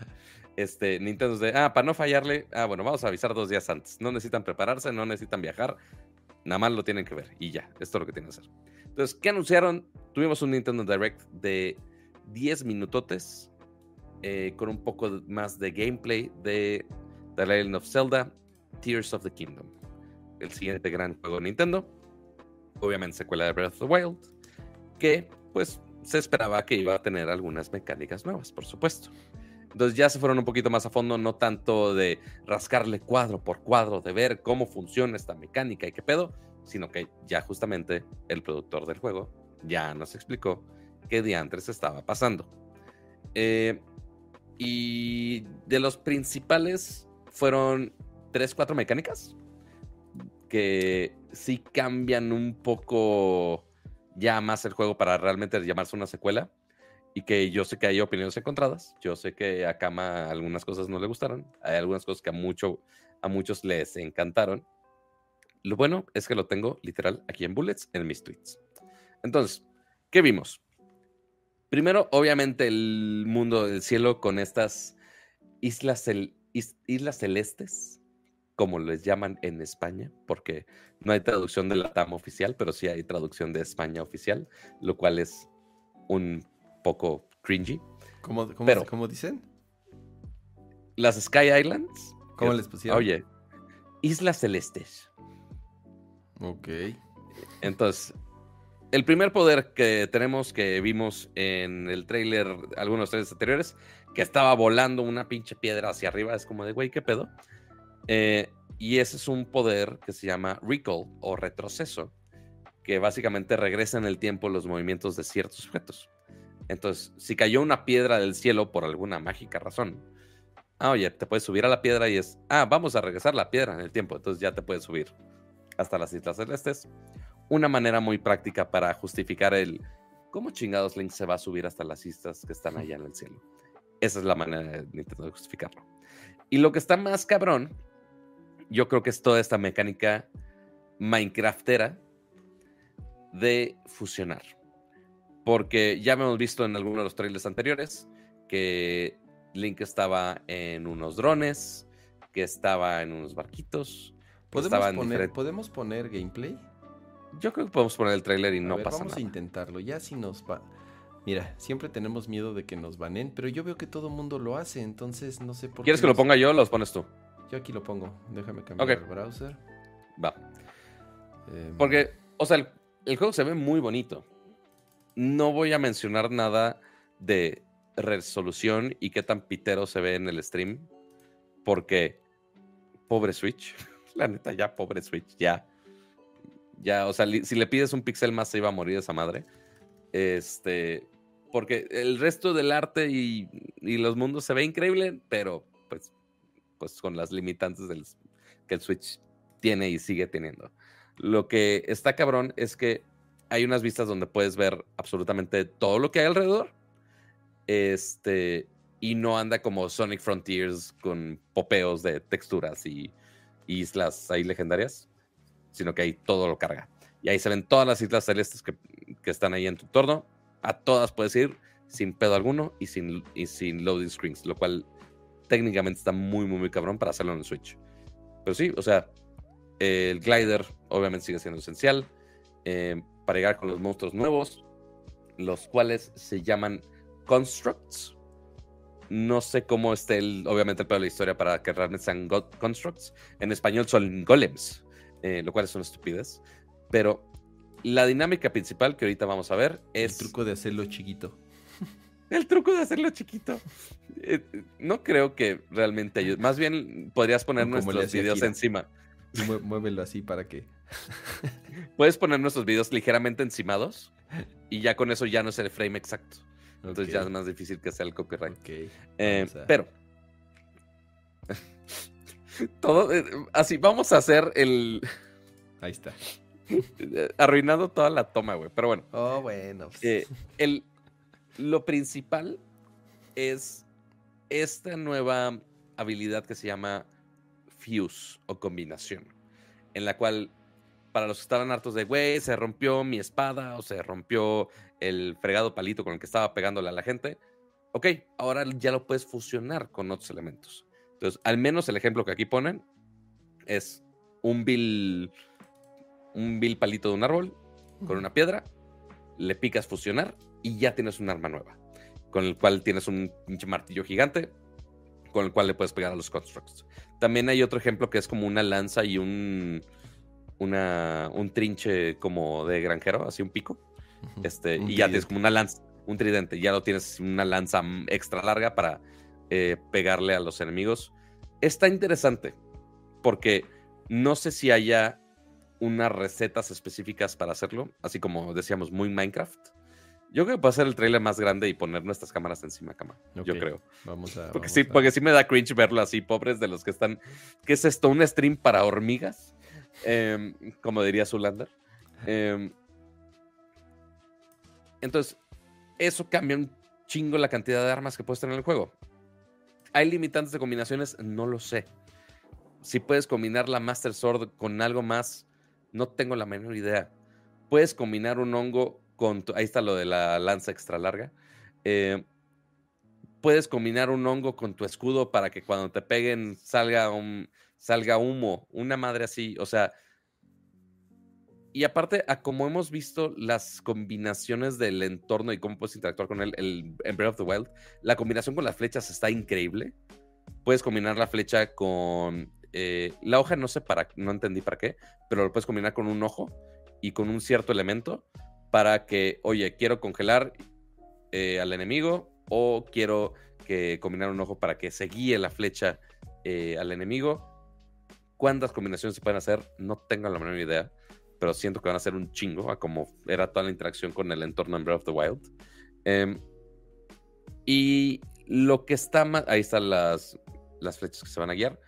Este, Nintendo de, ah, para no fallarle, ah, bueno, vamos a avisar dos días antes. No necesitan prepararse, no necesitan viajar, nada más lo tienen que ver y ya, esto es lo que tienen que hacer. Entonces, ¿qué anunciaron? Tuvimos un Nintendo Direct de 10 minutotes eh, con un poco más de gameplay de The Legend of Zelda, Tears of the Kingdom, el siguiente gran juego de Nintendo, obviamente secuela de Breath of the Wild, que pues se esperaba que iba a tener algunas mecánicas nuevas, por supuesto. Entonces ya se fueron un poquito más a fondo, no tanto de rascarle cuadro por cuadro, de ver cómo funciona esta mecánica y qué pedo, sino que ya justamente el productor del juego ya nos explicó qué diantres estaba pasando. Eh, y de los principales fueron tres, cuatro mecánicas que sí cambian un poco ya más el juego para realmente llamarse una secuela. Y que yo sé que hay opiniones encontradas. Yo sé que a Kama algunas cosas no le gustaron. Hay algunas cosas que a mucho, a muchos les encantaron. Lo bueno es que lo tengo literal aquí en bullets en mis tweets. Entonces, ¿qué vimos? Primero, obviamente, el mundo del cielo con estas islas, islas celestes, como les llaman en España, porque no hay traducción de la TAM oficial, pero sí hay traducción de España oficial, lo cual es un poco cringy.
¿Cómo, cómo, dicen?
Las Sky Islands.
¿Cómo les pusieron?
Oye, Islas Celestes.
Ok.
Entonces, el primer poder que tenemos que vimos en el trailer, algunos trailers anteriores, que estaba volando una pinche piedra hacia arriba, es como de, güey, ¿qué pedo? Eh, y ese es un poder que se llama recall o retroceso, que básicamente regresa en el tiempo los movimientos de ciertos objetos. Entonces, si cayó una piedra del cielo por alguna mágica razón, ah, oye, te puedes subir a la piedra y es, ah, vamos a regresar la piedra en el tiempo, entonces ya te puedes subir hasta las Islas Celestes. Una manera muy práctica para justificar el cómo chingados Link se va a subir hasta las islas que están allá en el cielo. Esa es la manera de justificarlo. Y lo que está más cabrón, yo creo que es toda esta mecánica Minecraftera de fusionar. Porque ya hemos visto en algunos de los trailers anteriores que Link estaba en unos drones, que estaba en unos barquitos,
¿Podemos poner, gameplay?
Yo creo que podemos poner el trailer y no pasa
nada. Vamos a intentarlo. Ya si nos va. Mira, siempre tenemos miedo de que nos banen, pero yo veo que todo mundo lo hace, entonces no sé por
qué. ¿Quieres que lo ponga yo o los pones tú?
Yo aquí lo pongo. Déjame cambiar el browser.
Va. Em, Porque, o sea, el, el, juego se ve muy bonito. No voy a mencionar nada de resolución y qué tan pitero se ve en el stream. Porque, pobre Switch. La neta, ya, pobre Switch, ya. Ya, o sea, si le pides un pixel más se iba a morir esa madre. Este, porque el resto del arte y, los mundos se ve increíble, pero pues, pues con las limitantes del, que el Switch tiene y sigue teniendo. Lo que está cabrón es que hay unas vistas donde puedes ver absolutamente todo lo que hay alrededor. Este, y no anda como Sonic Frontiers con popeos de texturas y islas ahí legendarias, sino que ahí todo lo carga. Y ahí se ven todas las islas celestes que, están ahí en tu entorno. A todas puedes ir sin pedo alguno y sin, y sin loading screens, lo cual técnicamente está muy, muy, muy cabrón para hacerlo en el Switch. Pero sí, o sea, el glider obviamente sigue siendo esencial eh, para llegar con los monstruos nuevos, los cuales se llaman constructs no sé cómo esté, el, obviamente, el pedo de la historia para que realmente sean constructs. En español son golems, eh, lo cual es una estupidez. Pero la dinámica principal que ahorita vamos a ver es.
El truco de hacerlo chiquito.
El truco de hacerlo chiquito. Eh, no creo que realmente ayude. Más bien podrías poner nuestros videos encima.
muévelo así para que.
Puedes poner nuestros videos ligeramente encimados y ya con eso ya no es el frame exacto. Entonces ya es más difícil que sea el copyright. Eh, pero. todo. Eh, así, vamos a hacer el.
Ahí está.
Arruinado toda la toma, güey. Pero bueno.
Oh, bueno.
Eh, el, lo principal es esta nueva habilidad que se llama fuse o combinación. En la cual, para los que estaban hartos de, güey, se rompió mi espada o se rompió el fregado palito con el que estaba pegándole a la gente. Ok, ahora ya lo puedes fusionar con otros elementos. Entonces, al menos el ejemplo que aquí ponen es un vil, un vil palito de un árbol con una piedra, le picas fusionar y ya tienes un arma nueva, con el cual tienes un pinche martillo gigante, con el cual le puedes pegar a los constructs. También hay otro ejemplo que es como una lanza y un, una, un trinche como de granjero, así un pico, este, y ya tienes como una lanza, un tridente, ya lo tienes una lanza extra larga para eh, pegarle a los enemigos. Está interesante porque no sé si haya unas recetas específicas para hacerlo, así como decíamos, muy Minecraft. Yo creo que puedo hacer el trailer más grande y poner nuestras cámaras encima cama. Yo creo.
Vamos a.
Porque sí, porque sí me da cringe verlo así, pobres de los que están. ¿Qué es esto? ¿Un stream para hormigas? Em, como diría Zulander. Eh, entonces, eso cambia un chingo la cantidad de armas que puedes tener en el juego. ¿Hay limitantes de combinaciones? No lo sé. si puedes combinar la Master Sword con algo más, no tengo la menor idea. Puedes combinar un hongo con, ahí está lo de la lanza extra larga. Eh, puedes combinar un hongo con tu escudo para que cuando te peguen salga, un, salga humo, una madre así, o sea, y aparte, a como hemos visto las combinaciones del entorno y cómo puedes interactuar con él el, en Breath of the Wild, la combinación con las flechas está increíble. Puedes combinar la flecha con eh, la hoja, no sé para, no entendí para qué, pero lo puedes combinar con un ojo y con un cierto elemento para que, oye, quiero congelar eh, al enemigo o quiero que combinar un ojo para que se guíe la flecha eh, al enemigo. ¿Cuántas combinaciones se pueden hacer? No tengo la menor idea pero siento que van a ser un chingo a como era toda la interacción con el entorno en Breath of the Wild. Em, y lo que está más, ahí están las, las flechas que se van a guiar,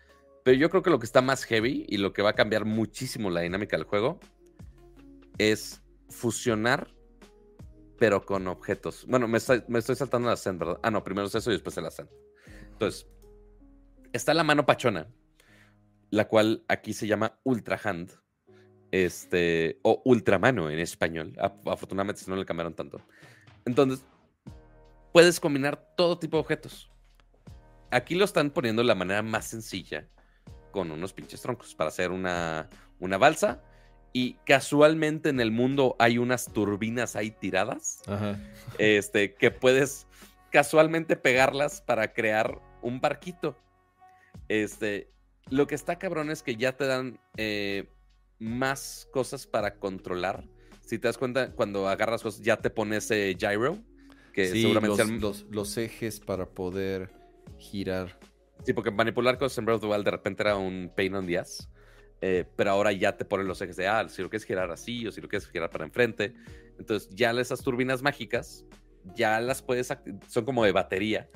pero yo creo que lo que está más heavy y lo que va a cambiar muchísimo la dinámica del juego es fusionar, pero con objetos. Bueno, me estoy, saltando la Ascent, ¿verdad? Ah, no, primero es eso y después el Ascent. Entonces, está la mano pachona, la cual aquí se llama Ultra Hand este, o Ultramano en español. Afortunadamente no le cambiaron tanto. Entonces, puedes combinar todo tipo de objetos. Aquí lo están poniendo de la manera más sencilla, con unos pinches troncos, para hacer una, una balsa. Y casualmente en el mundo hay unas turbinas ahí tiradas, Este, que puedes casualmente pegarlas para crear un barquito. Este, lo que está cabrón es que ya te dan eh, más cosas para controlar. Si te das cuenta, cuando agarras cosas, ya te pone ese gyro. Que seguramente
los, los, ejes para poder girar.
Sí, porque manipular cosas en Breath of the Wild de repente era un pain on the ass. Eh, pero ahora ya te ponen los ejes de, ah, si lo quieres girar así o si lo quieres girar para enfrente. Entonces ya esas turbinas mágicas ya las puedes, son como de batería.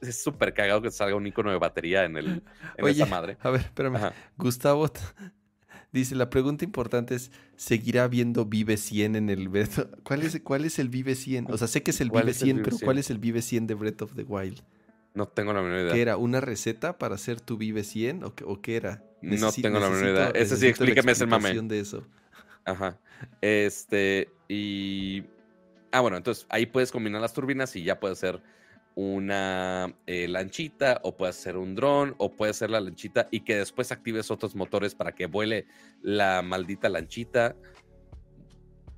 Es súper cagado que salga un icono de batería en, el, en esa madre.
A ver, espérame. Gustavo Dice, la pregunta importante es, ¿seguirá viendo Vive 100 en el Breath ¿Cuál es, ¿Cuál es el Vive 100? O sea, sé que es el Vive 100, pero ¿cuál es el Vive 100 de Breath of the Wild?
No tengo la menor idea.
¿Qué era? ¿Una receta para hacer tu Vive 100? ¿O, qué era?
no tengo la menor idea. Ese sí, explíqueme ese mame.
de eso.
Ajá. Este, y... Ah, bueno, entonces ahí puedes combinar las turbinas y ya puede ser una eh, lanchita o puede ser un dron o puede ser la lanchita y que después actives otros motores para que vuele la maldita lanchita.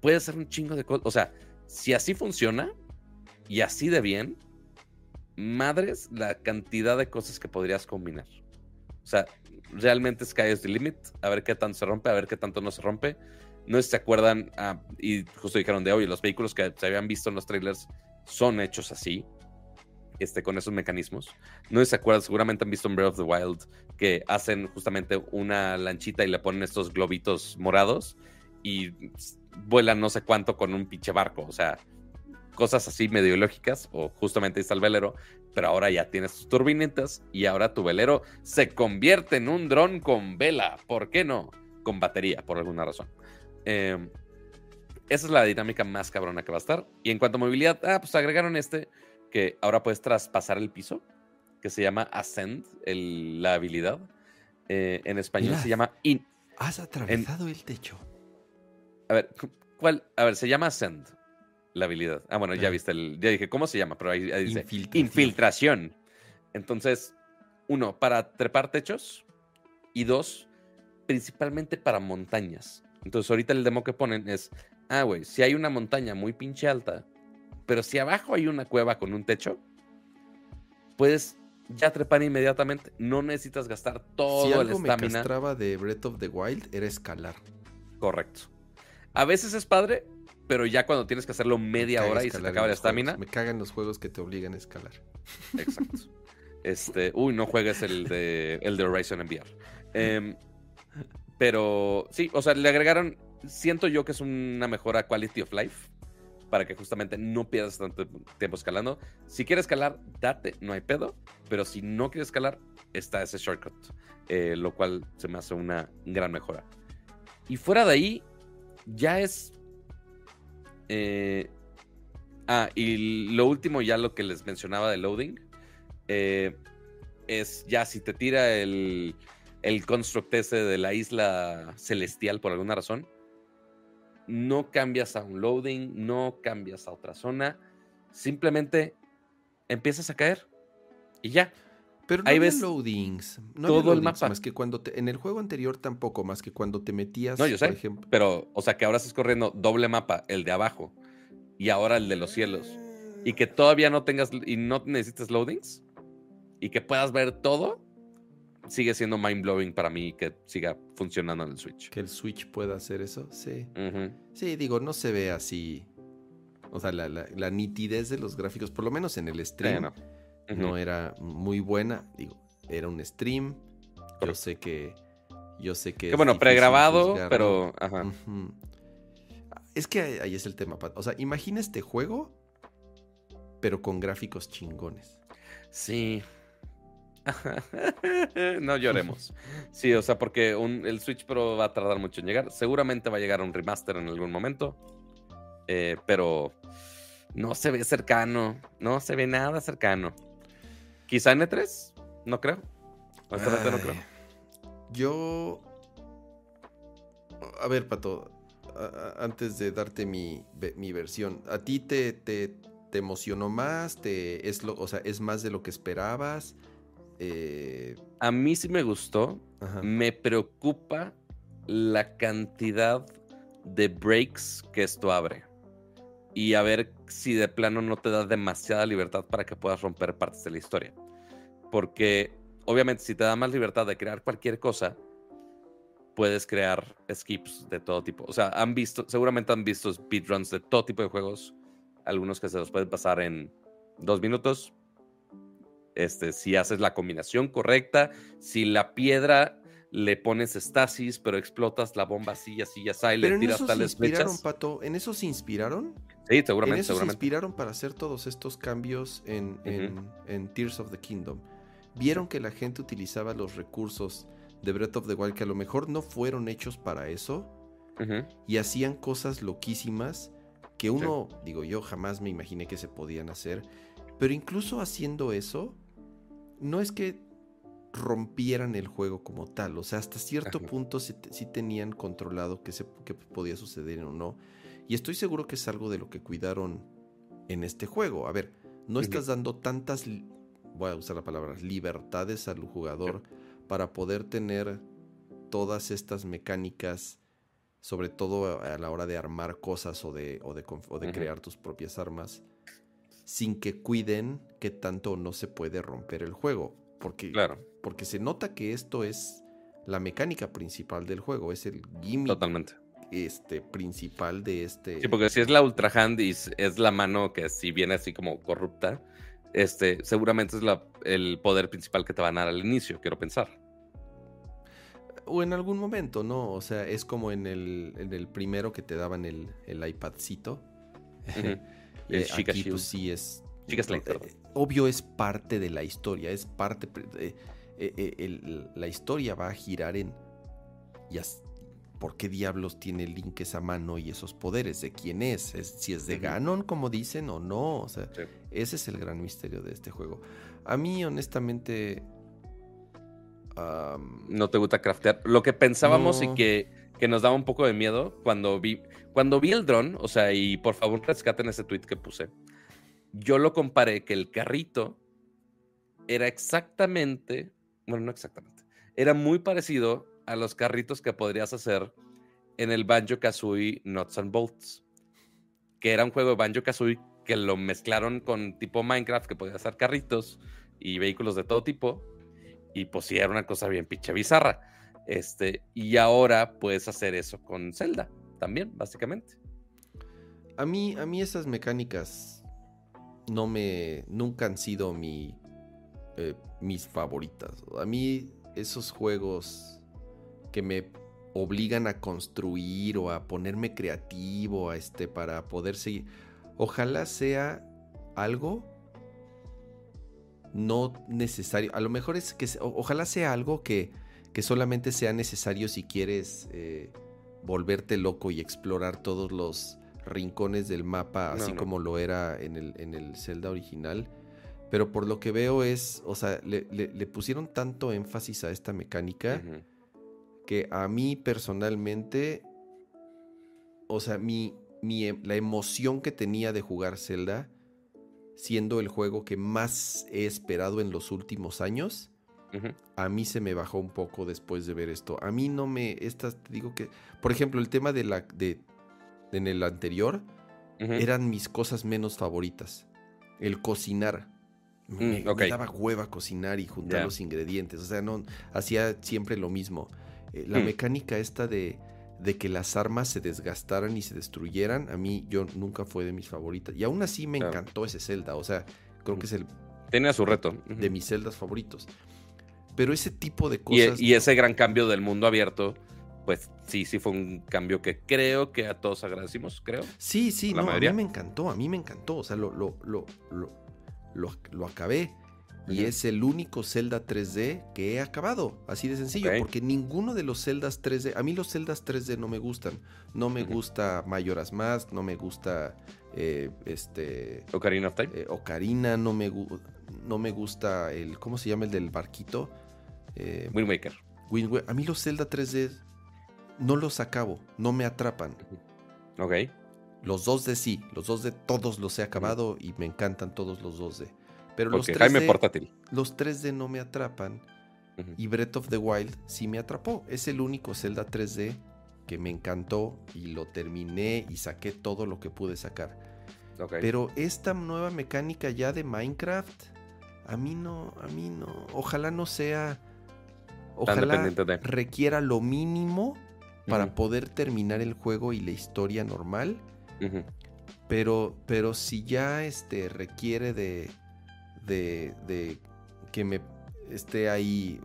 Puede ser un chingo de cosas. O sea, si así funciona y así de bien, madres la cantidad de cosas que podrías combinar. O sea, realmente Sky is the limit. A ver qué tanto se rompe, a ver qué tanto no se rompe. No sé si se acuerdan, ah, y justo dijeron de hoy, los vehículos que se habían visto en los trailers son hechos así este, con esos mecanismos. No se acuerdan, seguramente han visto en Breath of the Wild que hacen justamente una lanchita y le ponen estos globitos morados y vuelan no sé cuánto con un pinche barco. O sea, cosas así medio lógicas, o justamente está el velero, pero ahora ya tienes tus turbinitas y ahora tu velero se convierte en un dron con vela. ¿Por qué no? Con batería, por alguna razón. Em, esa es la dinámica más cabrona que va a estar. Y en cuanto a movilidad, ah, pues agregaron este que ahora puedes traspasar el piso, que se llama Ascend, la habilidad. Eh, en español se llama in,
Has atravesado el techo.
A ver, ¿cuál? A ver, se llama Ascend, la habilidad. Ah, bueno, ya viste el. Ya dije, ¿cómo se llama? Pero ahí, dice infiltración. infiltración. Entonces, uno, para trepar techos. Y dos, principalmente para montañas. Entonces, ahorita el demo que ponen es: ah, güey, si hay una montaña muy pinche alta pero si abajo hay una cueva con un techo, puedes ya trepar inmediatamente. No necesitas gastar todo si el estamina.
De Breath of the Wild era escalar.
Correcto. A veces es padre, pero ya cuando tienes que hacerlo media hora y se te acaba la estamina.
Me cagan los juegos que te obligan a escalar.
Exacto. este, uy, no juegues el de, el de Horizon en VR. Em, pero sí, o sea, le agregaron. Siento yo que es una mejora quality of life para que justamente no pierdas tanto tiempo escalando. Si quieres escalar, date, no hay pedo, pero si no quieres escalar, está ese shortcut, eh, lo cual se me hace una gran mejora. Y fuera de ahí, ya es... Eh, ah, y lo último, ya lo que les mencionaba de loading, eh, es ya si te tira el... el construct ese de la isla celestial por alguna razón. No cambias a un loading, no cambias a otra zona, simplemente empiezas a caer y ya.
Pero no
Ahí
había
ves
loadings. No
todo
había
el
loadings
mapa.
Más que cuando te- en el juego anterior tampoco, más que cuando te metías,
No, yo sé.
por ejemplo.
Pero, o sea, que ahora estás corriendo doble mapa, el de abajo y ahora el de los cielos. Y que todavía no tengas y no necesites loadings y que puedas ver todo, sigue siendo mind blowing para mí que siga funcionando en el Switch.
Que el Switch pueda hacer eso, sí. Sí, digo, no se ve así. O sea, la, la- la nitidez de los gráficos, por lo menos en el stream,
no.
Era muy buena. Digo, era un stream. Yo sé que. Yo sé que.
Que bueno, pregrabado, pero. Ajá.
Es que ahí ahí es el tema, Pat. O sea, imagina este juego, pero con gráficos chingones.
Sí. no lloremos. Sí, o sea, porque un- el Switch Pro va a tardar mucho en llegar. Seguramente va a llegar un remaster en algún momento. eh, pero no se ve cercano. No se ve nada cercano. Quizá en E3. No creo. Honestamente no
Ay,
creo.
Yo. A ver, Pato. a- a- antes de darte mi, mi versión, ¿a ti te, te, te emocionó más? ¿Te, es lo, o sea, ¿es más de lo que esperabas? Eh,
A mí sí me gustó.
ajá.
Me preocupa la cantidad de breaks que esto abre. Y a ver si de plano no te da demasiada libertad para que puedas romper partes de la historia. Porque obviamente si te da más libertad de crear cualquier cosa, puedes crear skips de todo tipo. O sea, han visto, seguramente han visto speedruns de todo tipo de juegos. Algunos que se los pueden pasar en dos minutos. Este, si haces la combinación correcta, si la piedra le pones estasis, pero explotas la bomba así, así, así, y le
en
tiras
eso se
tales
inspiraron,
flechas.
Pato. ¿En eso se inspiraron?
Sí,
En
seguramente,
eso se
seguramente.
inspiraron para hacer todos estos cambios en, en- en Tears of the Kingdom. Vieron que la gente utilizaba los recursos de Breath of the Wild que a lo mejor no fueron hechos para eso y hacían cosas loquísimas que uno, digo yo, jamás me imaginé que se podían hacer. Pero incluso haciendo eso, no es que rompieran el juego como tal. O sea, hasta cierto
Ajá.
punto sí, te- sí tenían controlado qué, qué podía suceder o no. Y estoy seguro que es algo de lo que cuidaron en este juego. A ver, no estás dando tantas, voy a usar la palabra, libertades al jugador para poder tener todas estas mecánicas, sobre todo a la hora de armar cosas o de, o de, o crear tus propias armas, sin que cuiden que tanto no se puede romper el juego. Porque,
Claro,
porque se nota que esto es la mecánica principal del juego, es el gimmick
totalmente.
este, principal de este...
Sí, porque si es la Ultra Hand y es- la mano que si viene así como corrupta, este, seguramente es la- el poder principal que te van a dar al inicio, quiero pensar.
O en algún momento, ¿no? O sea, es como en el, en el primero que te daban el, el iPadcito.
Ujú. El
Eh,
Chica
aquí pues sí es...
Chica
eh,
perdón.
obvio es parte de la historia, es parte... eh, eh, eh, el- la historia va a girar en... y as- ¿Por qué diablos tiene Link esa mano y esos poderes? ¿De quién es? ¿Es- si es de. Ganon, como dicen, o no. O sea,
Sí.
ese es el gran misterio de este juego. A mí, honestamente... am,
No te gusta craftear. Lo que pensábamos y que, que nos daba un poco de miedo cuando vi, cuando vi el dron, o sea, y por favor rescaten ese tweet que puse. Yo lo comparé que el carrito era exactamente, bueno, no exactamente, era muy parecido a los carritos que podrías hacer en el Banjo Kazooie Nuts and Bolts, que era un juego de Banjo Kazooie que lo mezclaron con tipo Minecraft, que podía hacer carritos y vehículos de todo tipo, y pues sí, era una cosa bien pinche bizarra. Este, y ahora puedes hacer eso con Zelda también, básicamente.
A mí, a mí esas mecánicas no me. nunca han sido mi. eh, mis favoritas. A mí, esos juegos que me obligan a construir o a ponerme creativo a este, para poder seguir. Ojalá sea algo no necesario. A lo mejor es que ojalá sea algo que, que solamente sea necesario si quieres eh, volverte loco y explorar todos los rincones del mapa,
No,
así
no.
como lo era en el, en el Zelda original. Pero por lo que veo es, o sea, le, le- le pusieron tanto énfasis a esta mecánica que a mí personalmente, o sea, mi, mi em- la emoción que tenía de jugar Zelda, siendo el juego que más he esperado en los últimos años, A mí se me bajó un poco después de ver esto. A mí no me, estas, te digo que, por ejemplo, el tema de la, de, en el anterior, eran mis cosas menos favoritas. El cocinar. Me,
Mm,
me daba hueva cocinar y juntar los ingredientes. O sea, no hacía siempre lo mismo. Eh, la
Mm.
mecánica esta de, de que las armas se desgastaran y se destruyeran, a mí yo nunca fue de mis favoritas. Y aún así me encantó ese Zelda. O sea, creo que es el
Tenía su reto.
De mis celdas favoritos. Pero ese tipo de
Y,
cosas.
y ese gran cambio del mundo abierto, pues sí, sí fue un cambio que creo que a todos agradecimos, creo.
Sí, sí, no,
mayoría.
a mí me encantó, a mí me encantó. O sea, lo, lo, lo, lo, lo, lo acabé. Y es el único Zelda 3D que he acabado. Así de sencillo. Porque ninguno de los Zeldas 3D. A mí los Zeldas 3D no me gustan. No me gusta Mayoras Mask. No me gusta. eh, este.
Ocarina of Time.
eh, Ocarina. No me, no me gusta el. ¿Cómo se llama el del barquito? Eh,
Wind Waker.
Wind A mí los Zelda 3D. No los acabo. No me atrapan.
Ok.
Los 2D sí, los 2D todos los he acabado y me encantan todos los 2D. Pero los
Ok,
3D,
Jaime Portátil.
los 3D no me atrapan y Breath of the Wild sí me atrapó. Es el único Zelda 3D que me encantó y lo terminé y saqué todo lo que pude sacar.
Ok.
Pero esta nueva mecánica ya de Minecraft, a mí no, a mí no. Ojalá no sea. Ojalá
de-
requiera lo mínimo para poder terminar el juego y la historia normal. Pero, pero si ya este requiere de, de, de que me esté ahí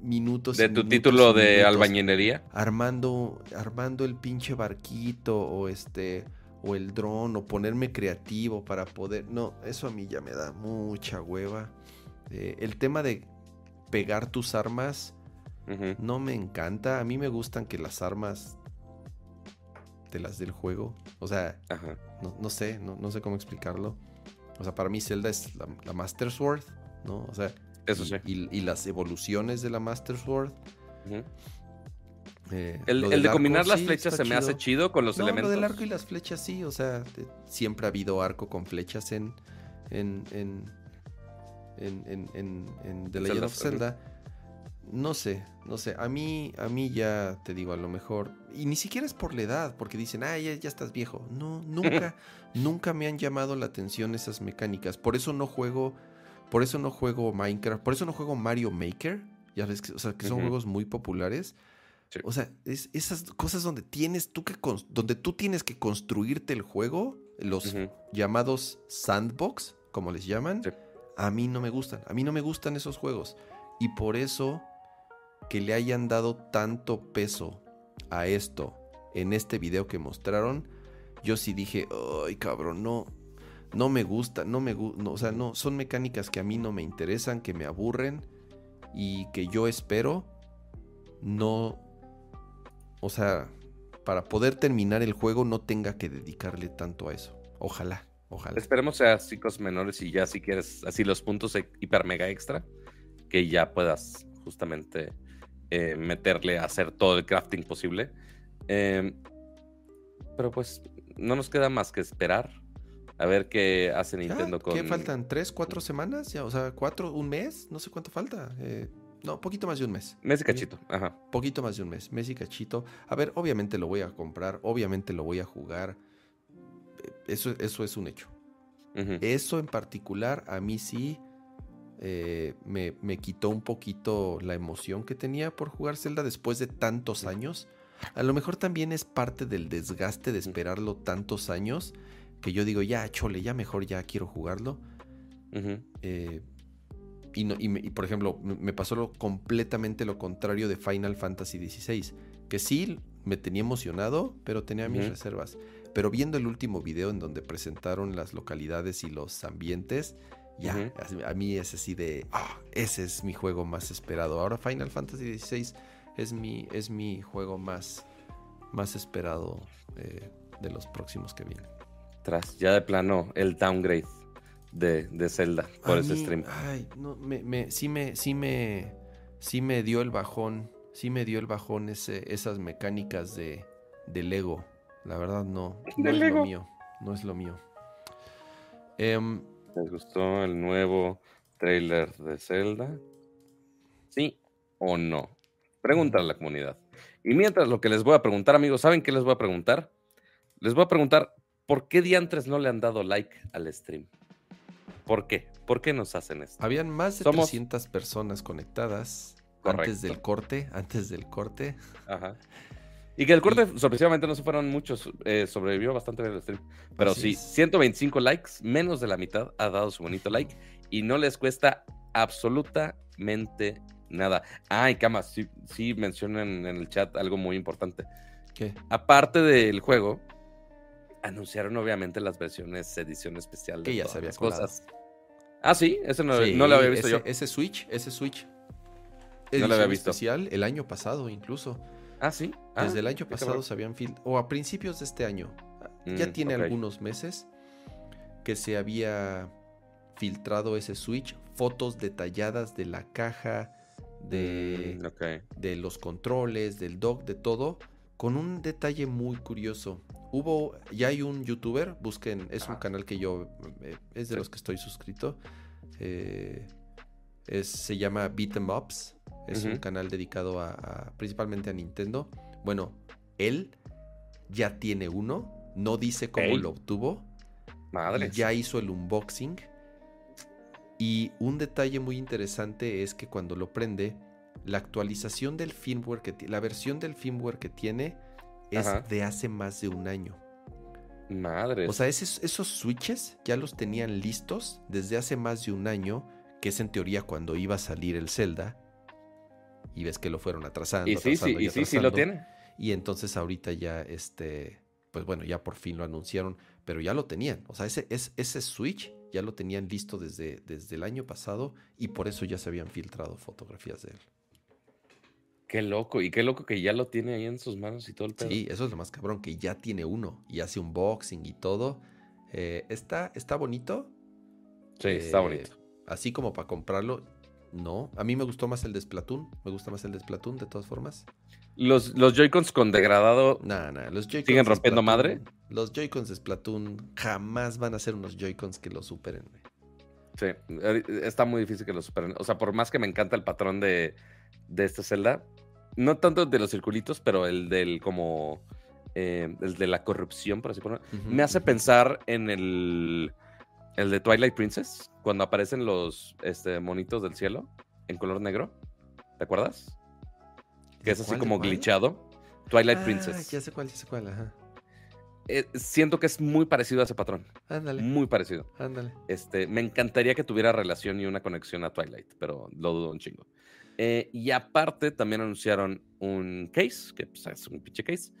minutos.
De tu
minutos
título de
minutos
albañilería.
Armando, armando el pinche barquito o este o el dron o ponerme creativo para poder. No, eso a mí ya me da mucha hueva. Eh, el tema de pegar tus armas No me encanta. A mí me gustan que las armas te las del juego. O sea,
Ajá.
no, no sé, no, no sé cómo explicarlo. O sea, para mí Zelda es la, la Master Sword, ¿no? O sea,
Eso sí.
y- y las evoluciones de la Master Sword. Eh,
El, el de
arco,
combinar las
sí,
flechas se me hace
chido.
con los
No,
elementos.
lo del arco y las flechas sí, o sea, siempre ha habido arco con flechas en en en en, en, en- en The Legend
Zelda,
of. Zelda. No sé, no sé. A mí, a mí ya te digo, a lo mejor. Y ni siquiera es por la edad, porque dicen, ah, ya, ya estás viejo. No, nunca, nunca me han llamado la atención esas mecánicas. Por eso no juego. Por eso no juego Minecraft. Por eso no juego Mario Maker. Ya ves que, o sea, que son juegos muy populares.
Sí.
O sea, es esas cosas donde tienes tú que donde tú tienes que construirte el juego, los llamados sandbox, como les llaman,
Sí.
a mí no me gustan. A mí no me gustan esos juegos. Y por eso que le hayan dado tanto peso a esto en este video que mostraron, yo sí dije, ay cabrón, no, no me gusta, no me gusta, o sea, no, son mecánicas que a mí no me interesan, que me aburren y que yo espero no, o sea, para poder terminar el juego no tenga que dedicarle tanto a eso. Ojalá, ojalá.
Esperemos así cosas menores y ya si quieres así los puntos e- hiper mega extra, que ya puedas justamente eh, meterle a hacer todo el crafting posible. Eh, pero pues no nos queda más que esperar a ver qué hace
Ya,
Nintendo con...
¿Qué faltan? ¿Tres, cuatro semanas? Ya, o sea, cuatro, un mes, no sé cuánto falta. Eh, no, poquito más de un mes.
Mes y cachito, ajá.
Poquito más de un mes. Mes y cachito. A ver, obviamente lo voy a comprar, obviamente lo voy a jugar. Eh, Eso, eso es un hecho. Eso en particular a mí sí eh, me, me quitó un poquito la emoción que tenía por jugar Zelda después de tantos años. A lo mejor también es parte del desgaste de esperarlo tantos años que yo digo, ya, chole, ya mejor ya quiero jugarlo. Eh, y, no- y me- y, por ejemplo, me pasó lo, completamente lo contrario de Final Fantasy XVI, que sí me tenía emocionado, pero tenía mis reservas. Pero viendo el último video en donde presentaron las localidades y los ambientes, ya, a mí es así de, ah, ese es mi juego más esperado. Ahora Final Fantasy XVI es mi, es mi juego más, más esperado eh, de los próximos que vienen.
Tras, ya de plano, el downgrade de, de Zelda por
A
ese
mí,
stream.
Ay, no, me, me- sí me, sí me, sí me dio el bajón, sí me dio el bajón ese, esas mecánicas de, de Lego. La verdad no, no es
Lego.
lo mío, no es lo mío. Em,
¿Les gustó el nuevo trailer de Zelda? ¿Sí o no? Pregúntale a la comunidad. Y mientras lo que les voy a preguntar, amigos, ¿saben qué les voy a preguntar? Les voy a preguntar, ¿por qué diantres no le han dado like al stream? ¿Por qué? ¿Por qué nos hacen esto?
habían más de
Somos-
300 personas conectadas antes del corte, antes del corte.
Ajá. Y que el corte, sorpresivamente, no se fueron muchos. eh, sobrevivió bastante bien el stream. Pero
Así
sí,
es.
125 likes, menos de la mitad ha dado su bonito like. Y no les cuesta absolutamente nada. Ah, y Cama, sí, sí mencionan en el chat algo muy importante.
¿Qué?
Aparte del juego, anunciaron obviamente las versiones edición especial de
Que ya colado.
cosas. Ah, sí, eso no,
Sí,
no lo había visto
ese,
yo.
Ese Switch, ese Switch.
No lo había
edición
visto.
especial el año pasado incluso.
Ah, sí. Ah,
Desde el año pasado se habían fil- o a principios de este año. ya
Mm,
tiene algunos meses que se había filtrado ese Switch, fotos detalladas de la caja, de,
Mm,
de los controles, del dock, de todo, con un detalle muy curioso. Hubo, ya hay un youtuber, busquen, es un
Ajá.
canal que yo, eh, es de
Sí.
los que estoy suscrito, eh, es, se llama Beat 'em Ups, es un canal dedicado a, a- principalmente a Nintendo. Bueno, él ya tiene uno, no dice cómo lo obtuvo,
Madre.
ya hizo el unboxing. Y un detalle muy interesante es que cuando lo prende, la actualización del firmware que la versión del firmware que tiene es
Ajá.
de hace más de un año.
Madre.
O sea, esos, esos switches ya los tenían listos desde hace más de un año, que es en teoría cuando iba a salir el Zelda. Y ves que lo fueron atrasando.
y sí, sí, y sí, sí lo tiene.
Y entonces ahorita ya, este, pues bueno, ya por fin lo anunciaron, pero ya lo tenían. O sea, ese, es- ese Switch ya lo tenían listo desde, desde el año pasado y por eso ya se habían filtrado fotografías de él.
Qué loco, y qué loco que ya lo tiene ahí en sus manos y todo el pedo.
Sí, eso es lo más cabrón, que ya tiene uno y hace unboxing y todo. Eh, está, está bonito.
Sí, está
Eh,
bonito.
Así como para comprarlo, no. A mí me gustó más el de Splatoon. Me gusta más el de Splatoon, de todas formas.
Los, los Joy-Cons con degradado.
Nah, nah, los Joy-Cons
¿Siguen rompiendo
Splatoon-
madre?
Los Joy-Cons de Splatoon jamás van a ser unos Joy-Cons que lo superen.
Sí, eh, está muy difícil que lo superen. O sea, por más que me encanta el patrón de, de esta celda, no tanto de los circulitos, pero el del como. eh, el de la corrupción, por así ponerlo. Me hace pensar en el. El de Twilight Princess, cuando aparecen los este, monitos del cielo en color negro. ¿Te acuerdas? Que es
¿De
así
cuál,
como glitchado. Twilight
Ah,
Princess.
Ya sé cuál, ya sé cuál, ajá.
Eh, siento que es muy parecido a ese patrón.
Ándale,
Muy parecido.
ándale.
Este, me encantaría que tuviera relación y una conexión a Twilight, pero lo dudo un chingo. Eh, y aparte, también anunciaron un case, que pues, es un pinche case,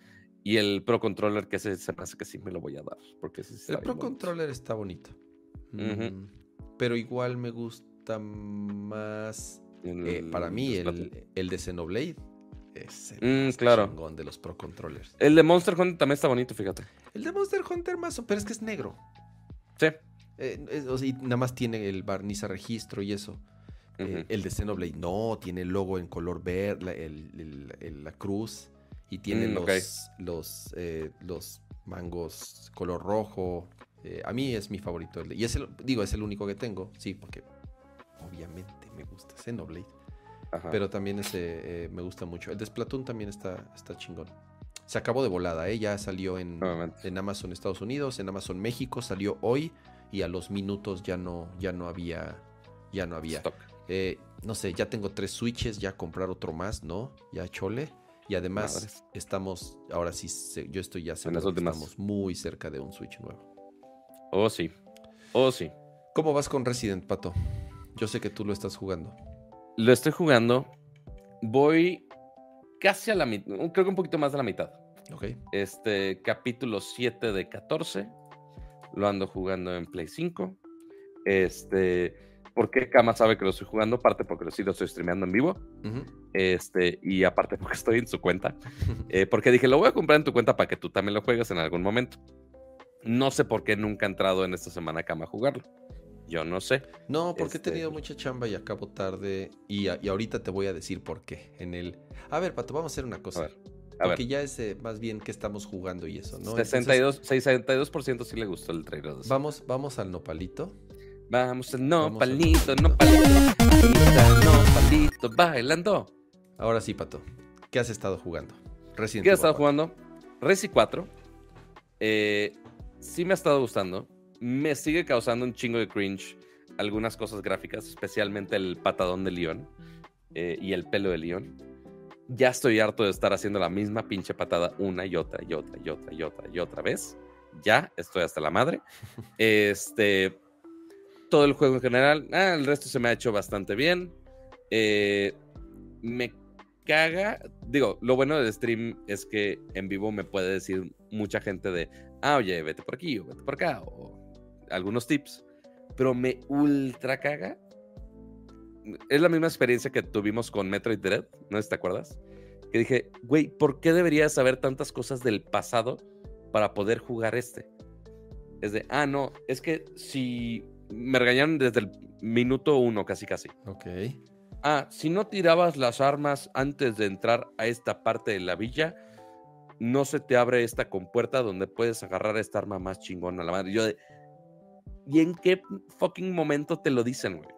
y el Pro Controller, que ese se me hace que sí me lo voy a dar. Porque
El Pro
bonito.
Controller está bonito. Mm, Pero igual me gusta más.
El-
eh, para mí, el, el de Xenoblade es el
Mm, claro.
chingón de los Pro Controllers.
El de Monster Hunter también está bonito, fíjate.
El de Monster Hunter más, pero es que es negro.
Sí.
Eh, es- o sea, y nada más tiene el barniz a registro y eso. Eh, el de Xenoblade no, tiene el logo en color verde, la, el- la cruz, y tiene
Mm,
los, los, los mangos color rojo. Eh, a mí es mi favorito. el de- y es el, digo, es el único que tengo, sí, porque obviamente me gusta Xenoblade.
Ajá.
Pero también ese eh, me gusta mucho. El de Splatoon también está, está chingón. Se acabó de volada, ¿eh? Ya salió en, Amazon Estados Unidos, en Amazon México, salió hoy y a los minutos ya no, ya no había, ya no había. Eh, no sé, ya tengo tres switches, ya comprar otro más, ¿no? Ya chole. Y además estamos, ahora sí, yo estoy ya seguro que estamos muy cerca de un switch nuevo.
Oh, sí. Oh, sí.
¿Cómo vas con Resident, Pato? Yo sé que tú lo estás jugando.
Lo estoy jugando. Voy casi a la mitad. Creo que un poquito más de la mitad.
¿Ok?
Este capítulo 7 de 14. Lo ando jugando en Play 5. Este. ¿Por qué Kama sabe que lo estoy jugando? Aparte porque sí lo estoy streameando en vivo. Este, y aparte porque estoy en su cuenta. Eh, porque dije, lo voy a comprar en tu cuenta para que tú también lo juegues en algún momento. No sé por qué nunca ha entrado en esta semana Kama a jugarlo. Yo no sé.
No, porque
Este-
he tenido mucha chamba y acabo tarde. Y, a- y ahorita te voy a decir por qué. En el. A ver, Pato, vamos a hacer una
A
cosa.
ver. A
porque
ver.
ya es eh, más bien que estamos jugando y eso, ¿no? Entonces,
62, 62% sí le gustó el trailer. de eso.
vamos, vamos al nopalito.
Vamos, el
Vamos a-
nopalito, nopalito, nopalito, nopalito, bailando.
Ahora sí, Pato. ¿Qué has estado jugando? Resident
¿Qué has estado
4.
jugando? Resi 4. Eh, sí me ha estado gustando. Me sigue causando un chingo de cringe algunas cosas gráficas, especialmente el patadón de León eh, y el pelo de León. Ya estoy harto de estar haciendo la misma pinche patada una y otra y otra y otra y otra y otra vez. Ya estoy hasta la madre. Este, todo el juego en general, ah, el resto se me ha hecho bastante bien. Eh, me caga. Digo, lo bueno del stream es que en vivo me puede decir mucha gente de, ah, oye, vete por aquí o vete por acá, o algunos tips. Pero me ultra caga. Es la misma experiencia que tuvimos con Metroid Dread, ¿no te acuerdas? Que dije, güey, ¿por qué debería saber tantas cosas del pasado para poder jugar este? Es de, ah, no, es que si me regañaron desde el minuto uno, casi casi.
Ok.
Ah, si no tirabas las armas antes de entrar a esta parte de la villa, no se te abre esta compuerta donde puedes agarrar esta arma más chingona a la madre. Yo de, ¿y en qué fucking momento te lo dicen, güey?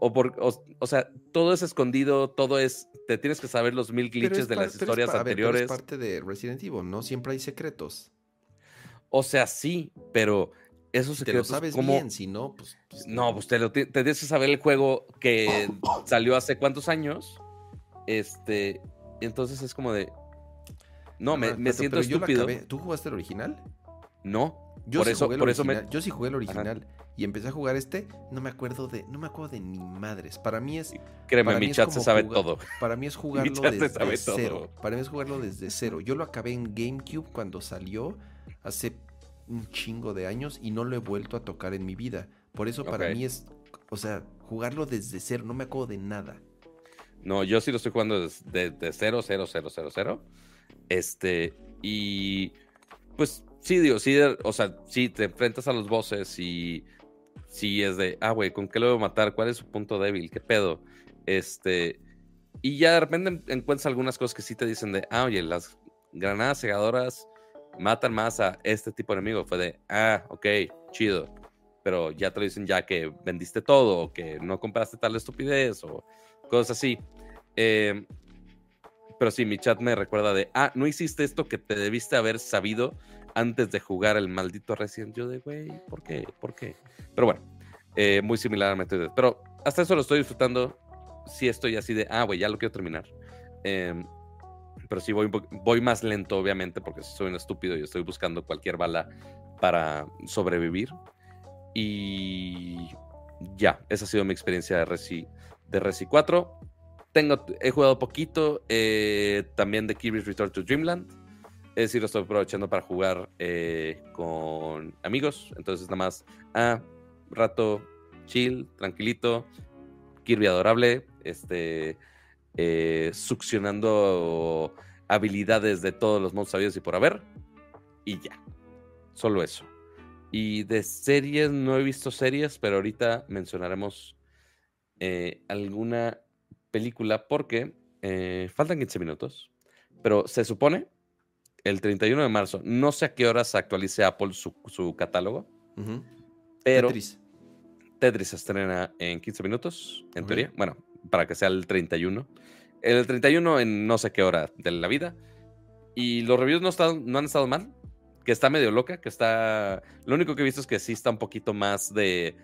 O, por, o, o sea, todo es escondido, todo es, te tienes que saber los mil glitches
es
de las historias
ver, pero
anteriores.
es parte de Resident Evil, ¿no? Siempre hay secretos.
O sea, sí, pero esos
Si te lo
secretos,
sabes bien, si no, pues. pues,
No, pues te, lo, te tienes que saber el juego que salió hace cuántos años. Este, entonces es como de. No, me, me siento
pero
estúpido.
¿Tú jugaste el original?
No,
Yo
Por
sí
eso-
jugué el
por eso me-
original. Yo sí jugué el original y empecé a jugar este. No me acuerdo de, no me acuerdo de ni madres. Para mí es,
créeme, mi chat se sabe
jugar-
todo.
para mí es jugarlo desde
todo.
cero. Para mí es jugarlo desde cero. Yo lo acabé en GameCube cuando salió hace un chingo de años y no lo he vuelto a tocar en mi vida. Por eso para mí es, o sea, jugarlo desde cero. No me acuerdo de nada.
No, yo sí lo estoy jugando desde de, 0, 0, 0, 0, 0. Este, y pues sí, digo, sí, o sea, sí, te enfrentas a los bosses y sí es de, ah, güey, ¿con qué lo voy a matar? ¿Cuál es su punto débil? ¿Qué pedo? Este, y ya de repente en- encuentras algunas cosas que sí te dicen de, ah, oye, las granadas cegadoras matan más a este tipo de enemigo. Fue de, ah, ok, chido. Pero ya te lo dicen ya que vendiste todo, o que no compraste tal estupidez, o cosas así. Eh, pero sí, mi chat me recuerda de, ah, no hiciste esto que te debiste haber sabido antes de jugar el maldito Resident. Yo de, güey, ¿por qué? ¿Por qué? Pero bueno, eh, muy similar a Metroid. Pero hasta eso lo estoy disfrutando. Sí estoy así de, ah, güey, ya lo quiero terminar. Em, pero sí voy, voy más lento, obviamente, porque soy un estúpido y estoy buscando cualquier bala para sobrevivir. Y ya, esa ha sido mi experiencia de Resi, de Resi 4. He jugado poquito eh, también de Kirby's Return to Dreamland. Es decir, lo estoy aprovechando para jugar eh, con amigos. Entonces, nada más, ah, rato chill, tranquilito. Kirby adorable, este, eh, succionando habilidades de todos los modos sabidos y por haber. Y ya, solo eso. Y de series, no he visto series, pero ahorita mencionaremos alguna película porque eh, faltan 15 minutos, pero se supone el 31 de marzo, no sé a qué horas actualice Apple su, su catálogo,
Ujú.
pero
Tetris.
Tetris se estrena en 15 minutos, en
Ok.
teoría. Bueno, para que sea el 31. El 31 en no sé qué hora de la vida. Y los reviews no, están, no han estado mal. Que está medio loca, que está... Lo único que he visto es que sí está un poquito más de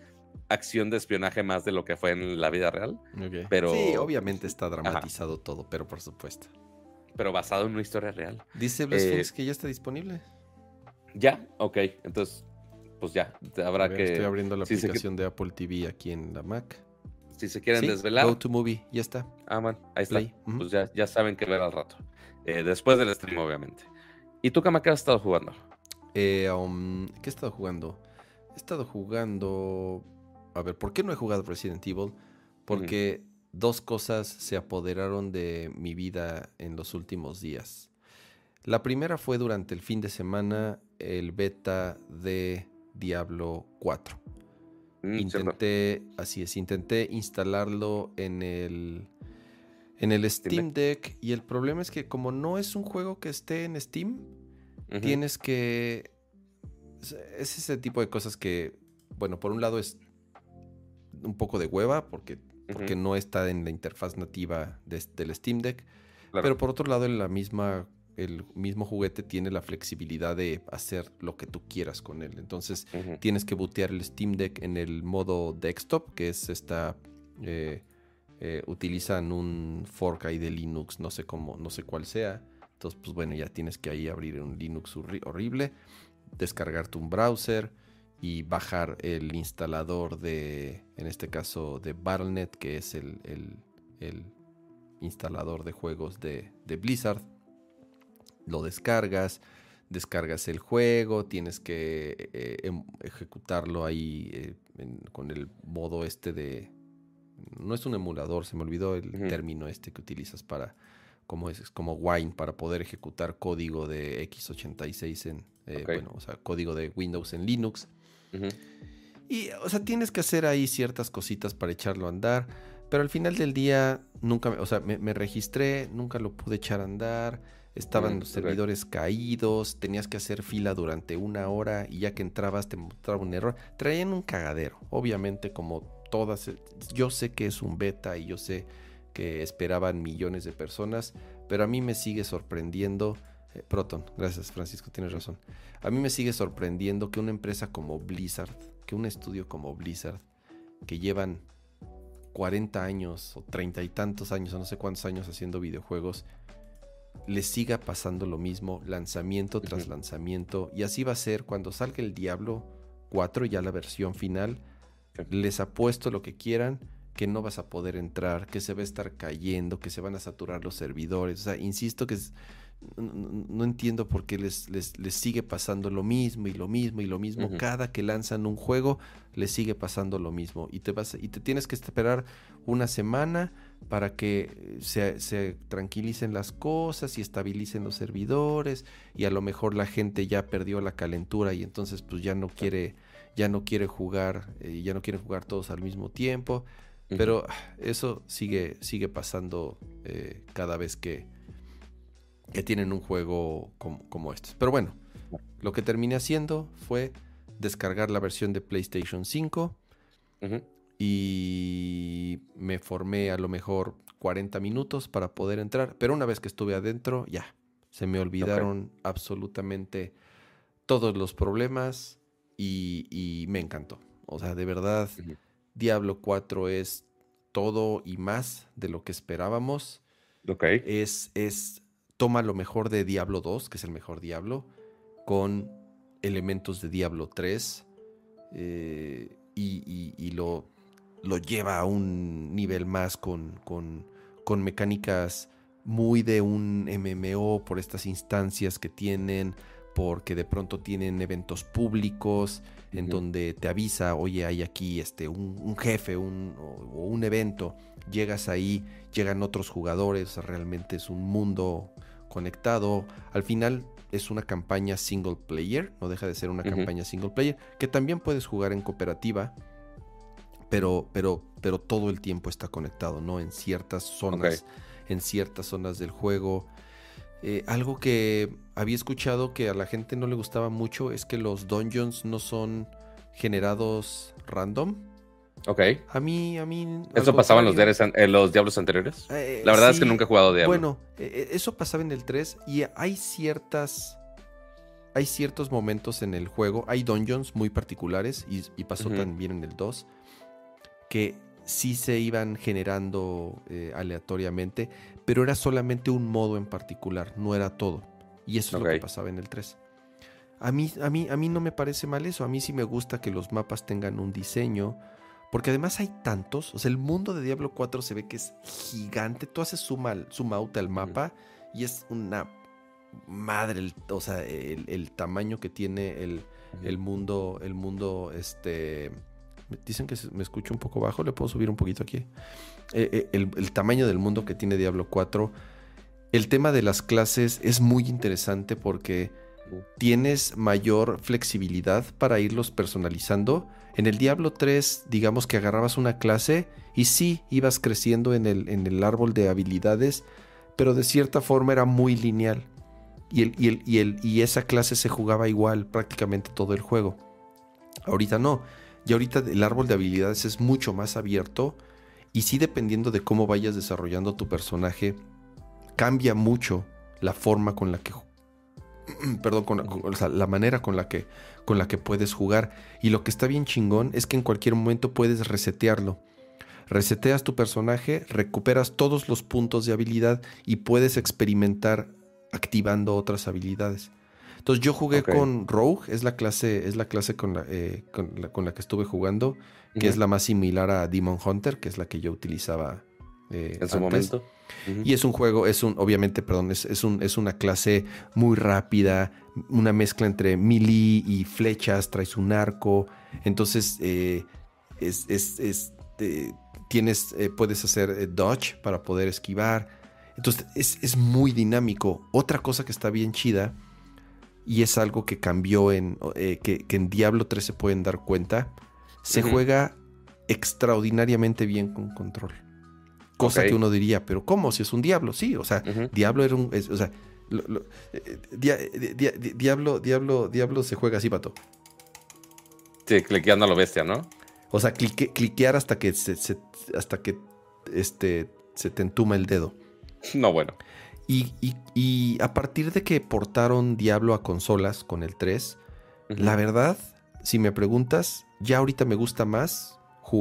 acción de espionaje más de lo que fue en la vida real. Pero-
Sí, obviamente está dramatizado todo, pero por supuesto.
Pero basado en una historia real.
Dice Bless
Eh,
que ya está disponible.
¿Ya? Ok. Entonces, pues ya. Habrá
ver,
que...
Estoy abriendo la
si se-
aplicación de Apple TV aquí en la Mac.
Si se quieren
Sí,
desvelar...
Go to Movie, ya está.
Ah, man, ahí está. Pues ya, ya saben que ver al rato. Eh, después del stream, obviamente. ¿Y tú, Kama, qué has estado jugando?
Eh, um, ¿Qué he estado jugando? He estado jugando. A ver, ¿por qué no he jugado Resident Evil? Porque dos cosas se apoderaron de mi vida en los últimos días. La primera fue durante el fin de semana el beta de Diablo 4.
Mm, cierto.
intenté, así es, intenté instalarlo en el, en el Steam Deck y el problema es que como no es un juego que esté en Steam, tienes que... Es es ese tipo de cosas que, bueno, por un lado es un poco de hueva porque, porque no está en la interfaz nativa de- del Steam Deck,
claro.
pero por otro lado la misma, el mismo juguete tiene la flexibilidad de hacer lo que tú quieras con él. Entonces tienes que bootear el Steam Deck en el modo desktop, que es esta... eh, eh, utilizan un fork ahí de Linux, no sé cómo, no sé cuál sea. Entonces, pues bueno, ya tienes que ahí abrir un Linux horri- horrible, descargarte un browser y bajar el instalador de, en este caso, de Battle.net, que es el, el- el instalador de juegos de, de Blizzard. Lo descargas, descargas el juego, tienes que eh, em- ejecutarlo ahí eh, en- con el modo este de... No es un emulador, se me olvidó el término este que utilizas para... Como es, es como Wine para poder ejecutar código de x86 en... eh. Bueno, o sea, código de Windows en Linux. Y, o sea, tienes que hacer ahí ciertas cositas para echarlo a andar. Pero al final del día, nunca, me- o sea, me, me registré, nunca lo pude echar a andar. Estaban
Mm,
los servidores caídos, tenías que hacer fila durante una hora y ya que entrabas te mostraba un error. Traían un cagadero, obviamente como todas. Yo sé que es un beta y yo sé que esperaban millones de personas, pero a mí me sigue sorprendiendo. Eh, Proton, gracias Francisco, tienes razón. A mí me sigue sorprendiendo que una empresa como Blizzard, que un estudio como Blizzard, que llevan 40 años o 30 y tantos años o no sé cuántos años haciendo videojuegos, les siga pasando lo mismo, lanzamiento tras lanzamiento, y así va a ser. Cuando salga el Diablo 4, ya la versión final, les apuesto lo que quieran, que no vas a poder entrar, que se va a estar cayendo, que se van a saturar los servidores, o sea, insisto que es- no, entiendo por qué les, les, les sigue pasando lo mismo y lo mismo y lo mismo. Cada que lanzan un juego, les sigue pasando lo mismo. Y te, vas, y te tienes que esperar una semana para que se, se tranquilicen las cosas y estabilicen los servidores. Y a lo mejor la gente ya perdió la calentura y entonces pues ya no quiere, ya no quiere jugar, eh, ya no quieren jugar todos al mismo tiempo. Pero eso sigue, sigue pasando eh, cada vez que, que tienen un juego como, como estos. Pero bueno, lo que terminé haciendo fue descargar la versión de PlayStation 5
Ujú,
y me formé a lo mejor 40 minutos para poder entrar. Pero una vez que estuve adentro, ya, se me olvidaron absolutamente todos los problemas y, y me encantó. O sea, de verdad. Diablo 4 es todo y más de lo que esperábamos.
Ok.
Es, es, toma lo mejor de Diablo 2, que es el mejor Diablo, con elementos de Diablo 3 eh, y, y- y lo, lo lleva a un nivel más con, con, con mecánicas muy de un MMO por estas instancias que tienen, porque de pronto tienen eventos públicos en donde te avisa, oye, hay aquí este, un, un jefe un, o, o un evento, llegas ahí, llegan otros jugadores, realmente es un mundo conectado. Al final es una campaña single player, no deja de ser una campaña single player, que también puedes jugar en cooperativa, pero, pero, pero todo el tiempo está conectado, ¿no? En ciertas zonas, en ciertas zonas del juego. Eh, algo que había escuchado que a la gente no le gustaba mucho es que los dungeons no son generados random.
Ok.
A mí, a mí.
¿Eso pasaba en los, diarios en los Diablos anteriores?
eh,
La verdad es que nunca he jugado Diablo.
Bueno, eh, eh, eso pasaba en el 3 y hay ciertas. Hay ciertos momentos en el juego, hay dungeons muy particulares y, y pasó también en el 2 que sí se iban generando eh, aleatoriamente, pero era solamente un modo en particular, no era todo. Y eso es lo que pasaba en el 3. A mí, a, mí, a mí no me parece mal eso, a mí sí me gusta que los mapas tengan un diseño, porque además hay tantos, o sea, el mundo de Diablo 4 se ve que es gigante, tú haces al- zoom out al mapa y es una madre, el- o sea, el, el tamaño que tiene el, el mundo, el mundo, este... Dicen que me escucho un poco bajo, le puedo subir un poquito aquí. Eh, eh, el, el tamaño del mundo que tiene Diablo 4. El tema de las clases es muy interesante porque tienes mayor flexibilidad para irlos personalizando. En el Diablo 3, digamos que agarrabas una clase y sí ibas creciendo en el, en el árbol de habilidades, pero de cierta forma era muy lineal. Y, el, y, el, y, el, y esa clase se jugaba igual prácticamente todo el juego. Ahorita no. Y ahorita el árbol de habilidades es mucho más abierto. Y sí, dependiendo de cómo vayas desarrollando tu personaje, cambia mucho la forma con la que perdón, con, con, o sea, la manera con la, que, con la que puedes jugar. Y lo que está bien chingón es que en cualquier momento puedes resetearlo. Reseteas tu personaje, recuperas todos los puntos de habilidad y puedes experimentar activando otras habilidades. Entonces yo jugué okay. con Rogue, es la clase, es la clase con la, eh, con, la con la, que estuve jugando, que uh -huh. es la más similar a Demon Hunter, que es la que yo utilizaba
eh, en su antes. momento.
Uh -huh. Y es un juego, es un, obviamente, perdón, es, es, un, es una clase muy rápida, una mezcla entre melee y flechas, traes un arco, entonces eh, es, es, es tienes, eh, puedes hacer eh, dodge para poder esquivar, entonces es, es, muy dinámico. Otra cosa que está bien chida y es algo que cambió en, que, que, en Diablo 3 se pueden dar cuenta, se uh -huh. juega extraordinariamente bien con control. Cosa okay. que uno diría, pero ¿cómo? Si es un diablo, sí, o sea, uh -huh. Diablo era un. Es, o sea, lo, lo, eh, dia, dia, Diablo, Diablo, Diablo se juega así, pato.
Sí, cliqueando a lo bestia, ¿no?
O sea, clique, cliquear hasta que se, se, hasta que este, se te entuma el dedo.
No, bueno.
Y, y, y, a partir de que portaron Diablo a consolas con el 3, uh -huh. la verdad, si me preguntas, ya ahorita me gusta más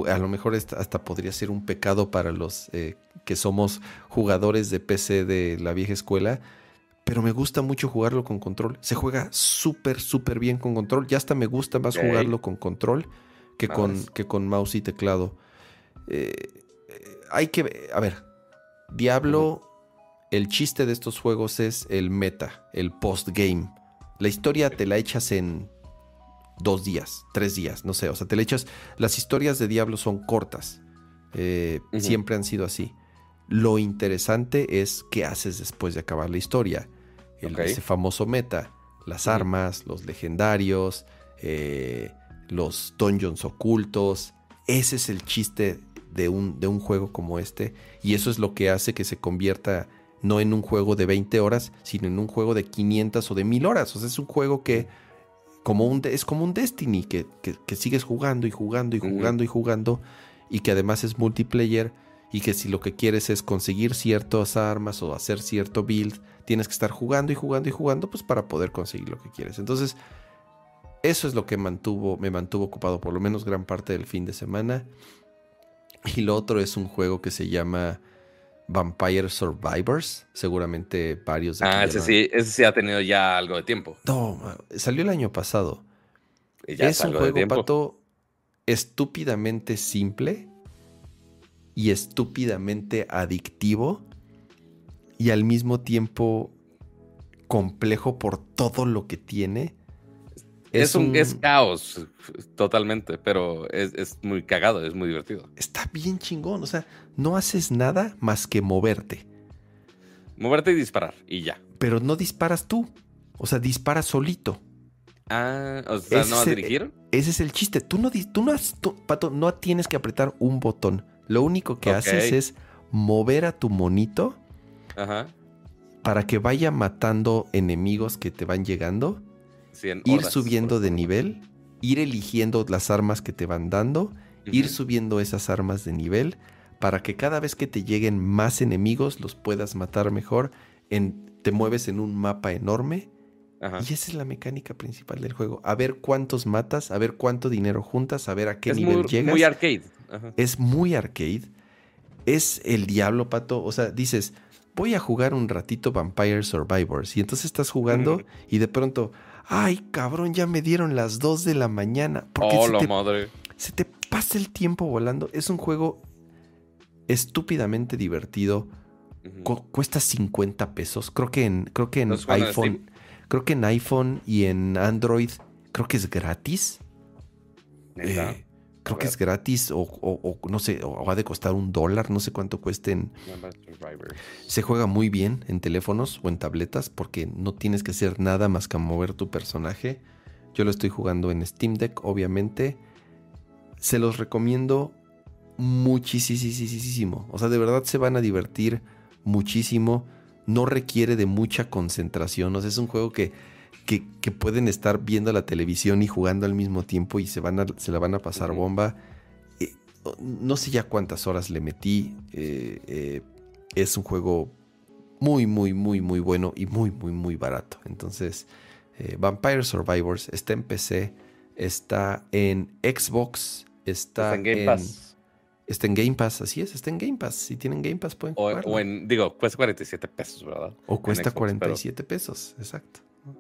a lo mejor hasta podría ser un pecado para los eh, que somos jugadores de PC de la vieja escuela, pero me gusta mucho jugarlo con control. Se juega súper, súper bien con control. Ya hasta me gusta más okay. jugarlo con control que, con, que con mouse y teclado. Eh, hay que, a ver, Diablo, uh -huh. el chiste de estos juegos es el meta, el post-game. La historia te la echas en dos días, tres días, no sé, o sea, te le echas, las historias de Diablo son cortas, eh, uh -huh. siempre han sido así. Lo interesante es qué haces después de acabar la historia, el, okay. ese famoso meta, las uh -huh. armas, los legendarios, eh, los dungeons ocultos, ese es el chiste de un, de un juego como este, y eso es lo que hace que se convierta no en un juego de 20 horas, sino en un juego de 500 o de 1000 horas, o sea, es un juego que como un, es como un Destiny que, que, que sigues jugando y jugando y jugando uh -huh. y jugando y que además es multiplayer y que si lo que quieres es conseguir ciertas armas o hacer cierto build, tienes que estar jugando y jugando y jugando pues para poder conseguir lo que quieres. Entonces, eso es lo que mantuvo, me mantuvo ocupado por lo menos gran parte del fin de semana. Y lo otro es un juego que se llama Vampire Survivors. Seguramente varios
de Ah, ese sí, ese sí ha tenido ya algo de tiempo.
No, salió el año pasado. es un juego, pato, estúpidamente simple y estúpidamente adictivo y al mismo tiempo complejo por todo lo que tiene.
Es, es un, un, es caos totalmente, pero es, es, muy cagado, es muy divertido.
Está bien chingón, o sea, no haces nada más que moverte.
Moverte y disparar, y ya.
Pero no disparas tú, o sea, disparas solito.
Ah, o sea, ¿no a dirigir?
Ese es el chiste. Tú no, tú no, has, tú, Pato, no tienes que apretar un botón. Lo único que okay. haces es mover a tu monito
Ajá.
para que vaya matando enemigos que te van llegando
sí,
ir subiendo de nivel, ir eligiendo las armas que te van dando, uh -huh. ir subiendo esas armas de nivel para que cada vez que te lleguen más enemigos los puedas matar mejor. En, te mueves en un mapa enorme Ajá. y esa es la mecánica principal del juego. A ver cuántos matas, a ver cuánto dinero juntas, a ver a qué
es
nivel
muy,
llegas.
Muy arcade.
Ajá. Es muy arcade. Es el diablo, pato. O sea, dices, voy a jugar un ratito Vampire Survivors. Y entonces estás jugando -huh. y de pronto, ay, cabrón, ya me dieron las 2 de la mañana.
Porque oh, se, te, madre.
se te pasa el tiempo volando. Es un juego estúpidamente divertido. Uh -huh. Cu cuesta 50 pesos. Creo que en, creo que en iPhone. Creo que en iPhone y en Android. Creo que es gratis.
Eh,
creo que es gratis o, o, no sé, o va de costar un dólar, no sé cuánto cuesten. Se juega muy bien en teléfonos o en tabletas porque no tienes que hacer nada más que mover tu personaje. Yo lo estoy jugando en Steam Deck, obviamente. Se los recomiendo muchísimo. O sea, de verdad se van a divertir muchísimo. No requiere de mucha concentración. O sea, es un juego que, que, pueden estar viendo la televisión y jugando al mismo tiempo y se, van se la van a pasar bomba. Eh, no sé ya cuántas horas le metí. Eh, eh, es un juego muy, muy, muy, muy bueno y muy, muy, muy barato. Entonces, Vampire Survivors está en PC, está en Xbox, está, en Game Pass. Está en Game Pass, así es, está en Game Pass. Si tienen Game Pass pueden
jugarlo. O, en, digo, cuesta 47 pesos, ¿verdad?
O cuesta 47 pesos, exacto.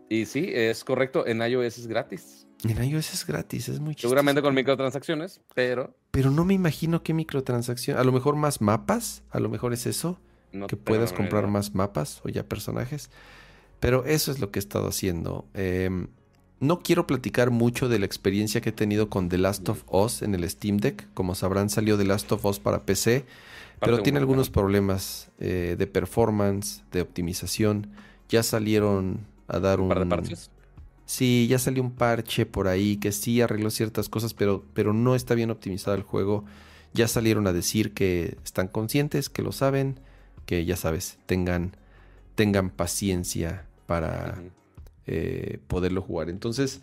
Y sí, es correcto, en iOS es gratis.
En iOS es gratis, es muy chistoso.
Seguramente con microtransacciones, pero...
Pero no me imagino qué microtransacción. A lo mejor más mapas, a lo mejor es eso. que puedas comprar más mapas o ya personajes. Pero eso es lo que he estado haciendo. Eh, no quiero platicar mucho de la experiencia que he tenido con The Last of Us en el Steam Deck. Como sabrán, salió The Last of Us para PC, pero tiene algunos problemas eh, de performance, de optimización. Ya salieron a dar un...
¿Un par de parches?
Sí, ya salió un parche por ahí que sí arregló ciertas cosas, pero, pero no está bien optimizado el juego. Ya salieron a decir que están conscientes, que lo saben, que ya sabes, tengan, tengan paciencia para... Eh, poderlo jugar. Entonces,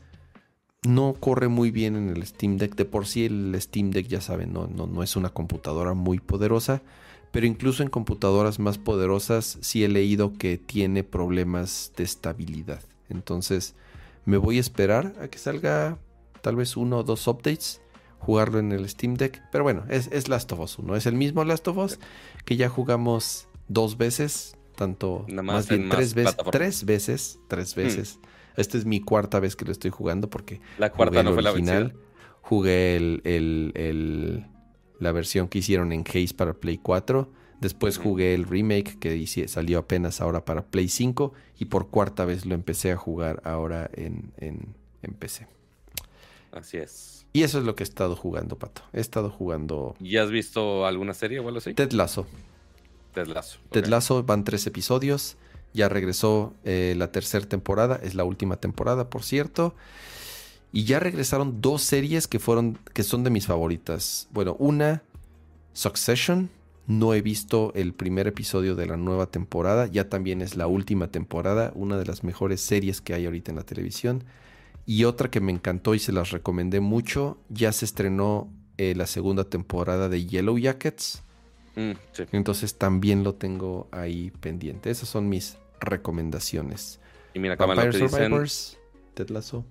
no corre muy bien en el Steam Deck. De por sí el Steam Deck, ya saben, no, no, no es una computadora muy poderosa. Pero incluso en computadoras más poderosas sí he leído que tiene problemas de estabilidad. Entonces me voy a esperar a que salga tal vez uno o dos updates. Jugarlo en el Steam Deck. Pero bueno, es, es Last of Us 1. Es el mismo Last of Us que ya jugamos dos veces tanto más, bien tres veces, tres veces, tres hmm. veces. Esta es mi cuarta vez que lo estoy jugando porque
la cuarta no fue la original,
jugué el, el, la versión que hicieron en Case para Play 4. Después jugué el remake que salió apenas ahora para Play 5 y por cuarta vez lo empecé a jugar ahora en, en, en PC.
Así es.
Y eso es lo que he estado jugando, Pato. He estado jugando.
¿Y has visto alguna serie o algo así?
Ted Lasso.
Ted Lasso.
Ted van tres episodios. Ya regresó eh, la tercera temporada. Es la última temporada, por cierto. Y ya regresaron dos series que fueron. que son de mis favoritas. Bueno, una, Succession. No he visto el primer episodio de la nueva temporada. Ya también es la última temporada. Una de las mejores series que hay ahorita en la televisión. Y otra que me encantó y se las recomendé mucho. Ya se estrenó eh, la segunda temporada de Yellow Jackets. Mm, Entonces también lo tengo ahí pendiente. Esas son mis recomendaciones.
Y mira, Vampire
Survivors, Ted Lasso.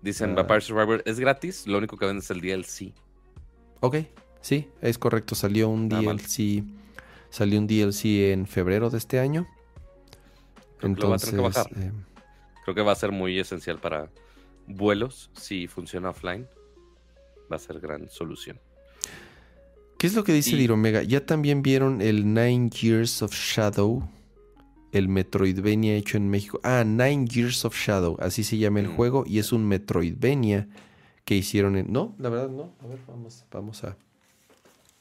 Dicen uh, Vampire Survivor es gratis, lo único que venden es el DLC.
Ok, sí, es correcto. Salió un DLC. Salió un DLC en febrero de este año. Entonces, que eh,
Creo que va a ser muy esencial para vuelos si funciona offline. Va a ser gran solución.
¿Qué es lo que dice Diromega? Ya también vieron el Nine Years of Shadow, el Metroidvania hecho en México. Ah, Nine Years of Shadow, así se llama el mm. juego y es un Metroidvania que hicieron en... No, la verdad no. A ver, vamos, vamos a...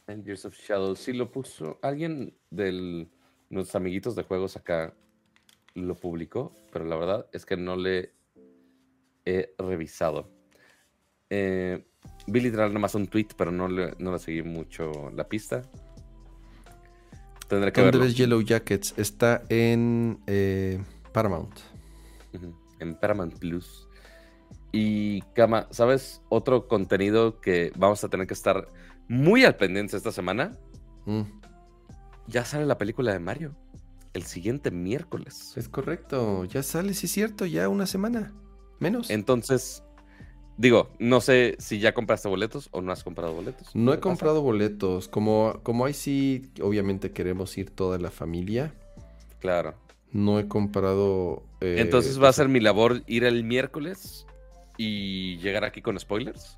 Nine Years of Shadow, sí lo puso. Alguien de nuestros amiguitos de juegos acá lo publicó, pero la verdad es que no le he revisado. Eh, Vi literal nada más un tweet, pero no le, no le seguí mucho la pista.
Tendré que ¿Dónde ves Yellow Jackets? Está en eh, Paramount.
En Paramount Plus. Y Kama, ¿sabes otro contenido que vamos a tener que estar muy al pendiente esta semana? Mm. Ya sale la película de Mario. El siguiente miércoles.
Es correcto, ya sale, sí es cierto, ya una semana. Menos.
Entonces, Digo, no sé si ya compraste boletos o no has comprado boletos.
No he comprado boletos. Como, como ahí sí, obviamente queremos ir toda la familia.
Claro.
No he comprado.
Eh, Entonces va a ser mi labor ir el miércoles y llegar aquí con spoilers.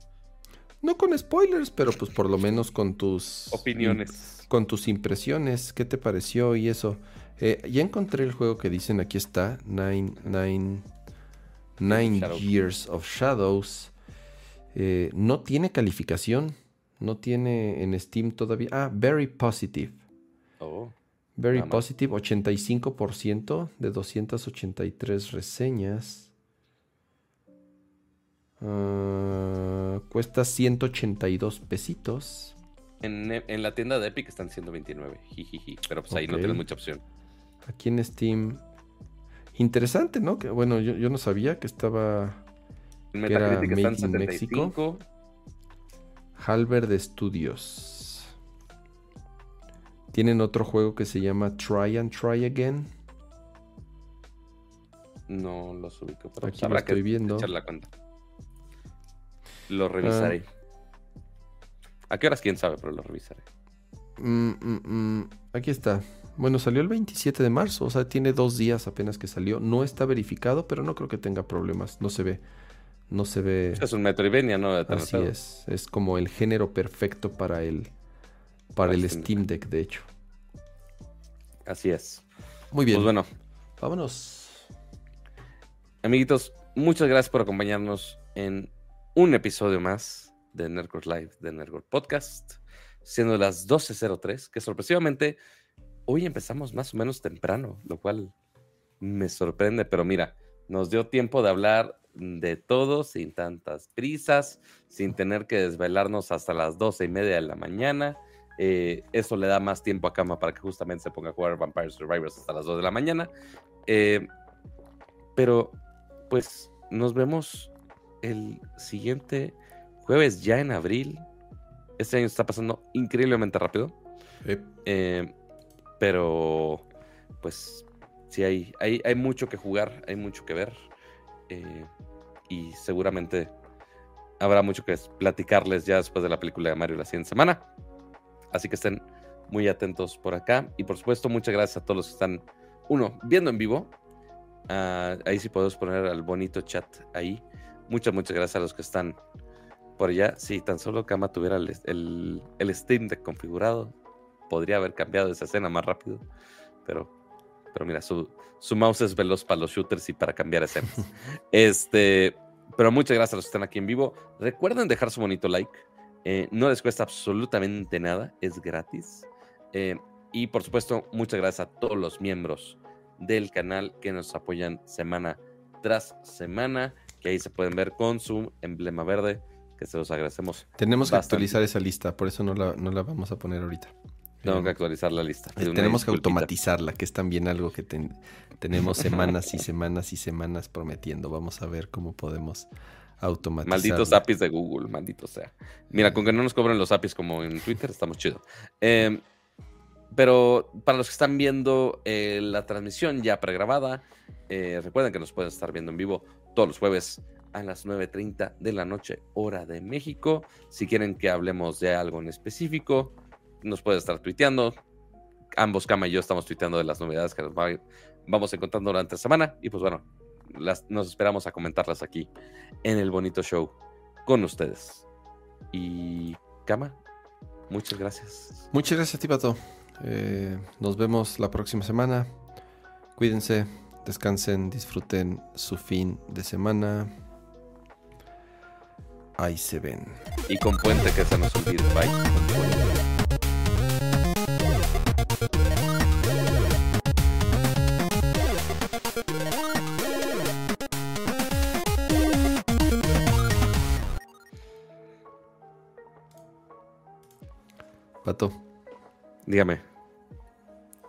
No con spoilers, pero pues por lo menos con tus
opiniones.
Con tus impresiones. ¿Qué te pareció y eso? Eh, ya encontré el juego que dicen aquí está. Nine, nine, nine Years of Shadows. Eh, no tiene calificación. No tiene en Steam todavía. Ah, Very Positive.
Oh,
Very
Nada.
Positive, 85% de 283 reseñas. Ah, cuesta 182 pesitos.
En, en la tienda de Epic están 129. Jijiji. Pero pues ahí no tienes mucha opción.
Aquí en Steam. Interesante, ¿no? Que bueno, yo, yo no sabía que estaba
En
Que era
Metacritic están
Made in Mexico.
75.
Halberd Studios. Tienen otro juego que se llama Try and Try Again.
No los ubico, pero
Aquí
pues
lo estoy
que
viendo.
echar la cuenta. Lo revisaré. ¿A qué horas? Quién sabe, pero lo revisaré.
Mm, mm, mm, Aquí está. Bueno, salió el 27 de marzo, o sea, tiene dos días apenas que salió. No está verificado, pero no creo que tenga problemas. No se ve. No se ve.
Es un Metroidvania, ¿no?
Así es. Es como el género perfecto para el, para el
Steam
Steam Deck, de hecho.
Así es.
Muy bien.
Pues bueno,
Vámonos.
amiguitos, muchas gracias por acompañarnos en un episodio más de Nerdcore Live, de Nerdcore Podcast, siendo las 12.03, que sorpresivamente hoy empezamos más o menos temprano, lo cual me sorprende, pero mira, nos dio tiempo de hablar de todo sin tantas prisas, sin tener que desvelarnos hasta las doce y media de la mañana. Eh, eso le da más tiempo a Cama para que justamente se ponga a jugar Vampire Survivors hasta las 2 de la mañana. Eh, pero, pues, nos vemos el siguiente jueves, ya en abril. Este año está pasando increíblemente rápido. Eh, pero, pues, sí, hay, hay, hay mucho que jugar, hay mucho que ver. Eh, y seguramente habrá mucho que platicarles ya después de la película de Mario la siguiente semana. Así que estén muy atentos por acá. Y por supuesto, muchas gracias a todos los que están, uno, viendo en vivo. Ah, ahí sí podemos poner al bonito chat ahí. Muchas, muchas gracias a los que están por allá. Si tan solo Kama tuviera el, el, Steam configurado, podría haber cambiado esa escena más rápido. Pero, pero mira, su, su mouse es veloz para los shooters y para cambiar escenas. este, pero muchas gracias a los que están aquí en vivo. Recuerden dejar su bonito like. Eh, no les cuesta absolutamente nada, es gratis. Eh, y por supuesto, muchas gracias a todos los miembros del canal que nos apoyan semana tras semana, que ahí se pueden ver con su emblema verde, que se los agradecemos.
Tenemos que actualizar esa lista, por eso no la, no la vamos a poner ahorita.
Tengo que actualizar la lista.
eh, tenemos que automatizarla, que es también algo que ten- tenemos semanas y semanas y semanas prometiendo. Vamos a ver cómo podemos automatizar.
Malditos APIs de Google, maldito sea. Mira, con que no nos cobren los APIs como en Twitter, estamos chido. Eh, pero para los que están viendo eh, la transmisión ya pregrabada, eh, recuerden que nos pueden estar viendo en vivo todos los jueves a las 9.30 de la noche, hora de México. Si quieren que hablemos de algo en específico, nos pueden estar tuiteando. Ambos, Cama y yo, estamos tuiteando de las novedades que nos va- vamos encontrando durante la semana. Y pues bueno, las, nos esperamos a comentarlas aquí en el bonito show con ustedes. Y Cama, muchas gracias.
Muchas gracias, Tipato. Eh, nos vemos la próxima semana. Cuídense, descansen, disfruten su fin de semana. Ahí se ven.
Y con puente que se nos olvide. Bye.
Pato,
Dígame.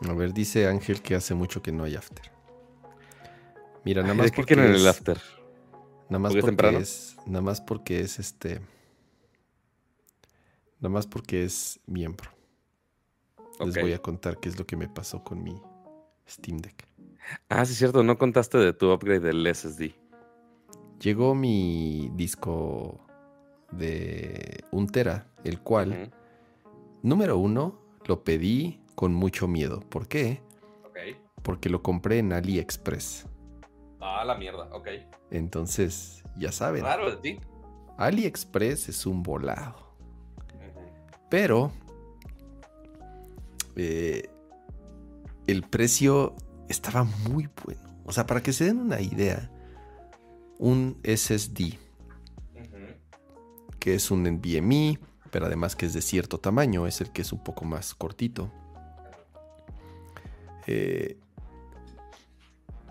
a ver, dice Ángel que hace mucho que no hay after. Mira, nada
Ay,
más
¿De qué
porque
quieren el
es-
after?
Nada más
¿Porque es
porque
temprano?
es. Nada más porque es este. Nada más porque es miembro. Les voy a contar qué es lo que me pasó con mi Steam Deck.
Ah, sí, es cierto. No contaste de tu upgrade del SSD.
Llegó mi disco de un tera, el cual. Número uno, lo pedí con mucho miedo. ¿Por qué? Porque lo compré en AliExpress.
Ah, la mierda. Ok.
Entonces, ya saben,
Raro de ti.
AliExpress es un volado. Pero eh, el precio estaba muy bueno. O sea, para que se den una idea, un SSD que es un NVMe, pero además que es de cierto tamaño, es el que es un poco más cortito. Eh,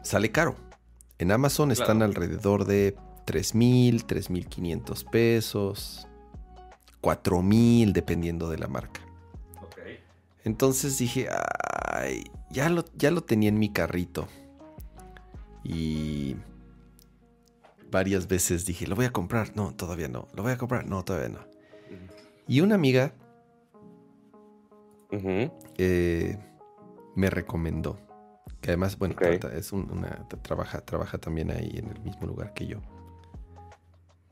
sale caro. En Amazon están alrededor de 3.000, 3.500 pesos, 4.000 dependiendo de la marca. Entonces dije, ay, ya lo, ya lo tenía en mi carrito. Y varias veces dije, lo voy a comprar. No, todavía no. Lo voy a comprar. No, todavía no. Y una amiga eh, me recomendó. Que además, bueno, es una, trabaja, trabaja también ahí en el mismo lugar que yo.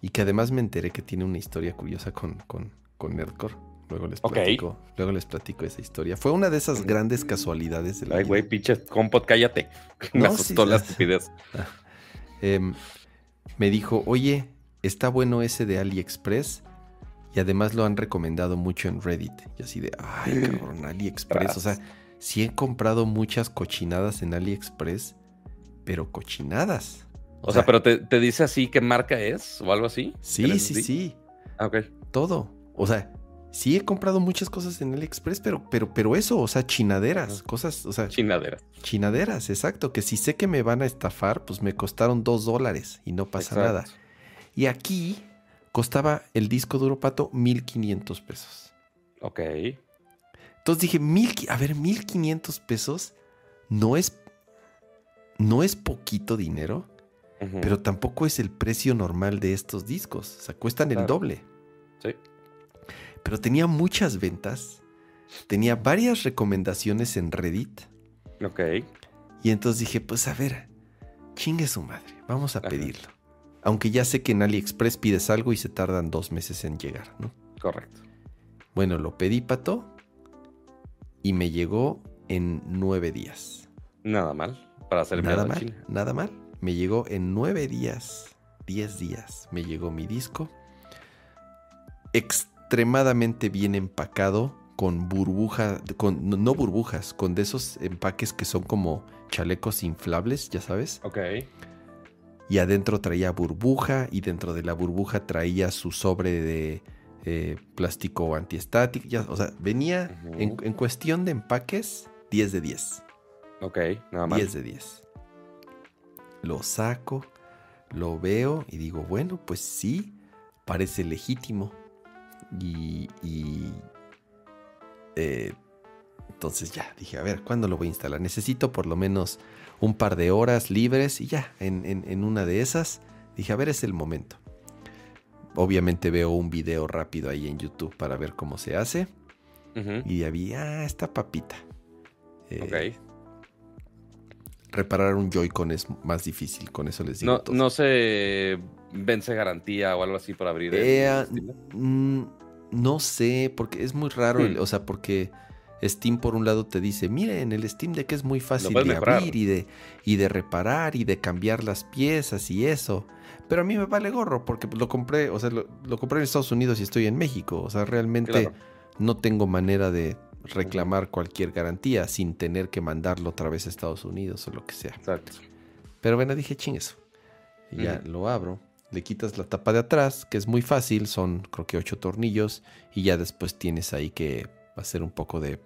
Y que además me enteré que tiene una historia curiosa con, con, con Nerdcore. Luego les platico. Luego les platico esa historia. Fue una de esas grandes casualidades de la
Ay, güey, pinche compot, cállate. Me asustó la estupidez.
Em, me dijo, oye, está bueno ese de AliExpress. Y además lo han recomendado mucho en Reddit. Y así de, ay, cabrón, AliExpress. O sea, sí he comprado muchas cochinadas en AliExpress, pero cochinadas.
O, sea, pero te, te, dice así qué marca es o algo así.
Sí, sí, sí.
Ah, ok.
Todo. O sea, Sí, he comprado muchas cosas en AliExpress, pero, pero, pero eso, o sea, chinaderas, cosas, o sea.
Chinaderas.
Chinaderas, exacto. Que si sé que me van a estafar, pues me costaron dos dólares y no pasa nada. Y aquí costaba el disco duro pato 1500 pesos.
Ok.
Entonces dije, mil, a ver, 1500 pesos no es, no es poquito dinero, pero tampoco es el precio normal de estos discos. O sea, cuestan el doble.
Sí
pero tenía muchas ventas, tenía varias recomendaciones en Reddit.
Ok.
Y entonces dije, pues a ver, chingue su madre, vamos a pedirlo. Aunque ya sé que en AliExpress pides algo y se tardan dos meses en llegar, ¿no?
Correcto.
Bueno, lo pedí, Pato, y me llegó en nueve días.
Nada mal para hacer
nada mal, Nada mal. Me llegó en nueve días, diez días, me llegó mi disco extremadamente bien empacado con burbuja, con, no burbujas, con de esos empaques que son como chalecos inflables, ya sabes.
Ok.
Y adentro traía burbuja y dentro de la burbuja traía su sobre de eh, plástico antiestático. Ya, o sea, venía en, cuestión de empaques 10 de 10.
Ok, nada más.
10 de 10. Lo saco, lo veo y digo, bueno, pues sí, parece legítimo. Y, eh, entonces ya, dije, a ver, ¿cuándo lo voy a instalar? Necesito por lo menos un par de horas libres y ya, en, una de esas, dije, a ver, es el momento. Obviamente veo un video rápido ahí en YouTube para ver cómo se hace. Y había, ah, esta papita.
Eh,
reparar un Joy-Con es más difícil, con eso les digo.
No, todo. no se vence garantía o algo así para abrir.
Eh, no sé, porque es muy raro, hmm. o sea, porque Steam por un lado te dice, miren, el Steam de que es muy fácil de abrir y de, y de reparar y de cambiar las piezas y eso. Pero a mí me vale gorro porque lo compré, o sea, lo, compré en Estados Unidos y estoy en México. O sea, realmente no tengo manera de reclamar cualquier garantía sin tener que mandarlo otra vez a Estados Unidos o lo que sea.
Exacto.
Pero bueno, dije, ching eso. Y ya lo abro le quitas la tapa de atrás, que es muy fácil, son creo que ocho tornillos, y ya después tienes ahí que hacer un poco de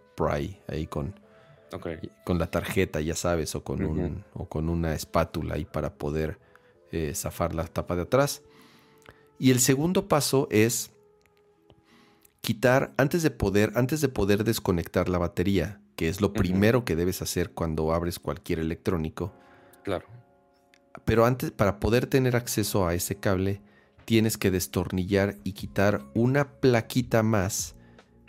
ahí con, con la tarjeta, ya sabes, o con, un, o con una espátula ahí para poder eh, zafar la tapa de atrás. Y el segundo paso es quitar, antes de poder, antes de poder desconectar la batería, que es lo primero que debes hacer cuando abres cualquier electrónico.
Claro
pero antes, para poder tener acceso a ese cable, tienes que destornillar y quitar una plaquita más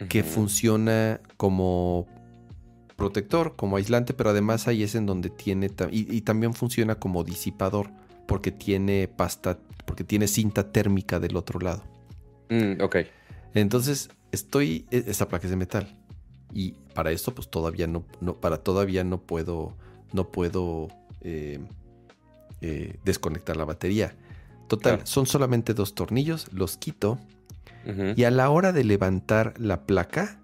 que funciona como protector, como aislante, pero además ahí es en donde tiene y, también funciona como disipador porque tiene pasta, porque tiene cinta térmica del otro lado.
Mm, ok.
Entonces estoy e, esa placa es de metal y para esto pues todavía no, no para todavía no puedo no puedo eh, eh, desconectar la batería. Total, son solamente dos tornillos, los quito y a la hora de levantar la placa,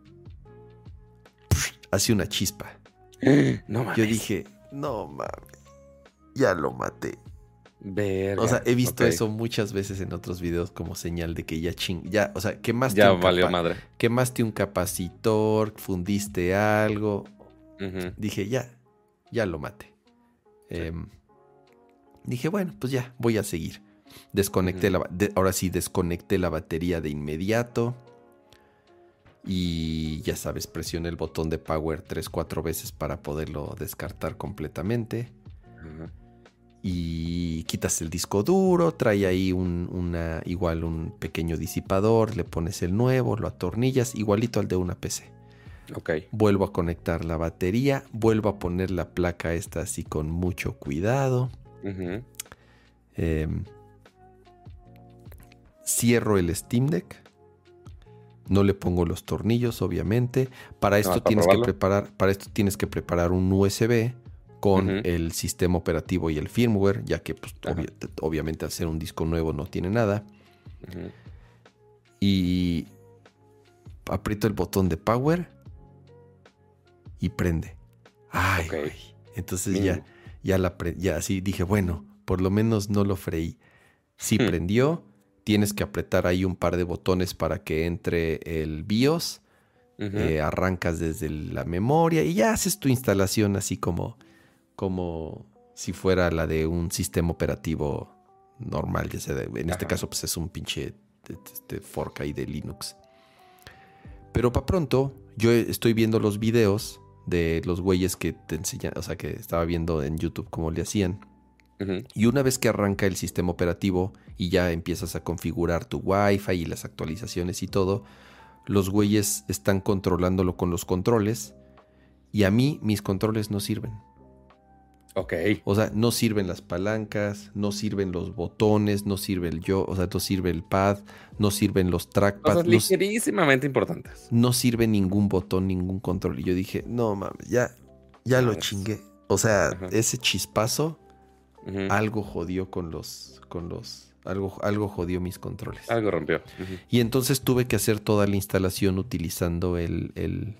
hace una chispa.
No
Yo dije, no mames, ya lo maté.
Verga,
O sea, he visto eso muchas veces en otros videos como señal de que ya ching, ya, o sea, quemaste,
Ya
un,
valió madre.
quemaste un capacitor, fundiste algo. Dije, ya, ya lo mate. Em, dije, bueno, pues ya, voy a seguir. Desconecté la, de- ahora sí, desconecté la batería de inmediato. Y ya sabes, presioné el botón de power 3-4 veces para poderlo descartar completamente. Y quitas el disco duro, trae ahí un, una, igual un pequeño disipador, le pones el nuevo, lo atornillas, igualito al de una PC.
Ok.
Vuelvo a conectar la batería, vuelvo a poner la placa esta así con mucho cuidado. Cierro el Steam Deck. No le pongo los tornillos, obviamente. Para esto tienes que preparar, para esto tienes que preparar un USB con el sistema operativo y el firmware, ya que pues, obvi- obviamente al ser un disco nuevo no tiene nada. Y aprieto el botón de power y prende. Ay. Entonces ya, ya la ya así dije, bueno, por lo menos no lo freí. Sí
Hmm.
prendió. Tienes que apretar ahí un par de botones para que entre el BIOS. Eh, arrancas desde la memoria y ya haces tu instalación así como, como si fuera la de un sistema operativo normal. Ya sea de- en este caso, pues es un pinche este, fork ahí de Linux. Pero para pronto, yo estoy viendo los videos de los güeyes que te enseñan, o sea, que estaba viendo en YouTube cómo le hacían. Y una vez que arranca el sistema operativo y ya empiezas a configurar tu Wi-Fi y las actualizaciones y todo, los güeyes están controlándolo con los controles y a mí mis controles no sirven.
Ok.
O sea, no sirven las palancas, no sirven los botones, no sirve el yo, o sea, no sirve el pad, no sirven los trackpads,
Cosas
no,
ligerísimamente importantes.
no sirve ningún botón, ningún control. Y yo dije, no mames, ya, ya lo chingué. O sea,
Ajá.
ese chispazo Algo jodió con los, con los, algo, algo jodió mis controles.
Algo rompió.
Y entonces tuve que hacer toda la instalación utilizando el, el,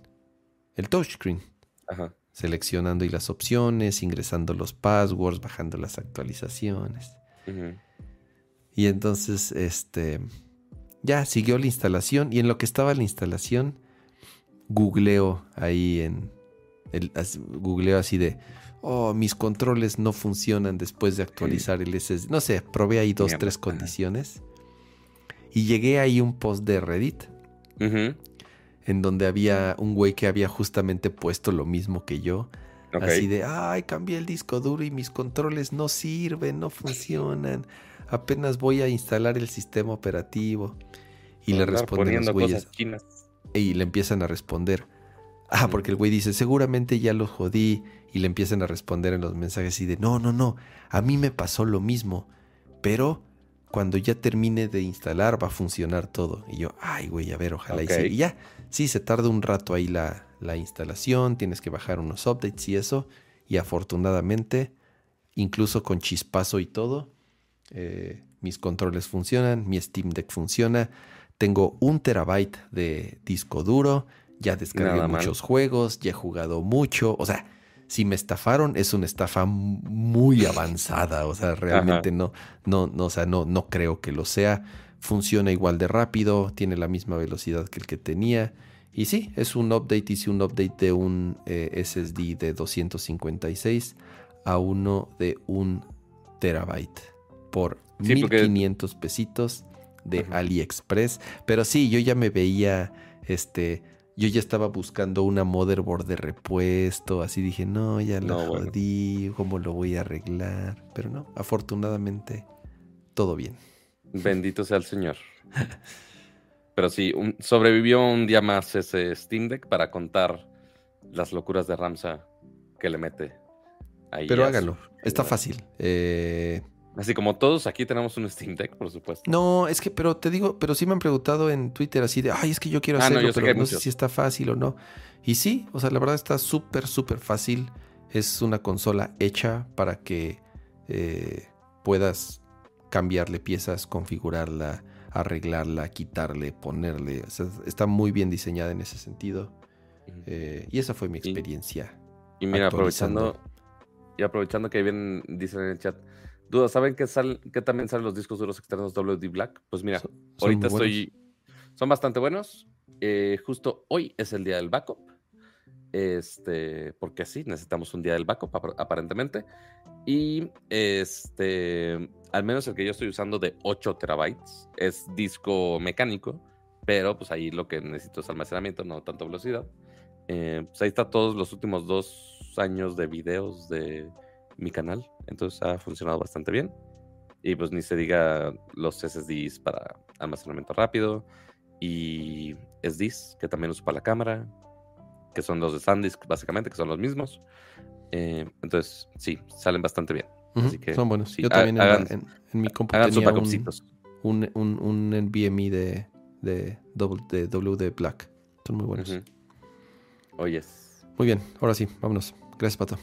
el touchscreen,
Ajá.
seleccionando y las opciones, ingresando los passwords, bajando las actualizaciones. Y entonces, este, ya siguió la instalación y en lo que estaba la instalación, googleo ahí en, el, as- googleo así de, oh, mis controles no funcionan después de actualizar el SSD. No sé, probé ahí dos, tres condiciones. Y llegué ahí un post de Reddit en donde había un güey que había justamente puesto lo mismo que yo. Así de, ay, cambié el disco duro y mis controles no sirven, no funcionan. Apenas voy a instalar el sistema operativo. Y le responden los güeyes. Y le empiezan a responder. Ah, porque el güey dice, seguramente ya lo jodí. Y le empiezan a responder en los mensajes así de, no, no, no, a mí me pasó lo mismo. Pero cuando ya termine de instalar va a funcionar todo. Y yo, ay, güey, a ver, ojalá
Ok.
y sí. Y ya, sí, se tarda un rato ahí la, la instalación, tienes que bajar unos updates y eso. Y afortunadamente, incluso con chispazo y todo, eh, mis controles funcionan, mi Steam Deck funciona. Tengo un terabyte de disco duro, ya descargué
Nada mal.
muchos juegos, ya he jugado mucho. O sea, si me estafaron, es una estafa muy avanzada. O sea, realmente no, no, no, o sea, no, no creo que lo sea. Funciona igual de rápido, tiene la misma velocidad que el que tenía. Y sí, es un update, hice un update de un eh, SSD de 256 a uno de un terabyte por
Sí, porque-
1500 pesitos de
Ajá.
AliExpress. Pero sí, yo ya me veía, este, yo ya estaba buscando una motherboard de repuesto, así dije, no, ya lo
No, bueno.
jodí, ¿cómo lo voy a arreglar? Pero no, afortunadamente, todo bien.
Bendito sea el Señor. Pero sí, un- sobrevivió un día más ese Steam Deck para contar las locuras de Ramsa que le mete ahí.
Pero
su-
está fácil. Eh,
Así como todos aquí tenemos un Steam Deck, por supuesto.
No, es que, pero te digo, pero sí me han preguntado en Twitter así de, ay, es que yo quiero
Ah, no,
hacerlo,
yo que
pero no sé si está fácil o no. Y sí, o sea, la verdad está súper, súper fácil. Es una consola hecha para que eh, puedas cambiarle piezas, configurarla, arreglarla, quitarle, ponerle. O sea, está muy bien diseñada en ese sentido. Eh, y esa fue mi
Y-
experiencia.
Y mira,
actualizando.
aprovechando, y aprovechando que bien dicen en el chat, Duda, ¿saben qué, sal, también salen los discos duros externos WD Black? Pues mira,
Son- son
ahorita
buenos.
estoy. Son bastante buenos. Eh, justo hoy es el día del backup. Este, porque sí, necesitamos un día del backup, apar- aparentemente. Y este, al menos el que yo estoy usando de 8 terabytes es disco mecánico, pero pues ahí lo que necesito es almacenamiento, no tanta velocidad. Eh, pues ahí está todos los últimos dos años de videos de mi canal, entonces ha funcionado bastante bien. Y pues ni se diga los SSDs para almacenamiento rápido y SDs que también uso para la cámara, que son los de SanDisk básicamente, que son los mismos. Eh, entonces, sí, salen bastante bien.
Ujú,
así que,
son buenos.
sí,
Yo también en,
hagan-
en- en mi compu
Hagan sus
tenía un, un, un, un NVMe de, de, de WD Black. Son muy buenos.
Ujú. Oyes.
Muy bien, ahora sí, vámonos. Gracias, Pato.